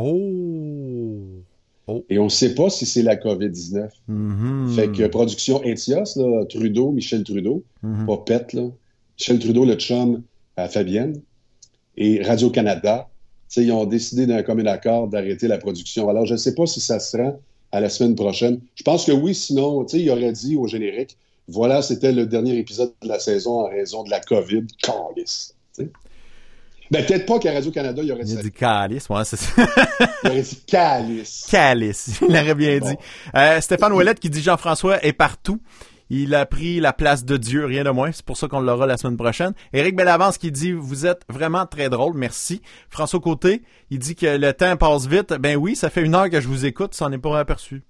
Oh! Et on ne sait pas si c'est la COVID-19. Mhm. Fait que production Etios, là, Trudeau, Michel Trudeau, Mhm. pas Pet, là. Michel Trudeau, le chum à Fabienne, et Radio-Canada, ils ont décidé d'un commun accord d'arrêter la production. Alors, je ne sais pas si ça se rend à la semaine prochaine. Je pense que oui, sinon, il aurait dit au générique, voilà, c'était le dernier épisode de la saison en raison de la COVID. Calice. Ben, peut-être pas qu'à Radio-Canada, il aurait dit Il a dit calice, ouais, c'est ça. Il aurait dit calice. Calice, il l'aurait bien dit. Euh, Stéphane Ouellette qui dit Jean-François est partout. Il a pris la place de Dieu, rien de moins. C'est pour ça qu'on l'aura la semaine prochaine. Éric Bellavance qui dit Vous êtes vraiment très drôle, merci. François Côté, il dit que le temps passe vite. Ben oui, ça fait une heure que je vous écoute, ça n'en est pas aperçu.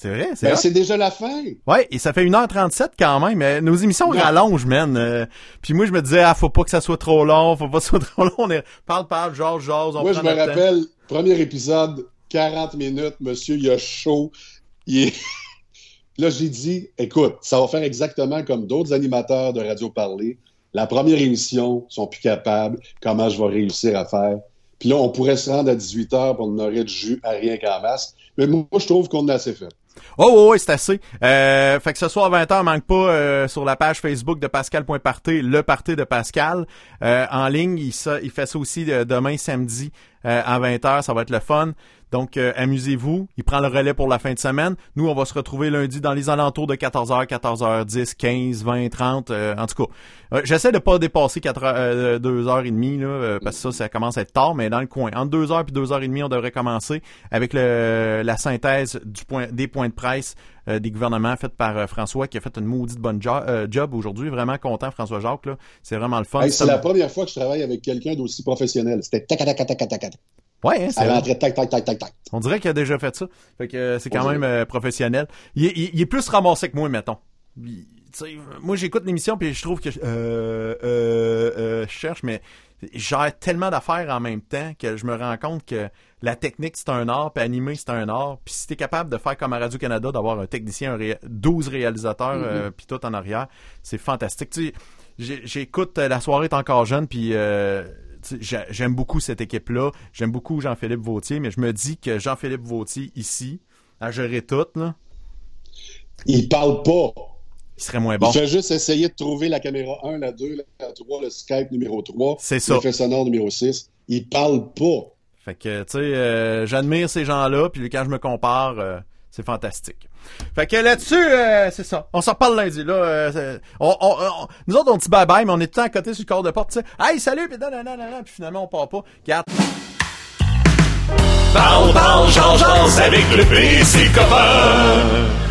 C'est vrai, c'est Ben, c'est déjà la fin. Ouais, et ça fait 1h37 quand même. mais nos émissions rallongent, man. Euh, puis moi, je me disais, ah, faut pas que ça soit trop long, faut pas que ça soit trop long. On est... Parle, parle, jase, jase, on Moi, je me notre temps. rappelle, premier épisode, 40 minutes, monsieur, il a chaud. Il est... Là, j'ai dit, écoute, ça va faire exactement comme d'autres animateurs de radio parler. La première émission, ils sont plus capables. Comment je vais réussir à faire? Puis là, on pourrait se rendre à 18 heures pour on aurait de jus à rien qu'en masse. Mais moi, je trouve qu'on a assez fait. Oh, oh, oui, c'est assez. Euh, fait que ce soir 20h, manque pas euh, sur la page Facebook de Pascal.party, le party de Pascal. Euh, en ligne, il, ça, il fait ça aussi euh, demain, samedi, à 20h. Ça va être le fun. Donc, euh, amusez-vous. Il prend le relais pour la fin de semaine. Nous, on va se retrouver lundi dans les alentours de 14h, 14h10, 15, 20, 30. euh, en tout cas, euh, j'essaie de pas dépasser 4 heures, euh, 2h30, là, parce que ça, ça commence à être tard, mais dans le coin. Entre 2h et 2h30, on devrait commencer avec le, la synthèse du point, des points de presse des gouvernements faits par François, qui a fait une maudite bonne jo- job aujourd'hui. Vraiment content, François Jacques. C'est vraiment le fun. Hey, c'est la première fois que je travaille avec quelqu'un d'aussi professionnel. C'était tac, tac, tac, tac, tac. Ouais, hein, c'est Elle vrai. rentrait tac, tac, tac, tac, tac. On dirait qu'il a déjà fait ça. Fait que euh, c'est quand même euh, professionnel. Il, est- il- il est plus ramassé que moi, mettons. Il- moi, j'écoute l'émission puis je trouve que je- euh, euh, euh, je cherche, mais gère tellement d'affaires en même temps que je me rends compte que la technique, c'est un art, puis animer, c'est un art. Puis si t'es capable de faire comme à Radio-Canada, d'avoir un technicien, un ré- 12 réalisateurs, euh, puis tout en arrière, c'est fantastique. J'ai- j'écoute La soirée est encore jeune, puis j'aime beaucoup cette équipe-là. J'aime beaucoup Jean-Philippe Vautier, mais je me dis que Jean-Philippe Vautier, ici, à gérer tout, là, Il parle pas. il serait moins bon. Il fait juste essayer de trouver la caméra 1, la 2, la 3, le Skype numéro 3. C'est ça. L'effet sonore numéro 6. Il parle pas. Fait que, tu sais, euh, j'admire ces gens-là, puis quand je me compare, euh, c'est fantastique. Fait que là-dessus, euh, c'est ça. On s'en reparle lundi. Là, euh, on, on- on- nous autres, on dit bye-bye, mais on est tout à côté sur le corps de porte. tu sais. Hey, salut, puis puis finalement, on part pas. Regarde. Parle, parle, change avec le PC copain.